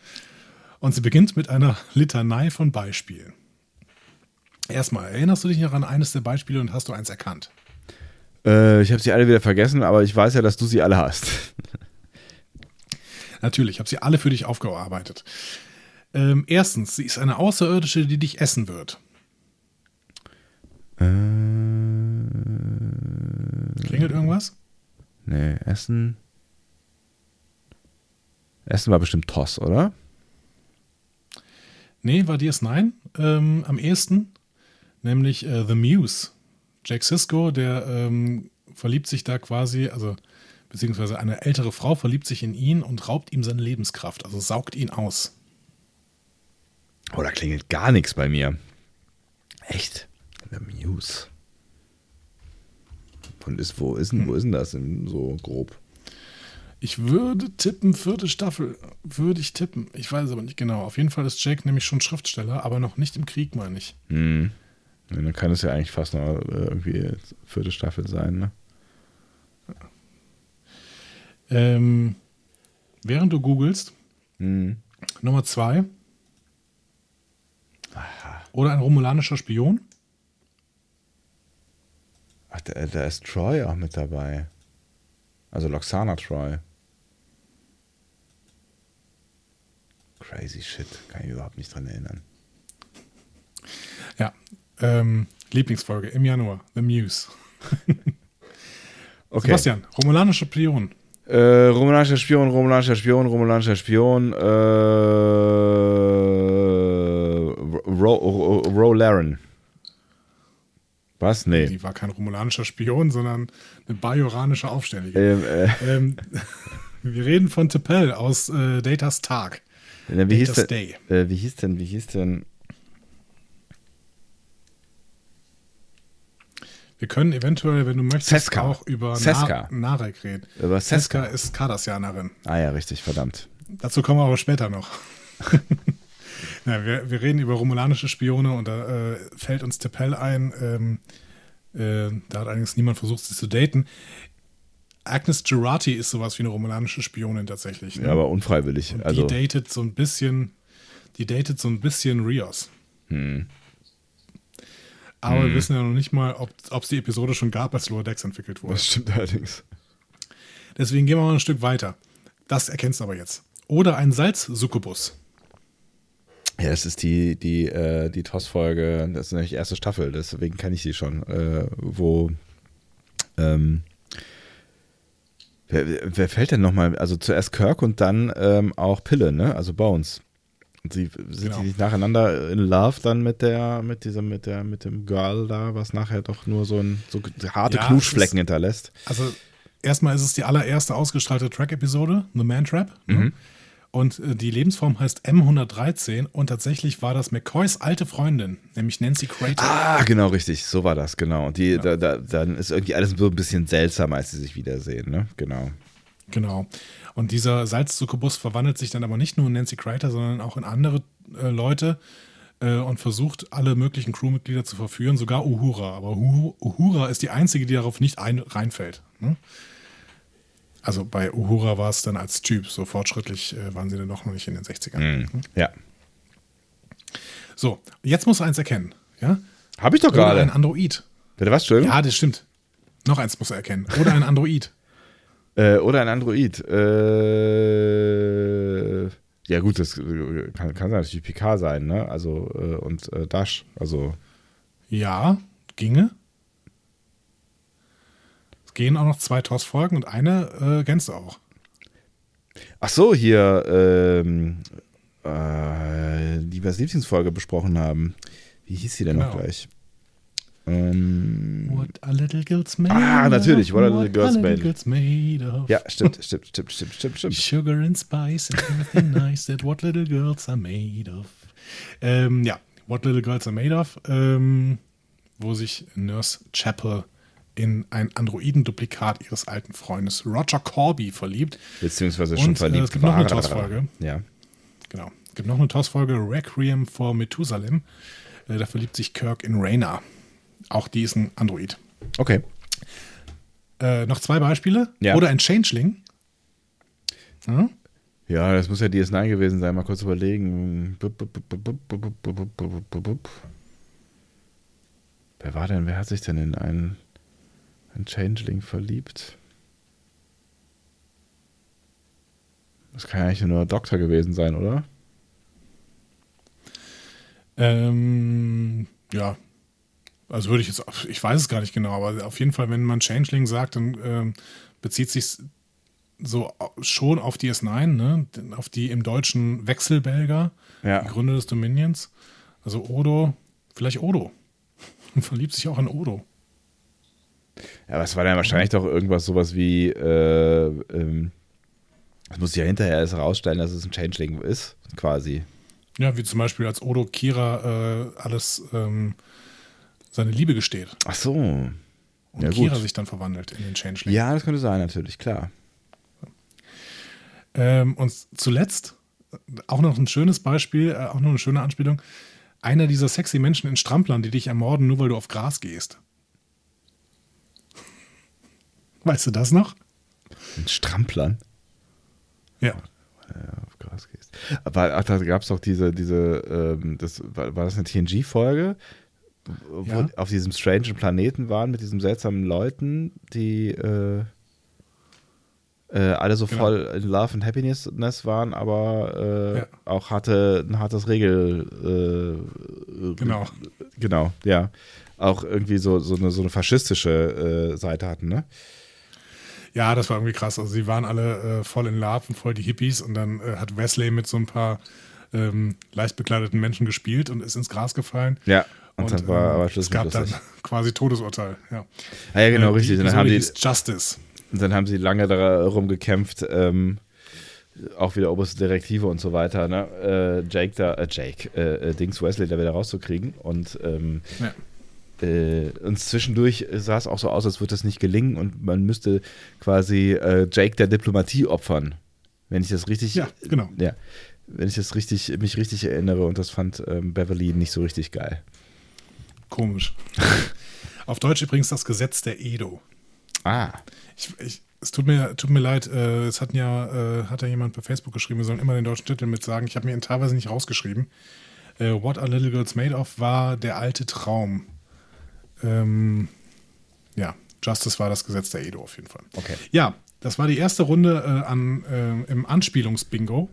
Und sie beginnt mit einer Litanei von Beispielen. Erstmal, erinnerst du dich noch an eines der Beispiele und hast du eins erkannt? Äh, ich habe sie alle wieder vergessen, aber ich weiß ja, dass du sie alle hast. Natürlich, ich habe sie alle für dich aufgearbeitet. Ähm, erstens, sie ist eine Außerirdische, die dich essen wird. Klingelt irgendwas? Nee, Essen. Essen war bestimmt Toss, oder? Nee, war DS9 ähm, am ehesten. Nämlich äh, The Muse. Jack Sisko, der ähm, verliebt sich da quasi, also beziehungsweise eine ältere Frau verliebt sich in ihn und raubt ihm seine Lebenskraft, also saugt ihn aus. Oh, da klingelt gar nichts bei mir. Echt? The Muse. Und ist, wo ist denn, wo ist denn das denn so grob? Ich würde tippen, vierte Staffel würde ich tippen. Ich weiß aber nicht genau. Auf jeden Fall ist Jake nämlich schon Schriftsteller, aber noch nicht im Krieg, meine ich. Hm. Ja, dann kann es ja eigentlich fast noch äh, irgendwie vierte Staffel sein, ne? Ähm, während du googelst, Hm. Nummer zwei. Oder ein romulanischer Spion. Ach, da, da ist Troy auch mit dabei. Also Loxana Troy. Crazy shit. Kann ich überhaupt nicht dran erinnern. Ja. Ähm, Lieblingsfolge im Januar. The Muse. Okay. Sebastian, romulanischer Spion. Äh, romulanischer Spion, romulanischer Spion, romulanischer Spion. Äh, Ro, Ro, Ro Laren. Was? Nee. Die war kein romulanischer Spion, sondern eine bajoranische Aufständige. Ähm, äh, Ähm, wir reden von T'Pel aus äh, Datas Tag. wie, hieß Datas denn, Day. äh, wie hieß denn, wie hieß denn, Wir können eventuell, wenn du möchtest, Seska. auch über Seska. Na Narek reden. über Seska Seska? ist Kardassianerin. Ah ja, richtig, verdammt. Dazu kommen wir aber später noch. ja, wir, wir reden über romulanische Spione und da äh, fällt uns T'Pel ein. Ähm, äh, da hat allerdings niemand versucht, sie zu daten. Agnes Girardi ist sowas wie eine romulanische Spionin tatsächlich. ne? Ja, aber unfreiwillig. und Also, die datet so ein bisschen, die datet so ein bisschen Rios. hm. Aber wir wissen ja noch nicht mal, ob es die Episode schon gab, als Lower Decks entwickelt wurde. das stimmt allerdings. Deswegen gehen wir mal ein Stück weiter. Das erkennst du aber jetzt. Oder ein Salz-Succubus. Ja, das ist die, die, äh, die TOS-Folge, das ist nämlich die erste Staffel, deswegen kenne ich sie schon, äh, wo ähm, wer, wer fällt denn nochmal? Also zuerst Kirk und dann ähm, auch Pille, ne? Also Bones. Und sie sind Genau. die nicht nacheinander in Love dann mit der, mit diesem, mit der, mit dem Girl da, was nachher doch nur so ein so harte Ja, Knutschflecken hinterlässt. Also erstmal ist es die allererste ausgestrahlte Track-Episode, The Man Trap. Mhm. Ne? Und äh, die Lebensform heißt M113 und tatsächlich war das McCoys alte Freundin, nämlich Nancy Crater. Ah, genau, richtig. So war das, genau. Und die, da, da, dann ist irgendwie alles so ein bisschen seltsam, als sie sich wiedersehen, ne? Genau. Genau. Und dieser Salzzuckerbus verwandelt sich dann aber nicht nur in Nancy Crater, sondern auch in andere äh, Leute äh, und versucht, alle möglichen Crewmitglieder zu verführen, sogar Uhura. Aber Uhu- Uhura ist die einzige, die darauf nicht ein, reinfällt. Ne? Also bei Uhura war es dann als Typ, so fortschrittlich äh, waren sie dann doch noch nicht in den 60ern. Mhm. Ja. So, jetzt musst du eins erkennen. Ja? Habe ich doch Oder ein gerade. Android. Bitte was, Entschuldigung? Ja, das stimmt. Noch eins muss er erkennen. Oder ein Android. Äh, oder ein Android. Äh, ja, gut, das kann, kann natürlich PK sein, ne? Also, äh, und äh, Dash. Also, Ja, ginge. Es gehen auch noch zwei TOS-Folgen und eine äh, du auch. ach so, hier, ähm, äh, die wir als Lieblingsfolge besprochen haben. Wie hieß sie denn noch Genau. gleich? Ähm, What a little girl's made Ah, natürlich, what a little girl's made. girl's made of. ja, stimmt, stimmt, stimmt, stimmt, stimmt, stimmt. Sugar and spice and everything nice that what little girls are made of. Ähm, ja, What Little Girls Are Made of, ähm, wo sich Nurse Chapel in ein Androidenduplikat ihres alten Freundes Roger Corby verliebt. Beziehungsweise Und, schon äh, verliebt es gibt noch eine war. TOS-Folge. Ja. Genau. Es gibt noch eine TOS-Folge, Requiem for Methusalem. Äh, da verliebt sich Kirk in Rayna. Auch die ist ein Android. Okay. Äh, noch zwei Beispiele. Ja. Oder ein Changeling. Hm? Ja, das muss ja DS9 gewesen sein. Mal kurz überlegen. Wer war denn? Wer hat sich denn in einen, einen Changeling verliebt? Das kann ja eigentlich nur Doktor gewesen sein, oder? Ähm, ja. Also würde ich jetzt, ich weiß es gar nicht genau, aber auf jeden Fall, wenn man Changeling sagt, dann ähm, bezieht sich so schon auf DS9, ne? auf die im Deutschen Wechselbelger, Ja. die Gründer des Dominions. Also Odo, vielleicht Odo. Und verliebt sich auch in Odo. Ja, aber es war dann wahrscheinlich doch irgendwas sowas wie, äh, ähm, das muss ja hinterher erst herausstellen, dass es ein Changeling ist, quasi. Ja, wie zum Beispiel als Odo Kira äh, alles ähm, seine Liebe gesteht. Ach so. Und Ja, gut. Kira sich dann verwandelt in den Changeling. Ja, das könnte sein, natürlich, klar. Ähm, und zuletzt, auch noch ein schönes Beispiel, äh, auch noch eine schöne Anspielung. Einer dieser sexy Menschen in Stramplern, die dich ermorden, nur weil du auf Gras gehst. Weißt du das noch? Ein Stramplern. Ja. auf Gras gehst. Aber ach, da gab es doch diese, diese, ähm, das, war, war das eine TNG-Folge, Ja. auf diesem strangen Planeten waren mit diesen seltsamen Leuten, die äh, äh, alle so Genau. voll in Love and Happiness waren, aber äh, Ja. auch hatte ein hartes Regel. Äh, Genau. Genau, ja. Auch irgendwie so, so, eine, so eine faschistische äh, Seite hatten, ne? Ja, das war irgendwie krass. Also sie waren alle äh, voll in Love und voll die Hippies und dann hat Wesley mit so ein paar ähm, leicht bekleideten Menschen gespielt und ist ins Gras gefallen. Ja. Und, dann war ähm, aber es Schluss gab mit dann quasi Todesurteil. Ja, Ah, ja, genau, Äh, richtig. Die Und dann haben die, Justice. Und dann haben sie lange darum gekämpft, ähm, auch wieder oberste Direktive und so weiter, ne? Äh, Jake da, äh, Jake, äh, äh, Dings Wesley da wieder rauszukriegen. Und ähm, Ja. äh, uns zwischendurch sah es auch so aus, als würde das nicht gelingen und man müsste quasi äh, Jake der Diplomatie opfern. Wenn ich das richtig, Ja, genau. ja, wenn ich das richtig, mich richtig erinnere und das fand ähm, Beverly nicht so richtig geil. Komisch. Auf Deutsch übrigens das Gesetz der Edo. Ah, Ich, ich, es tut mir, tut mir leid, äh, es hat ja, äh, hat ja jemand bei Facebook geschrieben, wir sollen immer den deutschen Titel mit sagen. Ich habe mir ihn teilweise nicht rausgeschrieben. Äh, What Are Little Girls Made Of war der alte Traum. Ähm, ja, Justice war das Gesetz der Edo auf jeden Fall. Okay. Ja, das war die erste Runde äh, an, äh, im Anspielungsbingo.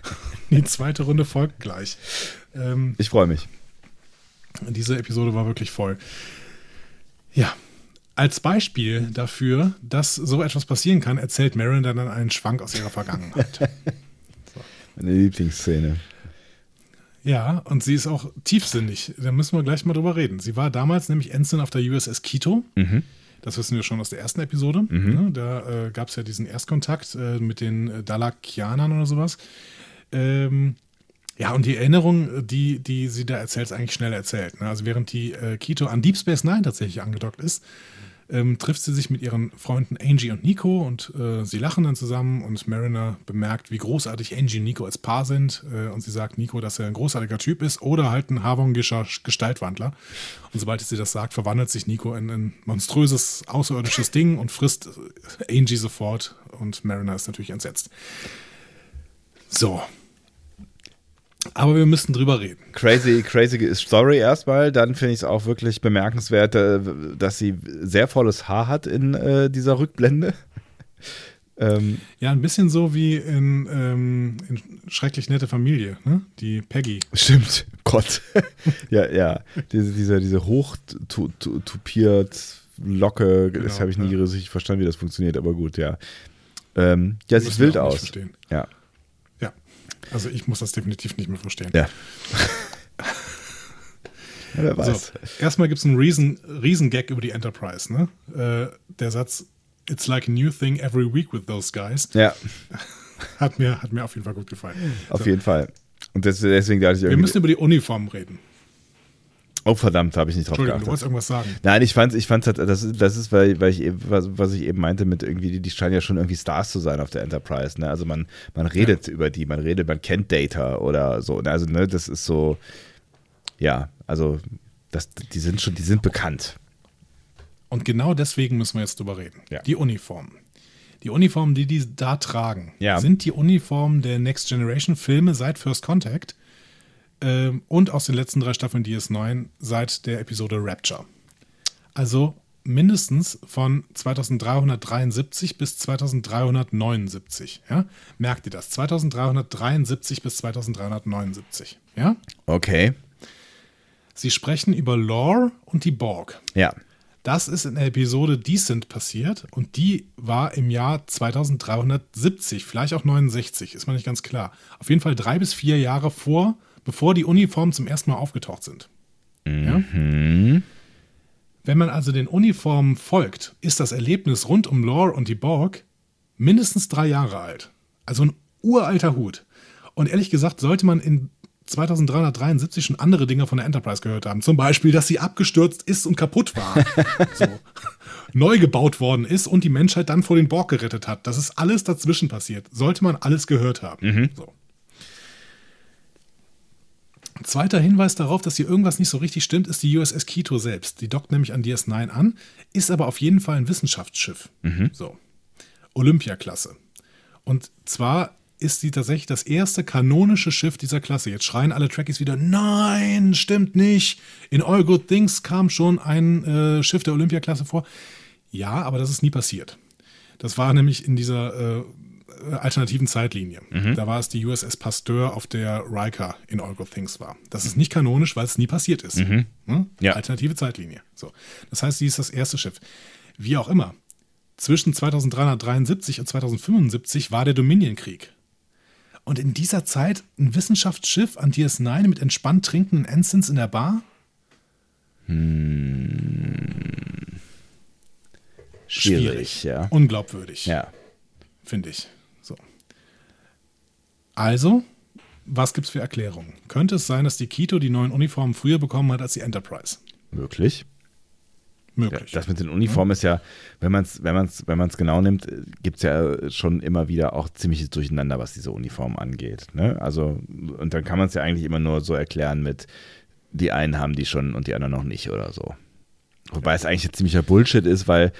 die zweite Runde folgt gleich. Ähm, Ich freue mich. Diese Episode war wirklich voll. Ja. Als Beispiel dafür, dass so etwas passieren kann, erzählt Marin dann einen Schwank aus ihrer Vergangenheit. Meine Lieblingsszene. Ja, und sie ist auch tiefsinnig. Da müssen wir gleich mal drüber reden. Sie war damals nämlich Ensign auf der USS Quito. Das wissen wir schon aus der ersten Episode. Ne, da äh, gab es ja diesen Erstkontakt äh, mit den äh, Dalakianern oder sowas. Ähm, ja, und die Erinnerung, die, die sie da erzählt, ist eigentlich schnell erzählt. Ne? Also während die äh, Quito an Deep Space Nine tatsächlich angedockt ist, ähm, trifft sie sich mit ihren Freunden Angie und Nico und äh, sie lachen dann zusammen und Mariner bemerkt, wie großartig Angie und Nico als Paar sind äh, und sie sagt Nico, dass er ein großartiger Typ ist oder halt ein havongischer Gestaltwandler. Und sobald sie das sagt, verwandelt sich Nico in ein monströses, außerirdisches Ding und frisst äh, Angie sofort und Mariner ist natürlich entsetzt. So. Aber wir müssten drüber reden. Crazy, crazy Story erstmal. Dann finde ich es auch wirklich bemerkenswert, äh, dass sie sehr volles Haar hat in äh, dieser Rückblende. ähm, Ja, ein bisschen so wie in, ähm, in Schrecklich nette Familie, ne? Die Peggy. stimmt. Gott. ja, ja. Diese, diese, diese hochtupiert Locke, das Genau, habe ich nie ja. richtig verstanden, wie das funktioniert, aber gut, ja. Ähm, ja, sieht Müssen wild aus. Ja. Also ich muss das definitiv nicht mehr verstehen. Ja. wer weiß. So, erstmal gibt es einen riesen, riesen Gag über die Enterprise, ne? Äh, der Satz, It's like a new thing every week with those guys, Ja, hat mir, hat mir auf jeden Fall gut gefallen. auf so, jeden Fall. Und deswegen dachte ich Wir müssen über die Uniformen reden. Oh verdammt, habe ich nicht drauf Entschuldigung, du geachtet. wolltest irgendwas sagen. Nein, ich fand, ich fand, das ist, das ist, weil, weil ich eben, was, was ich eben meinte mit irgendwie, die, die scheinen ja schon irgendwie Stars zu sein auf der Enterprise. Ne? Also man, man redet über die, man redet, man kennt Data oder so. Ne? Also ne, das ist so, ja, also das, die sind schon, die sind bekannt. Und genau deswegen müssen wir jetzt drüber reden. Ja. Die Uniformen. Die Uniformen, die die da tragen, Ja. sind die Uniformen der Next Generation Filme seit First Contact ähm, und aus den letzten drei Staffeln DS9 seit der Episode Rapture. Also mindestens von 2373 bis 2379. Ja? Merkt ihr das? 2373 bis 2379. Ja? Okay. Sie sprechen über Lore und die Borg. Ja. Das ist in der Episode Decent passiert und die war im Jahr 2370, vielleicht auch 69, ist mir nicht ganz klar. Auf jeden Fall drei bis vier Jahre vor, bevor die Uniformen zum ersten Mal aufgetaucht sind. Ja? Wenn man also den Uniformen folgt, ist das Erlebnis rund um Lore und die Borg mindestens drei Jahre alt. Also ein uralter Hut. Und ehrlich gesagt, sollte man in 2373 schon andere Dinge von der Enterprise gehört haben. Zum Beispiel, dass sie abgestürzt ist und kaputt war. so. Neu gebaut worden ist und die Menschheit dann vor den Borg gerettet hat. Das ist alles dazwischen passiert. Sollte man alles gehört haben. So. Zweiter Hinweis darauf, dass hier irgendwas nicht so richtig stimmt, ist die USS Quito selbst. Die dockt nämlich an DS9 an, ist aber auf jeden Fall ein Wissenschaftsschiff. So. Olympiaklasse. Und zwar ist sie tatsächlich das erste kanonische Schiff dieser Klasse. Jetzt schreien alle Trekkies wieder, nein, stimmt nicht. In All Good Things kam schon ein äh, Schiff der Olympiaklasse vor. Ja, aber das ist nie passiert. Das war nämlich in dieser äh, alternativen Zeitlinie. Da war es die USS Pasteur, auf der Riker in All Good Things war. Das ist nicht kanonisch, weil es nie passiert ist. Ne? Ja. Alternative Zeitlinie. So. Das heißt, sie ist das erste Schiff. Wie auch immer. Zwischen 2373 und 2075 war der Dominion-Krieg. Und in dieser Zeit ein Wissenschaftsschiff an DS9 mit entspannt trinkenden Ensigns in der Bar? Schwierig, ja. Unglaubwürdig, Ja. finde ich. So. Also, was gibt's für Erklärungen? Könnte es sein, dass die Kito die neuen Uniformen früher bekommen hat als die Enterprise? Möglich. Ja, Möglich. das mit den Uniformen ist ja, wenn man es wenn man's, wenn man's genau nimmt, gibt es ja schon immer wieder auch ziemliches Durcheinander, was diese Uniformen angeht. Ne? Also, und dann kann man es ja eigentlich immer nur so erklären mit, die einen haben die schon und die anderen noch nicht oder so. Wobei es eigentlich ein ziemlicher Bullshit ist, weil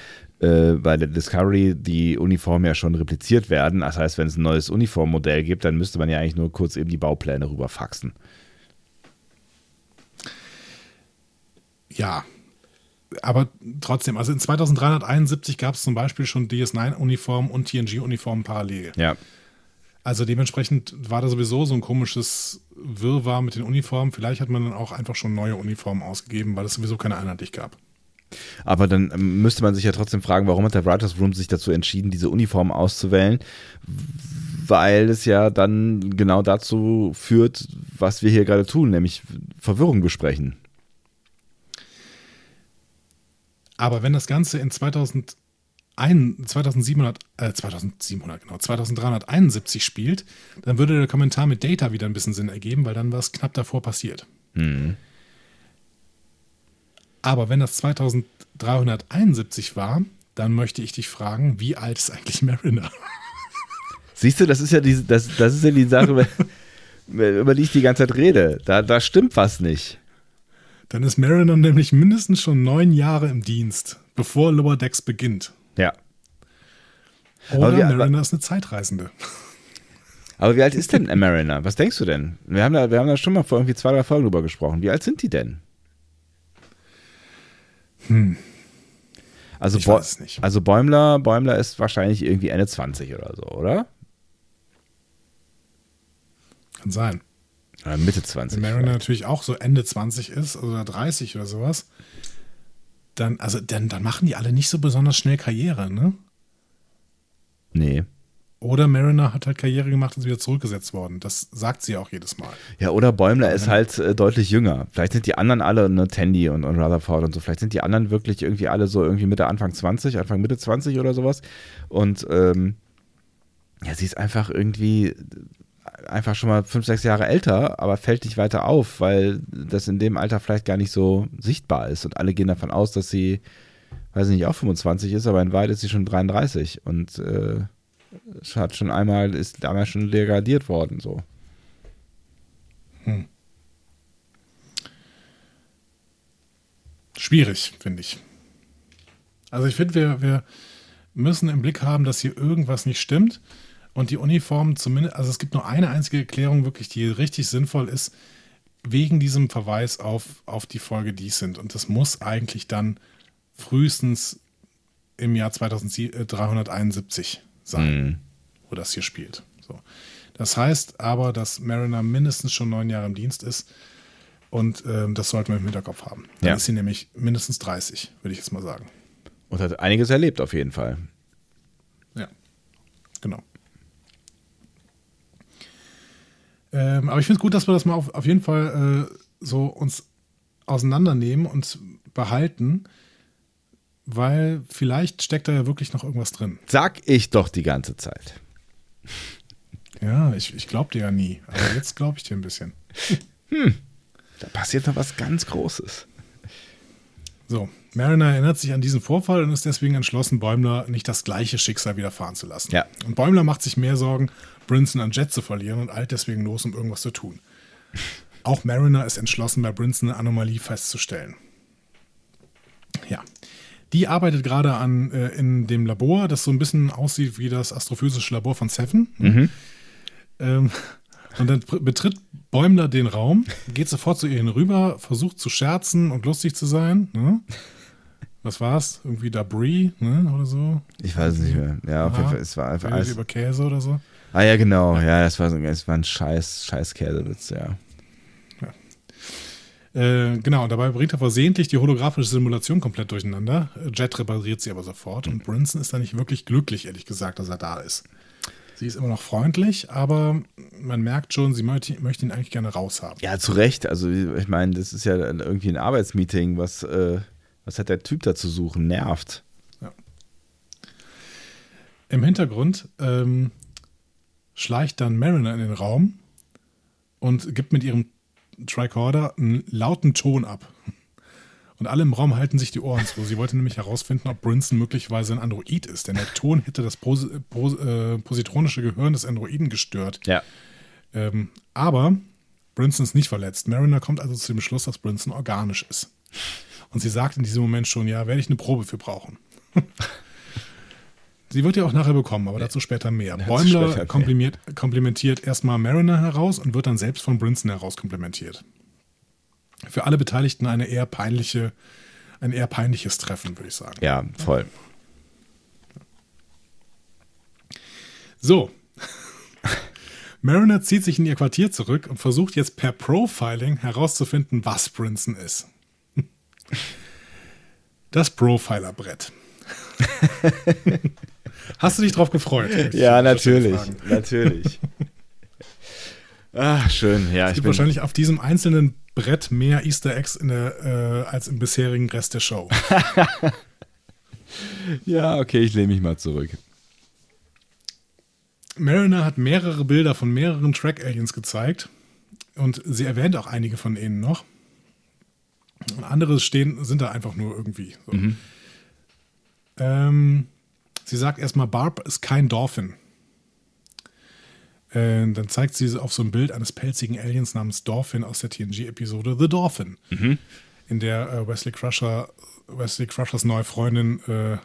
äh, bei der Discovery die Uniformen ja schon repliziert werden. Das heißt, wenn es ein neues Uniformmodell gibt, dann müsste man ja eigentlich nur kurz eben die Baupläne rüberfaxen. Ja. aber trotzdem, also in 2371 gab es zum Beispiel schon DS9-Uniformen und TNG-Uniformen parallel. Ja. Also dementsprechend war da sowieso so ein komisches Wirrwarr mit den Uniformen. Vielleicht hat man dann auch einfach schon neue Uniformen ausgegeben, weil es sowieso keine einheitlich gab. Aber dann ähm, müsste man sich ja trotzdem fragen, warum hat der Writers Room sich dazu entschieden, diese Uniform auszuwählen? Weil es ja dann genau dazu führt, was wir hier gerade tun, nämlich Verwirrung besprechen. Aber wenn das Ganze in 2000 ein, 2700, äh, 2700, genau, 2371 spielt, dann würde der Kommentar mit Data wieder ein bisschen Sinn ergeben, weil dann was knapp davor passiert. Mhm. Aber wenn das 2371 war, dann möchte ich dich fragen, wie alt ist eigentlich Mariner? Siehst du, das ist ja die, das, das ist ja die Sache, über die ich die ganze Zeit rede. Da, da stimmt was nicht. Dann ist Mariner nämlich mindestens schon neun Jahre im Dienst, bevor Lower Decks beginnt. Ja. Oder wie, Mariner ist eine Zeitreisende. Aber wie alt ist denn Mariner? Was denkst du denn? Wir haben da, wir haben da schon mal vor irgendwie zwei, drei Folgen drüber gesprochen. Wie alt sind die denn? Hm. Also, ich weiß es nicht. also Bäumler, Bäumler ist wahrscheinlich irgendwie Ende 20 oder so, oder? Kann sein. Oder Mitte 20. Wenn Mariner natürlich auch so Ende 20 ist oder 30 oder sowas, dann, also dann, dann machen die alle nicht so besonders schnell Karriere, ne? Nee. Oder Mariner hat halt Karriere gemacht und ist wieder zurückgesetzt worden. Das sagt sie auch jedes Mal. Ja, oder Bäumler ist halt äh, deutlich jünger. Vielleicht sind die anderen alle, ne, Tandy und, und Rutherford und so, vielleicht sind die anderen wirklich irgendwie alle so irgendwie Mitte, Anfang 20, Anfang Mitte 20 oder sowas. Und ähm, ja, sie ist einfach irgendwie einfach schon mal fünf, sechs Jahre älter, aber fällt nicht weiter auf, weil das in dem Alter vielleicht gar nicht so sichtbar ist. Und alle gehen davon aus, dass sie, weiß ich nicht, auch 25 ist, aber in Wahrheit ist sie schon 33 und äh, hat schon einmal, ist damals schon degradiert worden, so. Hm. Schwierig, finde ich. Also ich finde, wir, wir müssen im Blick haben, dass hier irgendwas nicht stimmt. Und die Uniformen zumindest, also es gibt nur eine einzige Erklärung, wirklich, die richtig sinnvoll ist, wegen diesem Verweis auf, auf die Folge Decent. Und das muss eigentlich dann frühestens im Jahr 2371 sein, mhm. wo das hier spielt. So. Das heißt aber, dass Mariner mindestens schon neun Jahre im Dienst ist. Und ähm, das sollten wir im Hinterkopf haben. Dann ja. ist sie nämlich mindestens 30, würde ich jetzt mal sagen. Und hat einiges erlebt auf jeden Fall. Ja, genau. Ähm, aber ich finde es gut, dass wir das mal auf, auf jeden Fall äh, so uns auseinandernehmen und behalten, weil vielleicht steckt da ja wirklich noch irgendwas drin. Sag ich doch die ganze Zeit. Ja, ich, ich glaube dir ja nie. Aber jetzt glaube ich dir ein bisschen. Hm, da passiert noch was ganz Großes. So, Mariner erinnert sich an diesen Vorfall und ist deswegen entschlossen, Bäumler nicht das gleiche Schicksal widerfahren zu lassen. Ja. Und Bäumler macht sich mehr Sorgen, Brinson an Jet zu verlieren und eilt deswegen los, um irgendwas zu tun. Auch Mariner ist entschlossen, bei Brinson eine Anomalie festzustellen. Ja. Die arbeitet gerade an äh, in dem Labor, das so ein bisschen aussieht wie das astrophysische Labor von Seven. Mhm. Ähm, und dann betritt Bäumler den Raum, geht sofort zu ihr hinüber, versucht zu scherzen und lustig zu sein. Ne? Was war's? Irgendwie Dabri, ne? Oder so? Ich weiß es nicht mehr. Ja, auf jeden Fall, es war einfach alles. Über Käse oder so. Ah ja, genau. Ja, das war, das war ein scheiß, scheiß Käsewitz, ja. Äh, genau, dabei bringt er versehentlich die holographische Simulation komplett durcheinander. Jet repariert sie aber sofort und Brinson ist da nicht wirklich glücklich, ehrlich gesagt, dass er da ist. Sie ist immer noch freundlich, aber man merkt schon, sie möchte, möchte ihn eigentlich gerne raushaben. Ja, zu Recht. Also, ich meine, das ist ja irgendwie ein Arbeitsmeeting. Was, äh, was hat der Typ da zu suchen? Nervt. Ja. Im Hintergrund ähm, schleicht dann Mariner in den Raum und gibt mit ihrem Tricorder einen lauten Ton ab. Und alle im Raum halten sich die Ohren zu. Sie wollte nämlich herausfinden, ob Brinson möglicherweise ein Android ist, denn der Ton hätte das Pos Pos äh, positronische Gehirn des Androiden gestört. Ja. Ähm, aber Brinson ist nicht verletzt. Mariner kommt also zu dem Schluss, dass Brinson organisch ist. Und sie sagt in diesem Moment schon, ja, werde ich eine Probe für brauchen. Sie wird ja auch nachher bekommen, aber dazu später mehr. Bäumler später, komplimentiert, komplimentiert erstmal Mariner heraus und wird dann selbst von Brinson heraus komplimentiert für alle Beteiligten eine eher peinliche ein eher peinliches Treffen, würde ich sagen. Ja, voll. So. Mariner zieht sich in ihr Quartier zurück und versucht jetzt per Profiling herauszufinden, was Brinson ist. Das Profiler-Brett. Hast du dich drauf gefreut? Ja, natürlich. Natürlich. Ach, schön. Ja, es gibt wahrscheinlich auf diesem einzelnen Brett mehr Easter Eggs der, äh, als im bisherigen Rest der Show. ja, okay, ich lehne mich mal zurück. Mariner hat mehrere Bilder von mehreren Track-Aliens gezeigt und sie erwähnt auch einige von ihnen noch. Und andere stehen, sind da einfach nur irgendwie. So. Mhm. Ähm, sie sagt erstmal, Barb ist kein Dolphin. Äh, dann zeigt sie auf so ein Bild eines pelzigen Aliens namens Dolphin aus der TNG-Episode The Dolphin, mhm. in der äh, Wesley Crusher, Wesley Crushers neue Freundin äh,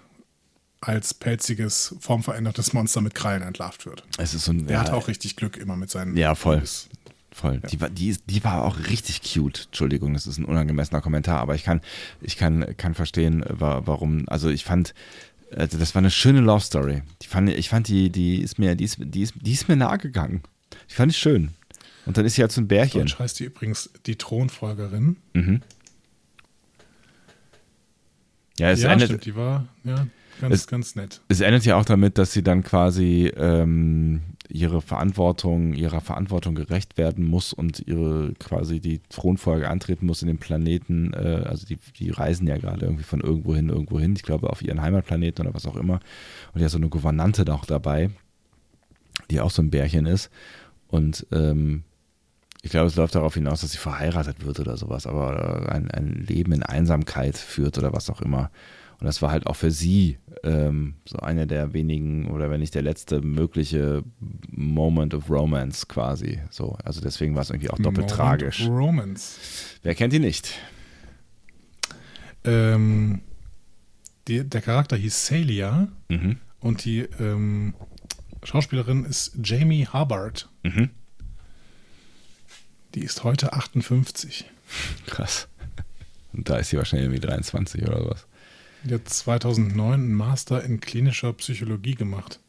als pelziges, formverändertes Monster mit Krallen entlarvt wird. Es ist so ein, er ja, hat auch richtig Glück immer mit seinen. Ja, voll. Babys. Voll. Ja. Die, war, die, die war auch richtig cute. Entschuldigung, das ist ein unangemessener Kommentar, aber ich kann, ich kann, kann verstehen, warum. Also ich fand, also das war eine schöne Love Story. Die fand, ich fand die, die ist mir, die ist, die ist, die ist mir nahe gegangen. Ich fand ich schön. Und dann ist sie halt so ein Bärchen. Deutsch heißt die übrigens die Thronfolgerin. Mhm. Ja, es ja, endet, stimmt, die war, ja, ganz, es, ganz nett. Es endet ja auch damit, dass sie dann quasi ähm, ihre Verantwortung, ihrer Verantwortung gerecht werden muss und ihre quasi die Thronfolge antreten muss in den Planeten. Äh, also die, die reisen ja gerade irgendwie von irgendwo hin, irgendwo hin. Ich glaube auf ihren Heimatplaneten oder was auch immer. Und ja so eine Gouvernante noch dabei, die auch so ein Bärchen ist. Und ähm, ich glaube, es läuft darauf hinaus, dass sie verheiratet wird oder sowas, aber ein, ein Leben in Einsamkeit führt oder was auch immer. Und das war halt auch für sie ähm, so einer der wenigen oder wenn nicht der letzte mögliche Moment of Romance quasi. So, also deswegen war es irgendwie auch doppelt Moment tragisch. Romance. Wer kennt die nicht? Ähm, die, der Charakter hieß Celia mhm. und die ähm, Schauspielerin ist Jamie Hubbard. Mhm. Die ist heute 58. Krass. Und da ist sie wahrscheinlich irgendwie 23 oder was. Hat 2009 einen Master in klinischer Psychologie gemacht.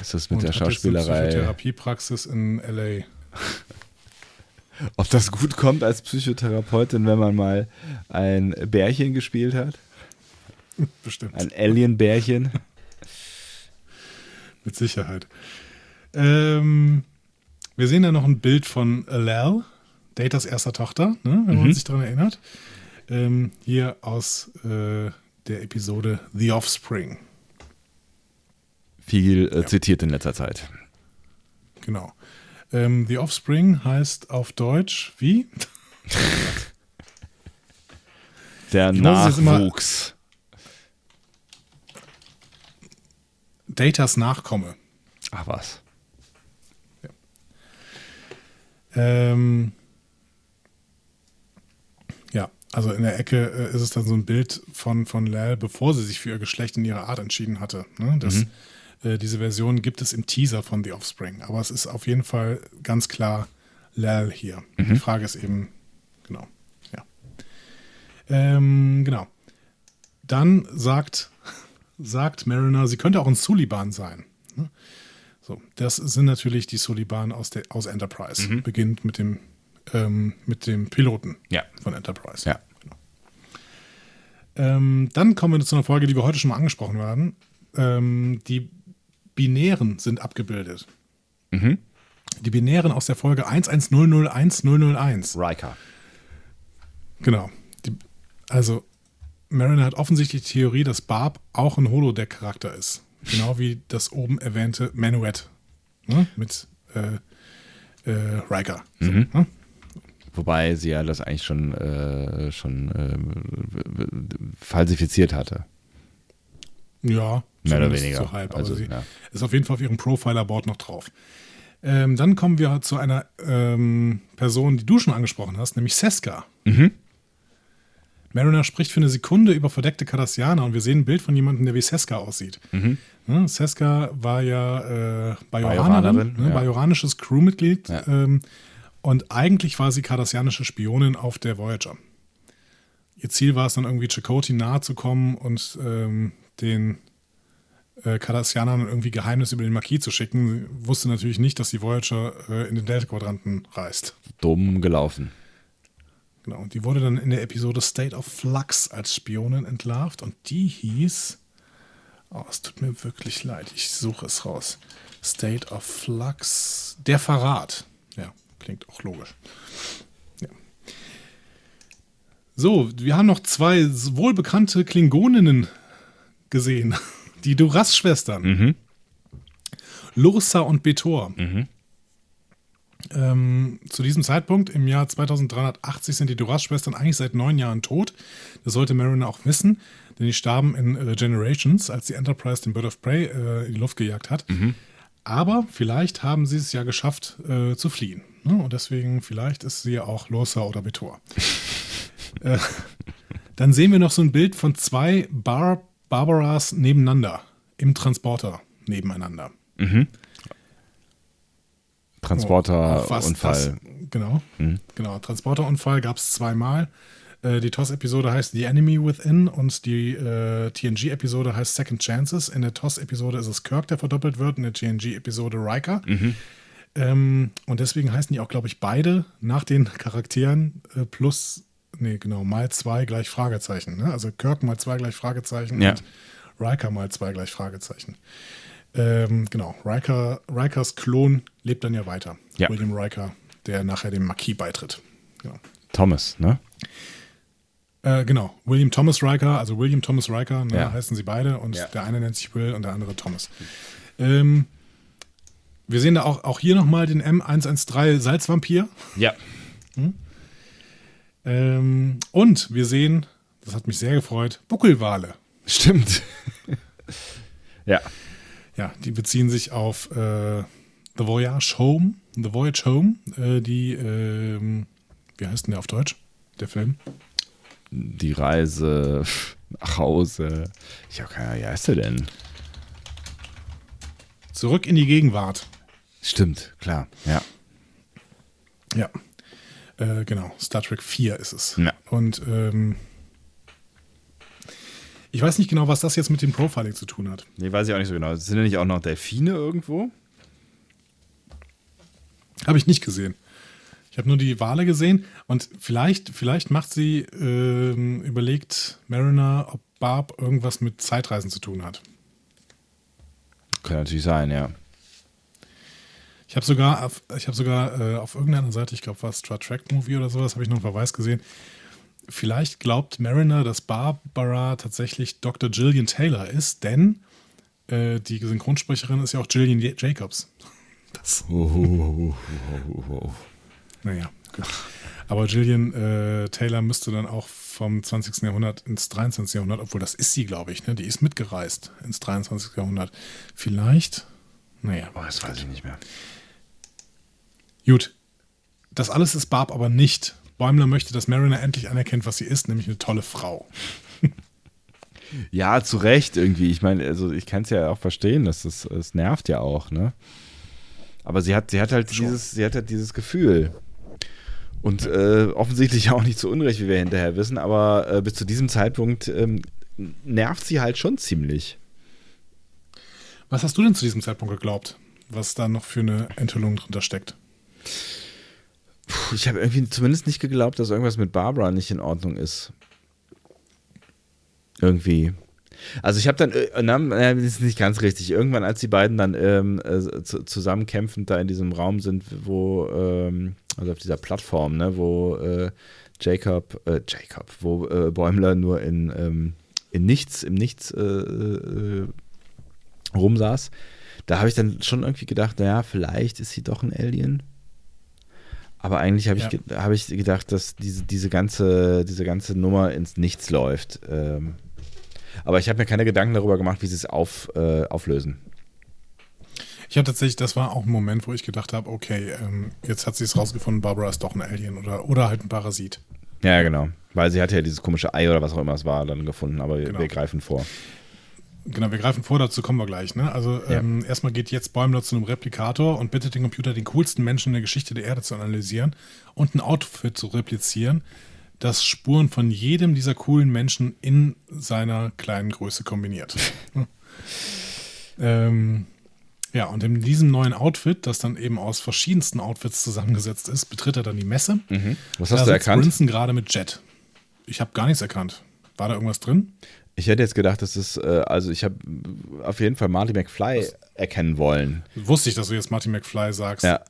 Ist das mit und der Schauspielerei? Psychotherapiepraxis in LA. Ob das gut kommt als Psychotherapeutin, wenn man mal ein Bärchen gespielt hat? Bestimmt. Ein Alien-Bärchen. Mit Sicherheit. Ähm, wir sehen da noch ein Bild von Lal, Datas erster Tochter, ne, wenn mhm. man sich daran erinnert. Ähm, hier aus äh, der Episode The Offspring. Viel äh, ja. zitiert in letzter Zeit. Genau. Ähm, The Offspring heißt auf Deutsch wie? Der ich Nachwuchs. Datas Nachkomme. Ach was. Ja. Ähm, also in der Ecke äh, ist es dann so ein Bild von, von Lal, bevor sie sich für ihr Geschlecht in ihrer Art entschieden hatte. Ne? Das, mhm. äh, diese Version gibt es im Teaser von The Offspring. Aber es ist auf jeden Fall ganz klar Lal hier. Mhm. Die Frage ist eben, genau, ja. Ähm, genau. Dann sagt, sagt Mariner, sie könnte auch ein Suliban sein. Ne? So, das sind natürlich die Suliban aus, der, aus Enterprise. Mhm. Beginnt mit dem ähm, mit dem Piloten ja. von Enterprise. Ja. Genau. Ähm, dann kommen wir zu einer Folge, die wir heute schon mal angesprochen haben. Ähm, die Binären sind abgebildet. Mhm. Die Binären aus der Folge 11001 Riker. Genau. Die, also, Mariner hat offensichtlich die Theorie, dass Barb auch ein Holodeck-Charakter ist. Genau wie das oben erwähnte Menuet. Ne? Mit äh, äh, Riker. So, mhm. ne? Wobei sie ja das eigentlich schon, äh, schon äh, falsifiziert hatte. Ja, mehr oder weniger. So halb, also sie ja. ist auf jeden Fall auf ihrem Profiler-Board noch drauf. Ähm, dann kommen wir zu einer ähm, Person, die du schon angesprochen hast, nämlich Seska. Mhm. Mariner spricht für eine Sekunde über verdeckte Cardassianer und wir sehen ein Bild von jemandem, der wie Seska aussieht. Mhm. Ja, Seska war ja äh, Bajoranerin, ne, ja. bajoranisches Crewmitglied. Ja. Ähm, und eigentlich war sie kardassianische Spionin auf der Voyager. ihr Ziel war es dann irgendwie Chakotay nahe zu kommen und ähm, den äh, Cardassianern irgendwie Geheimnis über den Marquis zu schicken. Sie wusste natürlich nicht, dass die Voyager äh, in den Delta-Quadranten reist. Dumm gelaufen. Genau, und die wurde dann in der Episode State of Flux als Spionin entlarvt und die hieß. Oh, es tut mir wirklich leid, ich suche es raus. State of Flux. Der Verrat. Ja, klingt auch logisch. Ja. So, wir haben noch zwei wohlbekannte Klingoninnen gesehen. Die Duras-Schwestern. Mhm. Lursa und Betor. Mhm. Ähm, zu diesem Zeitpunkt, im Jahr 2380, sind die Duras-Schwestern eigentlich seit neun Jahren tot. Das sollte Mariner auch wissen, denn die starben in äh, Generations, als die Enterprise den Bird of Prey äh, in die Luft gejagt hat. Aber vielleicht haben sie es ja geschafft äh, zu fliehen. Ne? Und deswegen, vielleicht ist sie ja auch Lursa oder Betor. äh, dann sehen wir noch so ein Bild von zwei Bar Barbaras nebeneinander im Transporter nebeneinander. Oh, was Transporterunfall. das- Genau. Genau. Transporterunfall gab es zweimal. Äh, die TOS-Episode heißt The Enemy Within und die äh, TNG-Episode heißt Second Chances. In der TOS-Episode ist es Kirk, der verdoppelt wird, in der TNG-Episode Riker. Ähm, und deswegen heißen die auch, glaube ich, beide nach den Charakteren äh, plus, nee, genau, mal zwei gleich Fragezeichen. Ne? Also Kirk mal zwei gleich Fragezeichen Ja. und Riker mal zwei gleich Fragezeichen. Ähm, genau, Riker, Rikers Klon lebt dann ja weiter. Ja. William Riker, der nachher dem Marquis beitritt. Genau. Thomas, ne? Äh, genau, William Thomas Riker, also William Thomas Riker, ne, Ja. heißen sie beide und Ja. der eine nennt sich Will und der andere Thomas. Ähm, wir sehen da auch, auch hier nochmal den M113 Salzvampir. Ja. Ähm, und wir sehen, das hat mich sehr gefreut, Buckelwale. Stimmt. ja. Ja, die beziehen sich auf äh, The Voyage Home, The Voyage Home, äh, die, ähm, wie heißt denn der auf Deutsch, der Film? Die Reise nach Hause. Ich habe keine Ahnung, wie heißt der denn? Zurück in die Gegenwart. Stimmt, klar. Ja. Ja. Äh, genau, Star Trek 4 ist es. Ja. Und ähm, ich weiß nicht genau, was das jetzt mit dem Profiling zu tun hat. Nee, weiß ich auch nicht so genau. Sind da nicht auch noch Delfine irgendwo? Habe ich nicht gesehen. Ich habe nur die Wale gesehen und vielleicht, vielleicht macht sie, ähm, überlegt Mariner, ob Barb irgendwas mit Zeitreisen zu tun hat. Kann natürlich sein, ja. Ich habe sogar, auf, ich habe sogar äh, auf irgendeiner Seite, ich glaube, war Star Trek Movie oder sowas, habe ich noch einen Verweis gesehen. Vielleicht glaubt Mariner, dass Barbara tatsächlich Dr. Gillian Taylor ist, denn äh, die Synchronsprecherin ist ja auch Gillian J- Jacobs. Das, Oh, naja, gut. Aber Gillian äh, Taylor müsste dann auch vom 20. Jahrhundert ins 23. Jahrhundert, obwohl das ist sie, glaube ich, ne? Die ist mitgereist ins 23. Jahrhundert. Vielleicht, naja. Oh, das weiß ich nicht mehr. Gut. Das alles ist Barb aber nicht. Bäumler möchte, dass Mariner endlich anerkennt, was sie ist, nämlich eine tolle Frau. Ja, zu Recht irgendwie. Ich meine, also ich kann es ja auch verstehen, dass das, es nervt ja auch, ne? Aber sie hat, sie hat halt Schon. dieses, sie hat halt dieses Gefühl. Und äh, offensichtlich auch nicht zu Unrecht, wie wir hinterher wissen, aber äh, bis zu diesem Zeitpunkt ähm, nervt sie halt schon ziemlich. Was hast du denn zu diesem Zeitpunkt geglaubt, was da noch für eine Enthüllung drunter steckt? Puh, ich habe irgendwie zumindest nicht geglaubt, dass irgendwas mit Barbara nicht in Ordnung ist. Irgendwie. Also ich habe dann, äh, na, das ist nicht ganz richtig. Irgendwann, als die beiden dann ähm, äh, zu, zusammenkämpfend da in diesem Raum sind, wo, ähm, also auf dieser Plattform, ne, wo äh, Jacob, äh, Jacob, wo äh, Bäumler nur in, ähm, in nichts, im Nichts äh, äh, rumsaß, da habe ich dann schon irgendwie gedacht, naja, vielleicht ist sie doch ein Alien. Aber eigentlich habe Ja. ich, hab ich gedacht, dass diese, diese, ganze, diese ganze Nummer ins Nichts läuft. Ähm, aber ich habe mir keine Gedanken darüber gemacht, wie sie es auf, äh, auflösen. Ich habe tatsächlich, das war auch ein Moment, wo ich gedacht habe, okay, ähm, jetzt hat sie es rausgefunden, Barbara ist doch ein Alien oder, oder halt ein Parasit. Ja, genau. Weil sie hatte ja dieses komische Ei oder was auch immer es war dann gefunden, aber wir- Genau. wir greifen vor. Genau, wir greifen vor, dazu kommen wir gleich. Ne? Also Ja. ähm, erstmal geht jetzt Bäumler zu einem Replikator und bittet den Computer, den coolsten Menschen in der Geschichte der Erde zu analysieren und ein Outfit zu replizieren, das Spuren von jedem dieser coolen Menschen in seiner kleinen Größe kombiniert. ähm, ja, und in diesem neuen Outfit, das dann eben aus verschiedensten Outfits zusammengesetzt ist, betritt er dann die Messe. Mhm. Was Da hast du sitzt erkannt? Brinson gerade mit Jet. Ich habe gar nichts erkannt. War da irgendwas drin? Ich hätte jetzt gedacht, das ist, äh, also ich habe auf jeden Fall Marty McFly erkennen wollen. Wusste ich, dass du jetzt Marty McFly sagst. Ja.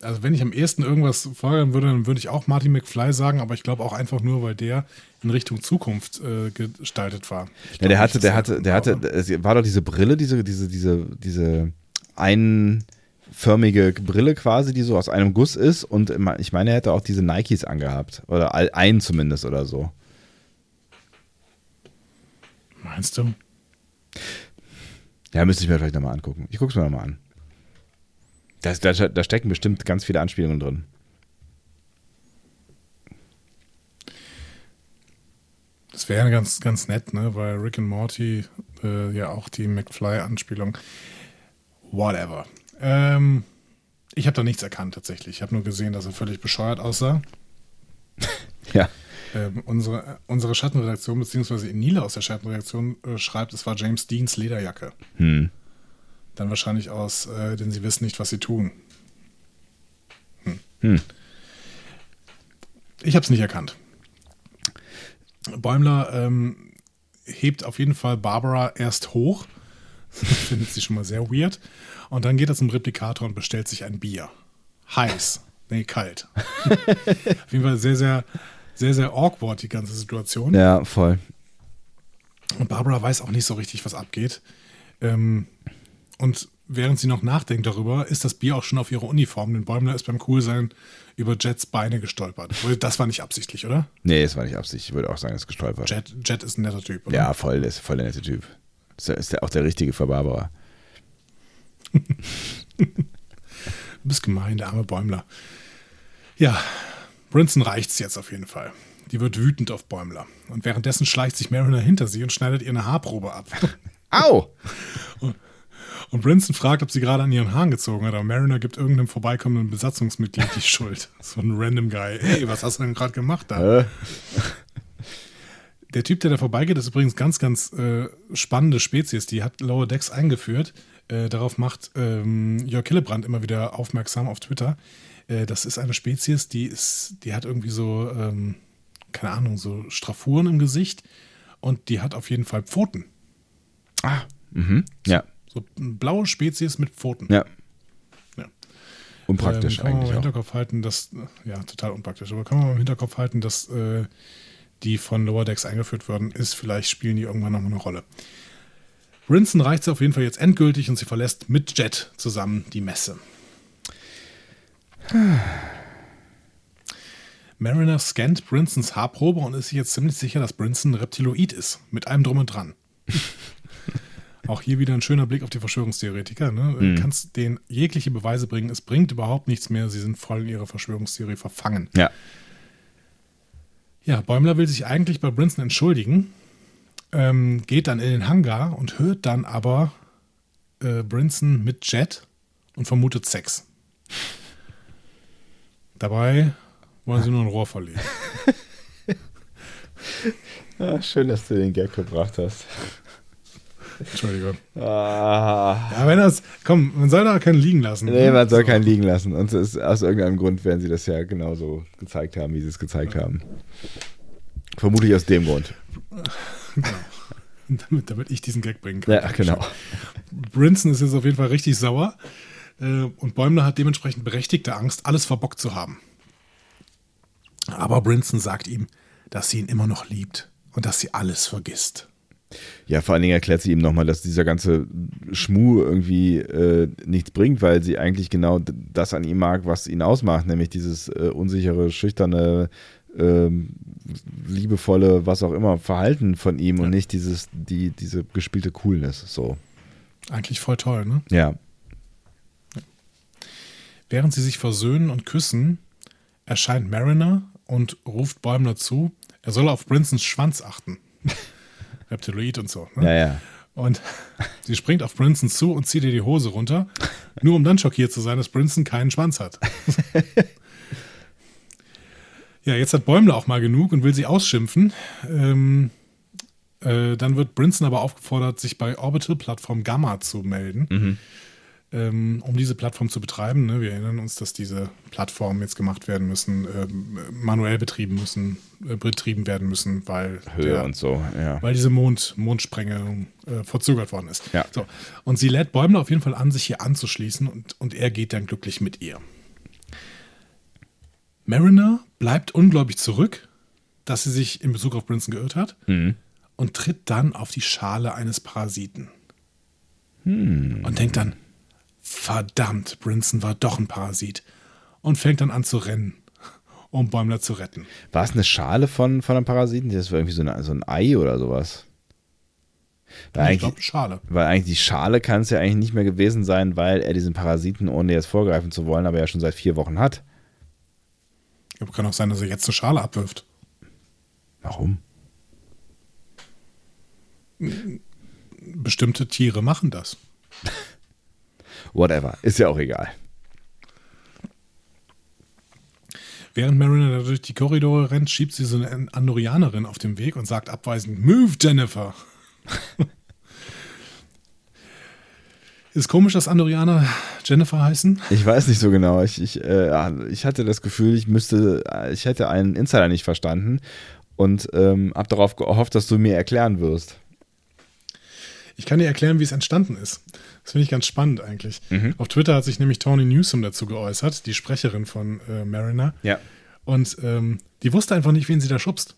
Also wenn ich am ehesten irgendwas fordern würde, dann würde ich auch Marty McFly sagen, aber ich glaube auch einfach nur, weil der in Richtung Zukunft äh, gestaltet war. Ja, der hatte, der hatte, der hatte, es war doch diese Brille, diese, diese, diese, diese einförmige Brille quasi, die so aus einem Guss ist und ich meine, er hätte auch diese Nikes angehabt. Oder einen zumindest oder so. Meinst du? Ja, müsste ich mir vielleicht nochmal angucken. Ich gucke es mir nochmal an. Da, da, da stecken bestimmt ganz viele Anspielungen drin. Das wäre ganz, ganz nett, ne? Weil Rick and Morty äh, ja auch die McFly-Anspielung. Whatever. Ähm, ich habe da nichts erkannt tatsächlich. Ich habe nur gesehen, dass er völlig bescheuert aussah. Ja. Ähm, unsere, unsere Schattenredaktion, beziehungsweise Nila aus der Schattenredaktion äh, schreibt, es war James Deans Lederjacke. Hm. Dann wahrscheinlich aus, äh, denn sie wissen nicht, was sie tun. Hm. Ich habe es nicht erkannt. Bäumler ähm, hebt auf jeden Fall Barbara erst hoch. Findet sie schon mal sehr weird. Und dann geht er zum Replikator und bestellt sich ein Bier. Heiß. Nee, kalt. auf jeden Fall sehr, sehr, sehr, sehr awkward, die ganze Situation. Ja, voll. Und Barbara weiß auch nicht so richtig, was abgeht. Ähm, und während sie noch nachdenkt darüber, ist das Bier auch schon auf ihrer Uniform. Denn Bäumler ist beim Coolsein über Jets Beine gestolpert. Das war nicht absichtlich, oder? Nee, das war nicht Absicht. Ich würde auch sagen, es ist gestolpert. Jet, Jet ist ein netter Typ, oder? Ja, voll, der ist voll der nette Typ. Ist, der- ist der auch der Richtige für Barbara. Du bist gemein, der arme Bäumler. Ja, Brinson reicht's jetzt auf jeden Fall. Die wird wütend auf Bäumler. Und währenddessen schleicht sich Mariner hinter sie und schneidet ihr eine Haarprobe ab. Au! Und Brinson fragt, ob sie gerade an ihren Haaren gezogen hat, aber Mariner gibt irgendeinem vorbeikommenden Besatzungsmitglied die Schuld. So ein random Guy. Ey, was hast du denn gerade gemacht da? Der Typ, der da vorbeigeht, ist übrigens ganz, ganz äh, spannende Spezies. Die hat Lower Decks eingeführt. Äh, darauf macht ähm, Jörg Hillebrand immer wieder aufmerksam auf Twitter. Äh, das ist eine Spezies, die ist, die hat irgendwie so, ähm, keine Ahnung, so Straffuren im Gesicht und die hat auf jeden Fall Pfoten. mhm. Ja, So eine blaue Spezies mit Pfoten. ja. Ja. Unpraktisch ähm, kann man mal eigentlich im auch. Hinterkopf halten, dass, ja, total unpraktisch, aber kann man im Hinterkopf halten, dass äh, die von Lower Decks eingeführt worden ist. Vielleicht spielen die irgendwann nochmal eine Rolle. Brinson reicht sie auf jeden Fall jetzt endgültig und sie verlässt mit Jet zusammen die Messe. Mariner scannt Brinsons Haarprobe und ist sich jetzt ziemlich sicher, dass Brinson ein Reptiloid ist. Mit allem drum und dran. Auch hier wieder ein schöner Blick auf die Verschwörungstheoretiker. Ne? Du kannst denen jegliche Beweise bringen. Es bringt überhaupt nichts mehr. Sie sind voll in ihrer Verschwörungstheorie verfangen. Ja. Ja, Bäumler will sich eigentlich bei Brinson entschuldigen, ähm, geht dann in den Hangar und hört dann aber äh, Brinson mit Jet und vermutet Sex. Dabei wollen sie nur ein Rohr verlegen. Ah, schön, dass du den Gag gebracht hast. Entschuldigung. Ah. Ja, wenn das, komm, man soll da keinen liegen lassen. Nee, ne? man soll So. keinen liegen lassen. Und es ist, aus irgendeinem Grund werden sie das ja genauso gezeigt haben, wie sie es gezeigt haben. Vermutlich aus dem Grund. damit, damit ich diesen Gag bringen kann. Ja, genau. Brinson ist jetzt auf jeden Fall richtig sauer äh, und Bäumler hat dementsprechend berechtigte Angst, alles verbockt zu haben. Aber Brinson sagt ihm, dass sie ihn immer noch liebt und dass sie alles vergisst. Ja, vor allen Dingen erklärt sie ihm nochmal, dass dieser ganze Schmuh irgendwie äh, nichts bringt, weil sie eigentlich genau das an ihm mag, was ihn ausmacht, nämlich dieses äh, unsichere, schüchterne, ähm, liebevolle, was auch immer, Verhalten von ihm und nicht dieses, die, diese gespielte Coolness. So. Eigentlich voll toll, ne? Ja. Während sie sich versöhnen und küssen, erscheint Mariner und ruft Bäumler zu, er solle auf Brinsons Schwanz achten. Reptiloid und so. Ne? Ja, ja. Und sie springt auf Brinson zu und zieht ihr die Hose runter, nur um dann schockiert zu sein, dass Brinson keinen Schwanz hat. Ja, jetzt hat Bäumler auch mal genug und will sie ausschimpfen. Ähm, äh, dann wird Brinson aber aufgefordert, sich bei Orbital-Plattform Gamma zu melden, Mhm. Ähm, um diese Plattform zu betreiben. Ne? Wir erinnern uns, dass diese Plattformen jetzt gemacht werden müssen, ähm, manuell betrieben müssen, äh, betrieben werden müssen, weil, Höhe der, und so, ja. weil diese Mond, Mondsprengung äh, verzögert worden ist. Ja. So. Und sie lädt Bäumler auf jeden Fall an, sich hier anzuschließen und, und er geht dann glücklich mit ihr. Mariner bleibt ungläubig zurück, dass sie sich in Bezug auf Brinson geirrt hat Mhm. und tritt dann auf die Schale eines Parasiten. Hm. Und denkt dann, verdammt, Brinson war doch ein Parasit. Und fängt dann an zu rennen, um Bäumler zu retten. War es eine Schale von, von einem Parasiten? Das war irgendwie so, eine, so ein Ei oder sowas. Weil ich glaube, Schale. weil eigentlich die Schale kann es ja eigentlich nicht mehr gewesen sein, weil er diesen Parasiten, ohne jetzt vorgreifen zu wollen, aber ja schon seit vier Wochen hat. Aber kann auch sein, dass er jetzt eine Schale abwirft. Warum? Bestimmte Tiere machen das. Whatever. Ist ja auch egal. Während Mariner durch die Korridore rennt, schiebt sie so eine Andorianerin auf dem Weg und sagt abweisend, Move, Jennifer. Ist komisch, dass Andorianer Jennifer heißen? Ich weiß nicht so genau. Ich, ich, äh, ich hatte das Gefühl, ich müsste, ich hätte einen Insider nicht verstanden und ähm, habe darauf gehofft, dass du mir erklären wirst. Ich kann dir erklären, wie es entstanden ist. Das finde ich ganz spannend eigentlich. Mhm. Auf Twitter hat sich nämlich Tony Newsom dazu geäußert, die Sprecherin von äh, Mariner. Ja. Und ähm, die wusste einfach nicht, wen sie da schubst.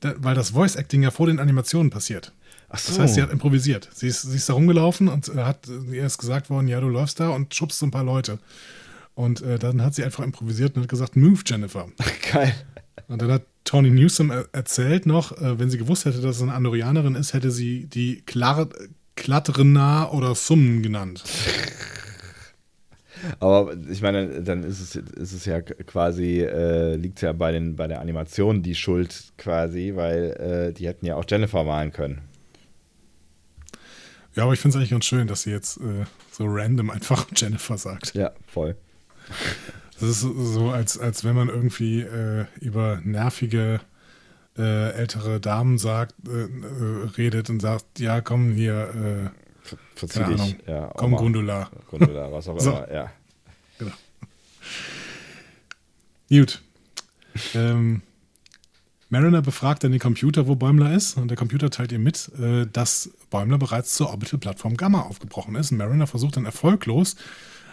Da, weil das Voice-Acting ja vor den Animationen passiert. Ach Das heißt, sie hat improvisiert. Sie ist, sie ist da rumgelaufen und äh, hat äh, ihr ist gesagt worden, ja, du läufst da und schubst so ein paar Leute. Und äh, dann hat sie einfach improvisiert und hat gesagt, move, Jennifer. Geil. Und dann hat Tony Newsom er erzählt noch, äh, wenn sie gewusst hätte, dass es eine Andorianerin ist, hätte sie die Klar oder Summen genannt. Aber ich meine, dann ist es, ist es ja quasi, äh, liegt ja bei, den, bei der Animation die Schuld quasi, weil äh, die hätten ja auch Jennifer malen können. Ja, aber ich finde es eigentlich ganz schön, dass sie jetzt äh, so random einfach Jennifer sagt. Ja, voll. Das ist so, als, als wenn man irgendwie äh, über nervige äh, ältere Damen sagt, äh, äh, redet und sagt, ja, komm hier, Ver verzieh dich. Ja, äh, komm. Gundula. Gundula, was auch So. immer, ja. Gut. ähm, Mariner befragt dann den Computer, wo Bäumler ist, und der Computer teilt ihr mit, äh, dass Bäumler bereits zur Orbital-Plattform Gamma aufgebrochen ist. Und Mariner versucht dann erfolglos,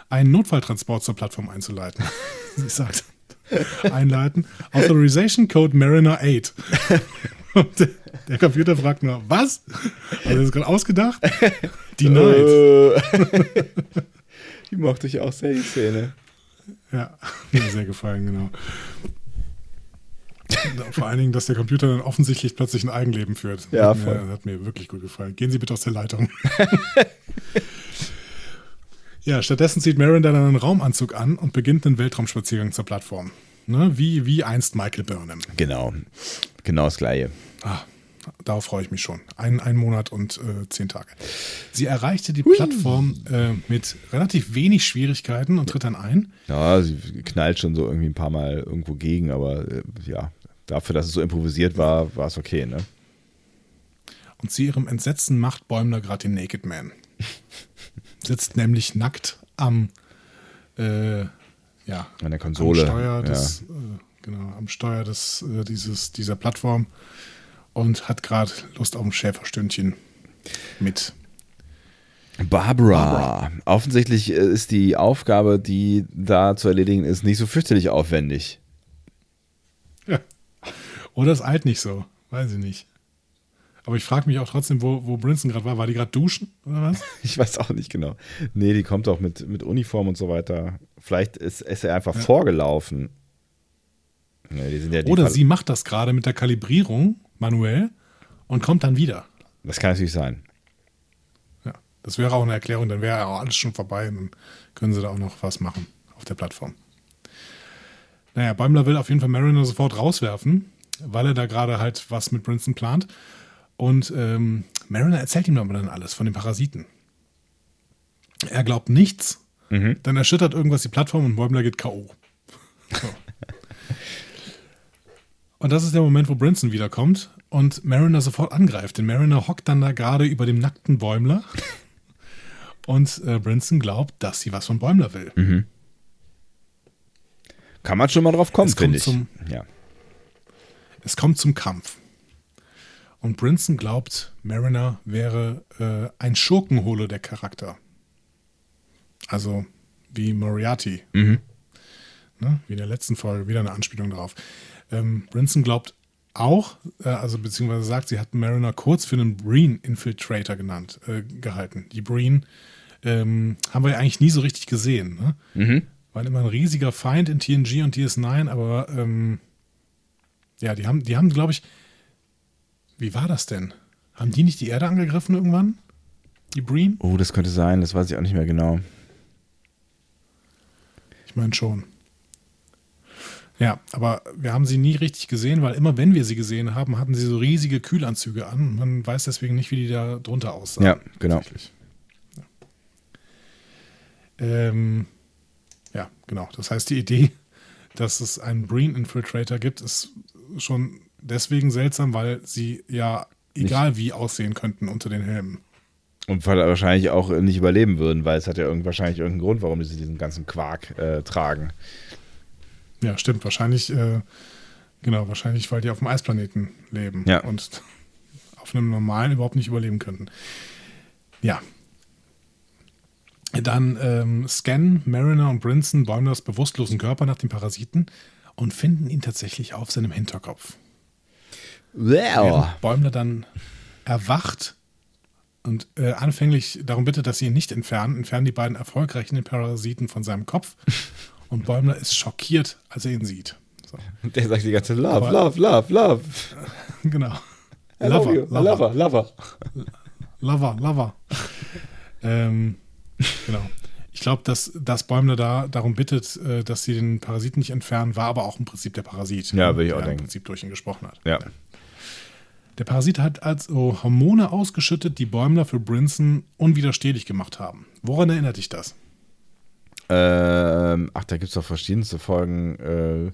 einen Notfalltransport zur Plattform einzuleiten. Sie sagt, einleiten, Authorization Code Mariner 8. Und der, der Computer fragt nur, was? Hat er das gerade ausgedacht? Denied. Äh, die mochte ich auch sehr, die Szene. Ja, mir sehr gefallen, genau. Vor allen Dingen, dass der Computer dann offensichtlich plötzlich ein Eigenleben führt. Ja, hat voll. Mir, hat mir wirklich gut gefallen. Gehen Sie bitte aus der Leitung. Ja, stattdessen zieht Marin dann einen Raumanzug an und beginnt einen Weltraumspaziergang zur Plattform. Ne? Wie, wie einst Michael Burnham. Genau. Genau das Gleiche. Ah, darauf freue ich mich schon. Ein, ein Monat und äh, zehn Tage. Sie erreichte die Plattform äh, mit relativ wenig Schwierigkeiten und tritt dann ein. Ja, sie knallt schon so irgendwie ein paar Mal irgendwo gegen, aber äh, ja, dafür, dass es so improvisiert war, war es okay, ne? Und zu ihrem Entsetzen macht Bäumler gerade den Naked Man. Sitzt nämlich nackt am, äh, ja, An der Konsole. am Steuer ja. des, äh, genau, am Steuer des, äh, dieses, dieser Plattform und hat gerade Lust auf ein Schäferstündchen mit. Barbara. Offensichtlich äh, ist die Aufgabe, die da zu erledigen ist, nicht so fürchterlich aufwendig. Ja. Oder es eilt nicht so, weiß ich nicht. Aber ich frage mich auch trotzdem, wo, wo Brinson gerade war. War die gerade duschen oder was? Ich weiß auch nicht genau. Nee, die kommt auch mit, mit Uniform und so weiter. Vielleicht ist, ist er einfach Ja. vorgelaufen. Nee, ja Oder Ver- sie macht das gerade mit der Kalibrierung manuell und kommt dann wieder. Das kann natürlich sein. Ja, das wäre auch eine Erklärung, dann wäre auch alles schon vorbei und dann können sie da auch noch was machen auf der Plattform. Naja, Bäumler will auf jeden Fall Mariner sofort rauswerfen, weil er da gerade halt was mit Brinson plant. Und ähm, Mariner erzählt ihm aber dann alles von den Parasiten. Er glaubt nichts, Mhm. dann erschüttert irgendwas die Plattform und Bäumler geht K.O. So. Und das ist der Moment, wo Brinson wiederkommt und Mariner sofort angreift. Denn Mariner hockt dann da gerade über dem nackten Bäumler. und äh, Brinson glaubt, dass sie was von Bäumler will. Mhm. Kann man schon mal drauf kommen, finde ich. zum- ja. Es kommt zum Kampf. Und Brinson glaubt, Mariner wäre äh, ein Schurkenholo der Charakter. Also wie Moriarty. Mhm. Ne? Wie in der letzten Folge, wieder eine Anspielung darauf. Ähm, Brinson glaubt auch, äh, also beziehungsweise sagt, sie hat Mariner kurz für einen Breen-Infiltrator genannt, äh, gehalten. Die Breen ähm, haben wir ja eigentlich nie so richtig gesehen. Ne? Mhm. Waren immer ein riesiger Feind in TNG und DS9, aber ähm, ja, die haben, die haben, glaube ich, wie war das denn? Haben die nicht die Erde angegriffen irgendwann? Die Breen? Oh, das könnte sein, das weiß ich auch nicht mehr genau. Ich meine schon. Ja, aber wir haben sie nie richtig gesehen, weil immer wenn wir sie gesehen haben, hatten sie so riesige Kühlanzüge an. Man weiß deswegen nicht, wie die da drunter aussahen. Ja, genau. Ja. Ähm, ja, genau. Das heißt, die Idee, dass es einen Breen Infiltrator gibt, ist schon deswegen seltsam, weil sie ja egal wie aussehen könnten unter den Helmen. Und weil wahrscheinlich auch nicht überleben würden, weil es hat ja irgend, wahrscheinlich irgendeinen Grund, warum sie diesen ganzen Quark äh, tragen. Ja, stimmt. Wahrscheinlich, äh, genau, wahrscheinlich, weil die auf dem Eisplaneten leben Ja. und auf einem normalen überhaupt nicht überleben könnten. Ja. Dann ähm, scannen Mariner und Brinson Bäumlers bewusstlosen Körper nach dem Parasiten und finden ihn tatsächlich auf seinem Hinterkopf. Während Bäumler dann erwacht und äh, anfänglich darum bittet, dass sie ihn nicht entfernen, entfernen die beiden erfolgreich den Parasiten von seinem Kopf. Und Bäumler ist schockiert, als er ihn sieht. So, Der sagt die ganze Love, Aber- Love, Love, Love. genau. I love Lover, Lover, Lover. Lover, Lover. ähm, genau. Ich glaube, dass, dass Bäumler da darum bittet, äh, dass sie den Parasiten nicht entfernen, war aber auch im Prinzip der Parasit. Ja, würde ich auch der denken. im Prinzip durch ihn gesprochen hat. Ja. Der Parasit hat also Hormone ausgeschüttet, die Bäumler für Brinson unwiderstehlich gemacht haben. Woran erinnert dich das? Ähm, ach, da gibt es doch verschiedenste Folgen, äh,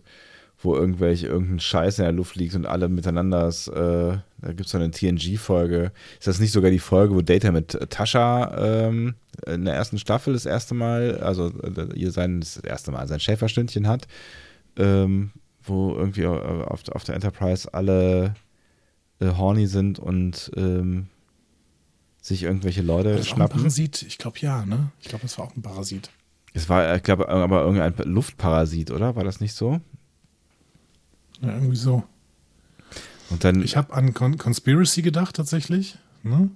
wo irgendwelche, irgendein Scheiß in der Luft liegt und alle miteinander, ist, äh, da gibt es so eine TNG-Folge. Ist das nicht sogar die Folge, wo Data mit Tascha ähm, in der ersten Staffel das erste Mal, also äh, ihr sein, das erste Mal sein Schäferstündchen hat, ähm, wo irgendwie auf, auf der Enterprise alle äh, horny sind und ähm, sich irgendwelche Leute War das auch ein schnappen. Parasit? Ich glaube ja, ne? Ich glaube, das war auch ein Parasit. Es war, ich glaube, aber irgendein Luftparasit, oder? War das nicht so? Ja, irgendwie so. Und dann, Ich habe an Con Conspiracy gedacht, tatsächlich. Ne?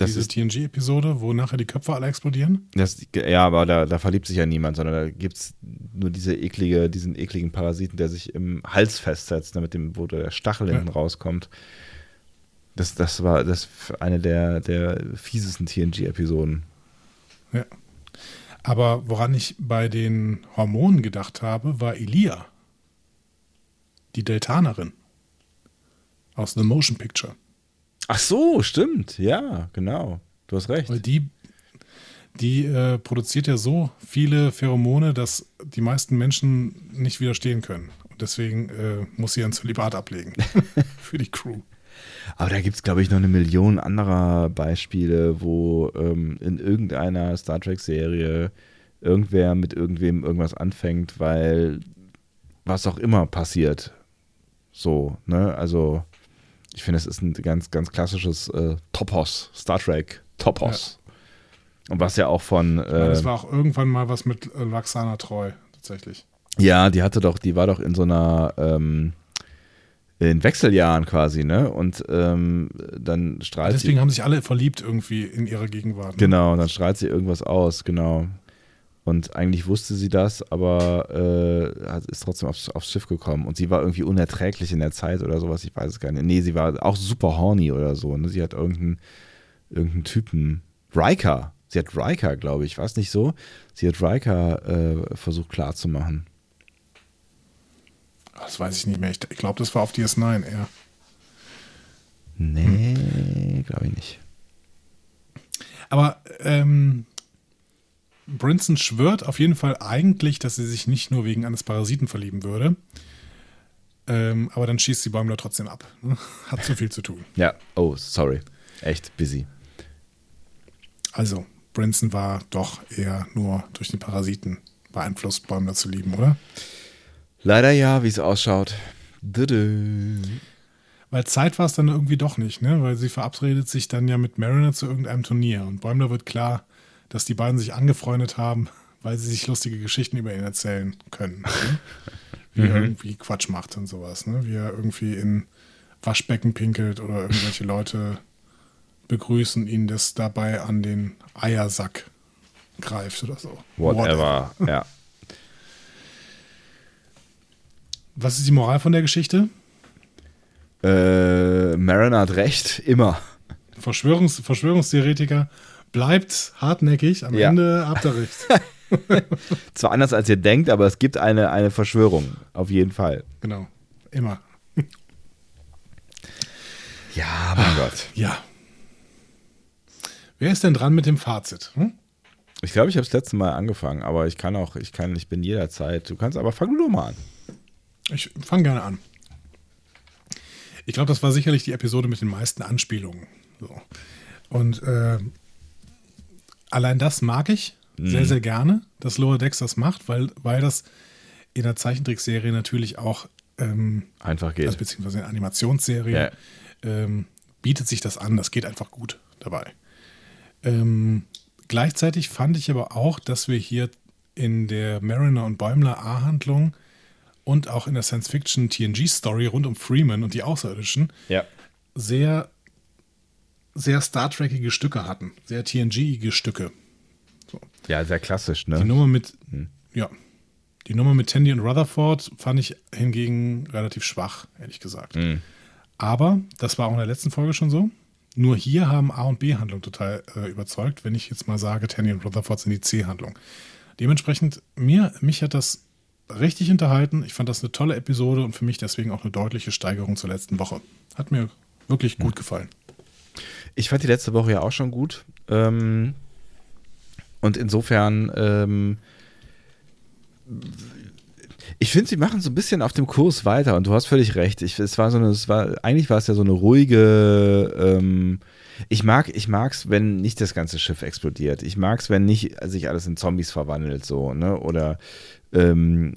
Das Diese TNG-Episode, wo nachher die Köpfe alle explodieren. das, ja, aber da, da verliebt sich ja niemand, sondern da gibt es nur diese eklige, diesen ekligen Parasiten, der sich im Hals festsetzt, damit dem, wo der Stachel Ja. hinten rauskommt. Das, das war das eine der, der fiesesten TNG-Episoden. Ja. Aber woran ich bei den Hormonen gedacht habe, war Elia. Die Deltanerin. Aus The Motion Picture. Ach so, stimmt. Ja, genau. Du hast recht. Weil die, die äh, produziert ja so viele Pheromone, dass die meisten Menschen nicht widerstehen können. Und deswegen äh, muss sie ein Zölibat ablegen. Für die Crew. Aber da gibt es, glaube ich, noch eine Million anderer Beispiele, wo ähm, in irgendeiner Star Trek-Serie irgendwer mit irgendwem irgendwas anfängt, weil was auch immer passiert. So, ne? Also, ich finde, es ist ein ganz, ganz klassisches äh, Topos, Star Trek Topos. Und was ja auch von. Ja, Äh, das war auch irgendwann mal was mit äh, Laxana Treu, tatsächlich. ja, die hatte doch, die war doch in so einer. Ähm, in Wechseljahren quasi, ne? Und ähm, dann strahlt sie. Deswegen haben sich alle verliebt irgendwie in ihrer Gegenwart. ne? Genau, dann strahlt sie irgendwas aus, genau. Und eigentlich wusste sie das, aber äh, ist trotzdem aufs, aufs Schiff gekommen. Und sie war irgendwie unerträglich in der Zeit oder sowas, ich weiß es gar nicht. Nee, sie war auch super horny oder so. Ne? Sie hat irgendeinen, irgendeinen Typen. Riker. Sie hat Riker, glaube ich. War es nicht so? Sie hat Riker äh, versucht klarzumachen. Das weiß ich nicht mehr. Ich, glaube, das war auf DS9 eher. Nee, glaube ich nicht. Aber ähm, Brinson schwört auf jeden Fall eigentlich, dass sie sich nicht nur wegen eines Parasiten verlieben würde. Ähm, aber dann schießt die Bäumler trotzdem ab. Hat zu viel zu tun. Ja, oh, sorry. Echt busy. Also, Brinson war doch eher nur durch den Parasiten beeinflusst, Bäumler zu lieben, oder? Leider ja, wie es ausschaut. Dödö. Weil Zeit war es dann irgendwie doch nicht, ne? Weil sie verabredet sich dann ja mit Mariner zu irgendeinem Turnier. Und Bäumler wird klar, dass die beiden sich angefreundet haben, weil sie sich lustige Geschichten über ihn erzählen können. Ne? Wie er irgendwie Quatsch macht und sowas, ne? Wie er irgendwie in Waschbecken pinkelt oder irgendwelche Leute begrüßen ihn, das dabei an den Eiersack greift oder so. Whatever. Ja. Was ist die Moral von der Geschichte? Äh, Mariner hat recht, immer. Verschwörungs Verschwörungstheoretiker bleibt hartnäckig, am Ja. Ende habt ihr recht. Zwar anders als ihr denkt, aber es gibt eine, eine Verschwörung. Auf jeden Fall. genau, immer. Ja, mein Gott. Ja. Wer ist denn dran mit dem Fazit? Hm? Ich glaube, ich habe das letzte Mal angefangen, aber ich kann auch, ich kann, ich bin jederzeit. Du kannst aber fang du mal an. Ich fange gerne an. Ich glaube, das war sicherlich die Episode mit den meisten Anspielungen. So. Und äh, allein das mag ich sehr, sehr gerne, dass Lower Decks das macht, weil, weil das in der Zeichentrickserie natürlich auch, ähm, Einfach geht. also beziehungsweise in der Animationsserie, Ja. ähm, bietet sich das an. Das geht einfach gut dabei. Ähm, gleichzeitig fand ich aber auch, dass wir hier in der Mariner und Bäumler A-Handlung und auch in der Science-Fiction-TNG-Story rund um Freeman und die Außerirdischen ja. sehr, sehr Star Trekige Stücke hatten. Sehr TNG-ige Stücke. Ja, sehr klassisch, Die ne? Nummer mit, ja, die Nummer mit Tandy und Rutherford fand ich hingegen relativ schwach, ehrlich gesagt. Mhm. Aber das war auch in der letzten Folge schon so. Nur hier haben A- und B-Handlung total äh, überzeugt, wenn ich jetzt mal sage, Tandy und Rutherford sind die C-Handlung. Dementsprechend, mir, mich hat das richtig unterhalten. Ich fand das eine tolle Episode und für mich deswegen auch eine deutliche Steigerung zur letzten Woche. Hat mir wirklich gut gefallen. Ich fand die letzte Woche ja auch schon gut. Ähm, und insofern, ähm, ich finde, sie machen so ein bisschen auf dem Kurs weiter und du hast völlig recht. Ich, es war so eine, es war, eigentlich war es ja so eine ruhige, ähm, ich mag, ich wenn nicht das ganze Schiff explodiert. Ich mag's, wenn nicht sich alles in Zombies verwandelt, so, ne? Oder ähm,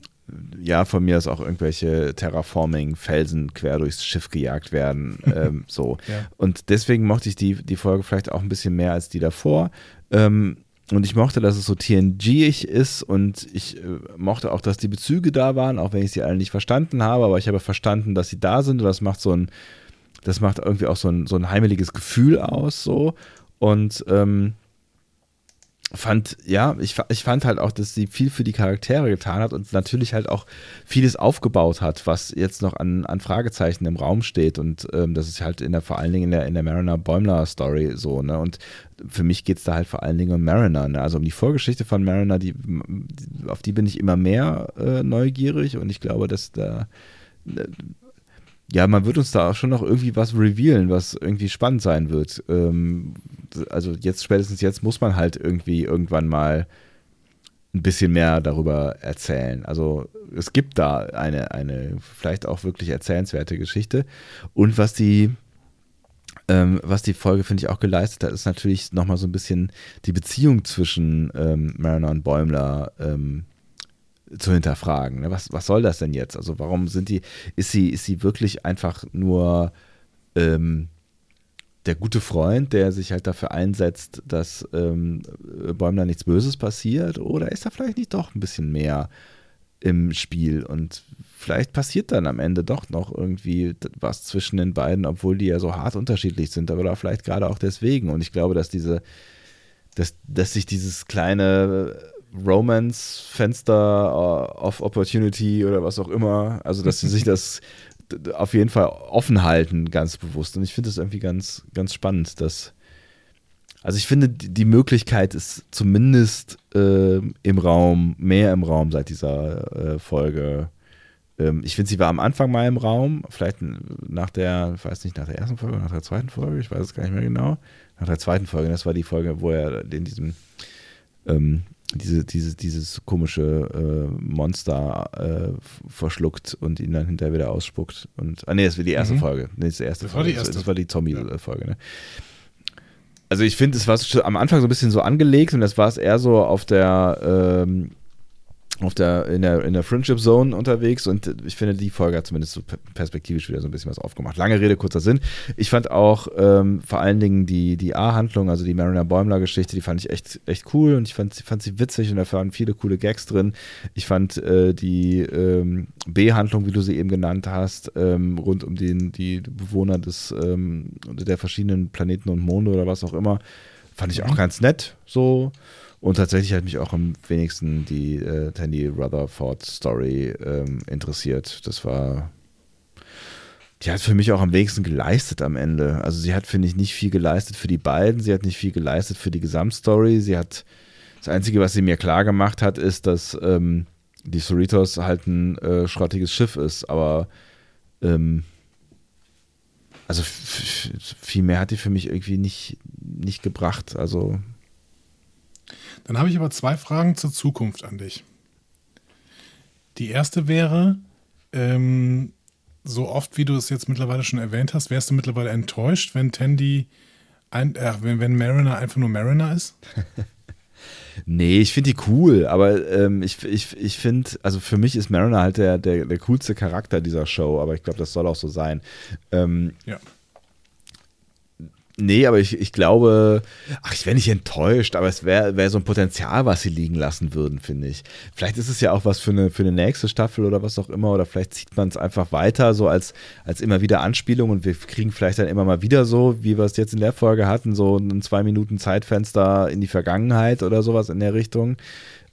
ja, von mir aus auch irgendwelche Terraforming-Felsen quer durchs Schiff gejagt werden. ähm, so. Ja. Und deswegen mochte ich die, die Folge vielleicht auch ein bisschen mehr als die davor. Ähm, und ich mochte, dass es so TNG-ig ist und ich äh, mochte auch, dass die Bezüge da waren, auch wenn ich sie alle nicht verstanden habe, aber ich habe verstanden, dass sie da sind und das macht so ein, das macht irgendwie auch so ein, so ein heimeliges Gefühl aus, so. Und ähm, fand, ja, ich, ich fand halt auch, dass sie viel für die Charaktere getan hat und natürlich halt auch vieles aufgebaut hat, was jetzt noch an, an Fragezeichen im Raum steht. Und ähm, das ist halt in der, vor allen Dingen in der, in der Mariner Bäumler Story so, ne? Und für mich geht es da halt vor allen Dingen um Mariner, ne? Also um die Vorgeschichte von Mariner, die, auf die bin ich immer mehr äh, neugierig und ich glaube, dass da äh, ja, man wird uns da auch schon noch irgendwie was revealen, was irgendwie spannend sein wird. Ähm, also jetzt, spätestens jetzt muss man halt irgendwie irgendwann mal ein bisschen mehr darüber erzählen. Also es gibt da eine, eine vielleicht auch wirklich erzählenswerte Geschichte. Und was die, ähm, was die Folge, finde ich, auch geleistet hat, ist natürlich nochmal so ein bisschen die Beziehung zwischen ähm, Mariner und Bäumler ähm, zu hinterfragen. Ne? Was, was soll das denn jetzt? Also warum sind die, ist sie, ist sie wirklich einfach nur ähm, der gute Freund, der sich halt dafür einsetzt, dass ähm, Bäumler nichts Böses passiert? Oder ist da vielleicht nicht doch ein bisschen mehr im Spiel? Und vielleicht passiert dann am Ende doch noch irgendwie was zwischen den beiden, obwohl die ja so hart unterschiedlich sind, aber vielleicht gerade auch deswegen. Und ich glaube, dass diese, dass, dass sich dieses kleine Romance-Fenster of Opportunity oder was auch immer, also dass sie sich das auf jeden Fall offen halten, ganz bewusst. Und ich finde es irgendwie ganz, ganz spannend, dass. Also ich finde, die die Möglichkeit ist zumindest äh, im Raum, mehr im Raum seit dieser äh, Folge. Ähm, ich finde, sie war am Anfang mal im Raum, vielleicht nach der, ich weiß nicht, nach der ersten Folge, nach der zweiten Folge, ich weiß es gar nicht mehr genau. Nach der zweiten Folge, das war die Folge, wo er in diesem ähm, diese, diese, dieses komische äh, Monster äh, verschluckt und ihn dann hinterher wieder ausspuckt. Und, ah, nee, das war die erste mhm. Folge. Nee, das, die erste das Folge. war die erste. Das war die Zombie-Folge, ne? Also ich finde, es war am Anfang so ein bisschen so angelegt und das war es eher so auf der ähm, auf der, in, der, in der Friendship Zone unterwegs und ich finde, die Folge hat zumindest so perspektivisch wieder so ein bisschen was aufgemacht. Lange Rede, kurzer Sinn. Ich fand auch ähm, vor allen Dingen die, die A-Handlung, also die Mariner Bäumler-Geschichte, die fand ich echt, echt cool und ich fand, fand sie witzig und da waren viele coole Gags drin. Ich fand äh, die ähm, B-Handlung, wie du sie eben genannt hast, ähm, rund um den, die Bewohner des, ähm, der verschiedenen Planeten und Monde oder was auch immer, fand ich auch mhm. ganz nett. So. Und tatsächlich hat mich auch am wenigsten die äh, Tandy Rutherford Story ähm, interessiert. Das war. Die hat für mich auch am wenigsten geleistet am Ende. Also sie hat, finde ich, nicht viel geleistet für die beiden. Sie hat nicht viel geleistet für die Gesamtstory. Sie hat. Das Einzige, was sie mir klar gemacht hat, ist, dass ähm, die Cerritos halt ein äh, schrottiges Schiff ist. Aber ähm, also viel mehr hat die für mich irgendwie nicht, nicht gebracht. Also dann habe ich aber zwei Fragen zur Zukunft an dich. Die erste wäre, ähm, so oft wie du es jetzt mittlerweile schon erwähnt hast, wärst du mittlerweile enttäuscht, wenn Tandy, ein, äh, wenn, wenn Mariner einfach nur Mariner ist? nee, ich finde die cool, aber ähm, ich, ich, ich finde, also für mich ist Mariner halt der, der, der coolste Charakter dieser Show, aber ich glaube, das soll auch so sein. Ähm, ja. Nee, aber ich, ich glaube, ach, ich wäre nicht enttäuscht, aber es wäre wär so ein Potenzial, was sie liegen lassen würden, finde ich. Vielleicht ist es ja auch was für eine, für eine nächste Staffel oder was auch immer, oder vielleicht zieht man es einfach weiter, so als, als immer wieder Anspielung und wir kriegen vielleicht dann immer mal wieder so, wie wir es jetzt in der Folge hatten, so ein zwei Minuten Zeitfenster in die Vergangenheit oder sowas in der Richtung.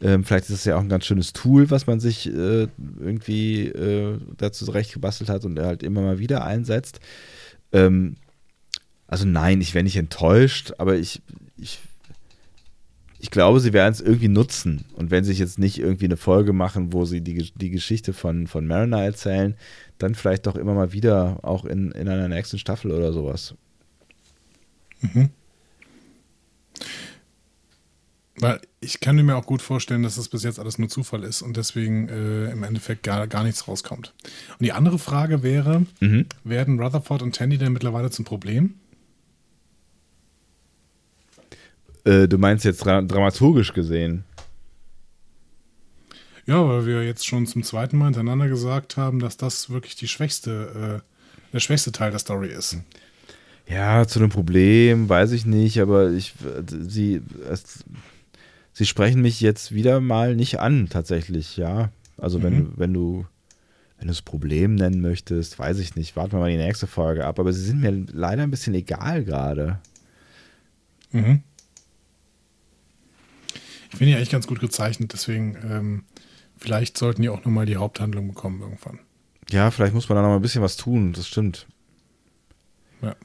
Ähm, vielleicht ist es ja auch ein ganz schönes Tool, was man sich äh, irgendwie äh, dazu zurechtgebastelt hat und halt immer mal wieder einsetzt. Ähm, also nein, ich wäre nicht enttäuscht, aber ich, ich, ich glaube, sie werden es irgendwie nutzen. Und wenn sie sich jetzt nicht irgendwie eine Folge machen, wo sie die, die Geschichte von, von Mariner erzählen, dann vielleicht doch immer mal wieder auch in, in einer nächsten Staffel oder sowas. Mhm. Weil ich kann mir auch gut vorstellen, dass das bis jetzt alles nur Zufall ist und deswegen äh, im Endeffekt gar, gar nichts rauskommt. Und die andere Frage wäre, mhm. werden Rutherford und Tandy denn mittlerweile zum Problem? Äh, du meinst jetzt dra dramaturgisch gesehen? Ja, weil wir jetzt schon zum zweiten Mal hintereinander gesagt haben, dass das wirklich die schwächste, äh, der schwächste Teil der Story ist. Ja, zu dem Problem weiß ich nicht, aber ich, sie, es, sie sprechen mich jetzt wieder mal nicht an, tatsächlich, ja. Also wenn, mhm. wenn du, wenn du das Problem nennen möchtest, weiß ich nicht, warten wir mal die nächste Folge ab, aber sie sind mir leider ein bisschen egal gerade. Mhm. Ich finde die eigentlich ganz gut gezeichnet, deswegen ähm, vielleicht sollten die auch nochmal die Haupthandlung bekommen irgendwann. Ja, vielleicht muss man da noch mal ein bisschen was tun, das stimmt. Ja.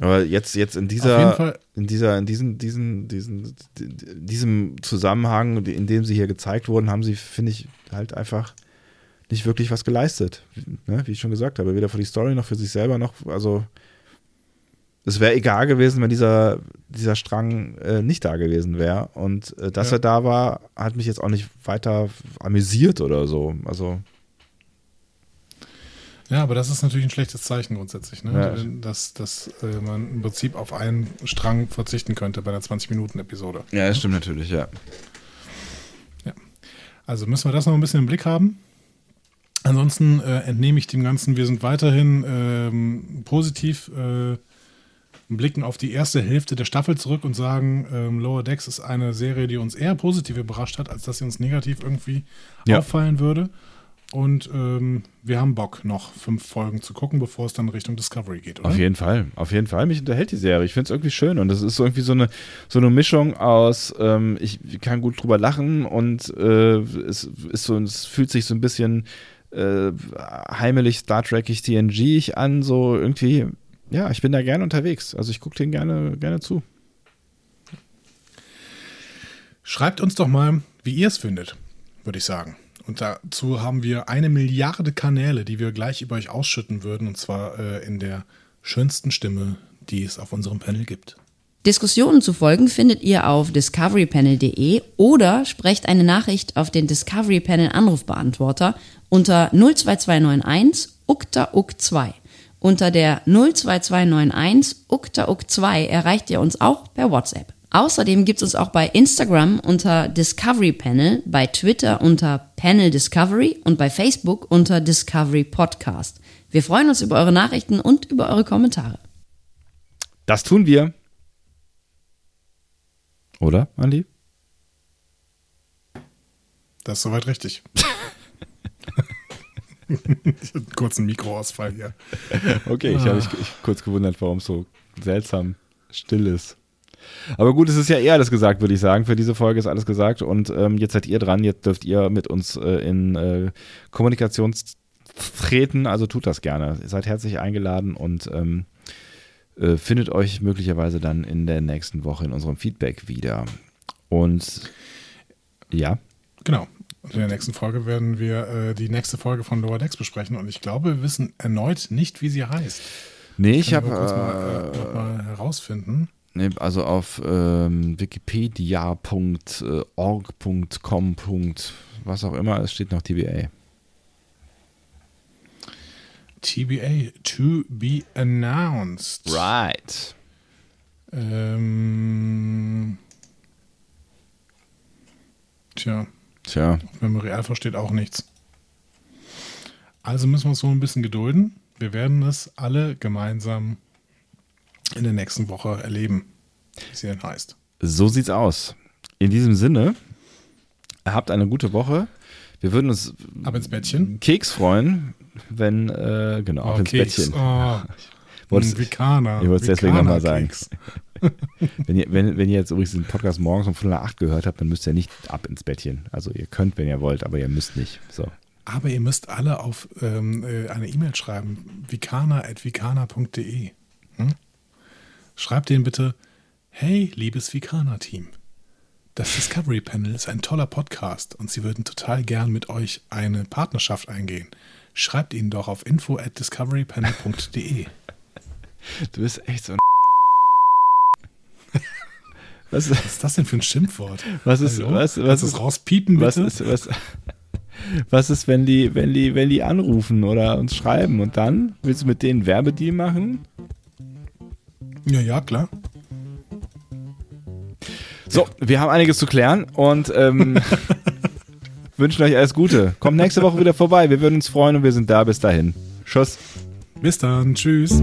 Aber jetzt, jetzt in dieser, in dieser, in diesen, diesen, diesen, diesem Zusammenhang, in dem sie hier gezeigt wurden, haben sie, finde ich, halt einfach nicht wirklich was geleistet. Ne? Wie ich schon gesagt habe, weder für die Story noch für sich selber noch, also es wäre egal gewesen, wenn dieser, dieser Strang äh, nicht da gewesen wäre. Und äh, dass ja. er da war, hat mich jetzt auch nicht weiter amüsiert oder so. Also. Ja, aber das ist natürlich ein schlechtes Zeichen grundsätzlich, ne? Ja. dass, dass äh, man im Prinzip auf einen Strang verzichten könnte bei einer 20-Minuten-Episode. Ja, das stimmt natürlich, ja. ja. Also müssen wir das noch ein bisschen im Blick haben. Ansonsten äh, entnehme ich dem Ganzen, wir sind weiterhin ähm, positiv blicken auf die erste Hälfte der Staffel zurück und sagen, ähm, Lower Decks ist eine Serie, die uns eher positiv überrascht hat, als dass sie uns negativ irgendwie ja. auffallen würde. Und ähm, wir haben Bock, noch fünf Folgen zu gucken, bevor es dann Richtung Discovery geht, oder? Auf jeden Fall, auf jeden Fall. Mich unterhält die Serie. Ich finde es irgendwie schön. Und das ist so irgendwie so eine, so eine Mischung aus, ähm, ich kann gut drüber lachen und äh, es ist so, es fühlt sich so ein bisschen äh, heimelig Star Trekig TNG an, so irgendwie ja, ich bin da gerne unterwegs. Also ich gucke den gerne, gerne zu. Schreibt uns doch mal, wie ihr es findet, würde ich sagen. Und dazu haben wir eine Milliarde Kanäle, die wir gleich über euch ausschütten würden. Und zwar äh, in der schönsten Stimme, die es auf unserem Panel gibt. Diskussionen zu folgen findet ihr auf discoverypanel.de oder sprecht eine Nachricht auf den Discovery Panel Anrufbeantworter unter 02291 ukta uk 2 Unter der 02291 ukta uk 2 erreicht ihr uns auch per WhatsApp. Außerdem gibt es uns auch bei Instagram unter Discovery Panel, bei Twitter unter Panel Discovery und bei Facebook unter Discovery Podcast. Wir freuen uns über eure Nachrichten und über eure Kommentare. Das tun wir. Oder, Andi? Das ist soweit richtig. ich hatte einen kurzen Mikroausfall hier. Okay, ich habe mich ich kurz gewundert, warum es so seltsam still ist. Aber gut, es ist ja eher alles gesagt, würde ich sagen. Für diese Folge ist alles gesagt und ähm, jetzt seid ihr dran. Jetzt dürft ihr mit uns äh, in äh, Kommunikation treten. Also tut das gerne. Ihr seid herzlich eingeladen und ähm, äh, findet euch möglicherweise dann in der nächsten Woche in unserem Feedback wieder. Und ja. Genau. In der nächsten Folge werden wir äh, die nächste Folge von Lower Decks besprechen und ich glaube, wir wissen erneut nicht, wie sie heißt. Nee, ich habe mal, äh, mal herausfinden. Nee, also auf ähm, wikipedia.org.com. was auch immer, es steht noch TBA. TBA, to be announced. Right. Ähm, tja. Tja. Auf Memory Alpha steht auch nichts. Also müssen wir uns so ein bisschen gedulden. Wir werden es alle gemeinsam in der nächsten Woche erleben, wie sie denn heißt. So sieht's aus. In diesem Sinne, habt eine gute Woche. Wir würden uns ab ins Bettchen. Keks freuen, wenn, äh, genau, oh, ab ins Keks. Bettchen. Oh. Wolltest, Vikaner. Ich wollte es deswegen nochmal sagen. Wenn, ihr, wenn, wenn ihr jetzt übrigens den Podcast morgens um Viertel nach acht gehört habt, dann müsst ihr nicht ab ins Bettchen. Also ihr könnt, wenn ihr wollt, aber ihr müsst nicht. So. Aber ihr müsst alle auf ähm, äh, eine E-Mail schreiben, vikana.vikana.de. Hm? Schreibt denen bitte, hey, liebes Vikana-Team, das Discovery Panel ist ein toller Podcast und sie würden total gern mit euch eine Partnerschaft eingehen. Schreibt ihnen doch auf info at discoverypanel.de. Du bist echt so ein was, was, ist das denn für ein Schimpfwort? Was ist, Hallo? was, was ist, das rauspiepen, bitte? was ist, was, was ist, wenn die, wenn die, wenn die anrufen oder uns schreiben und dann willst du mit denen Werbedeal machen? Ja, ja, klar. So, wir haben einiges zu klären und ähm, wünschen euch alles Gute. Kommt nächste Woche wieder vorbei. Wir würden uns freuen und wir sind da. Bis dahin. Tschüss. Bis dann. Tschüss.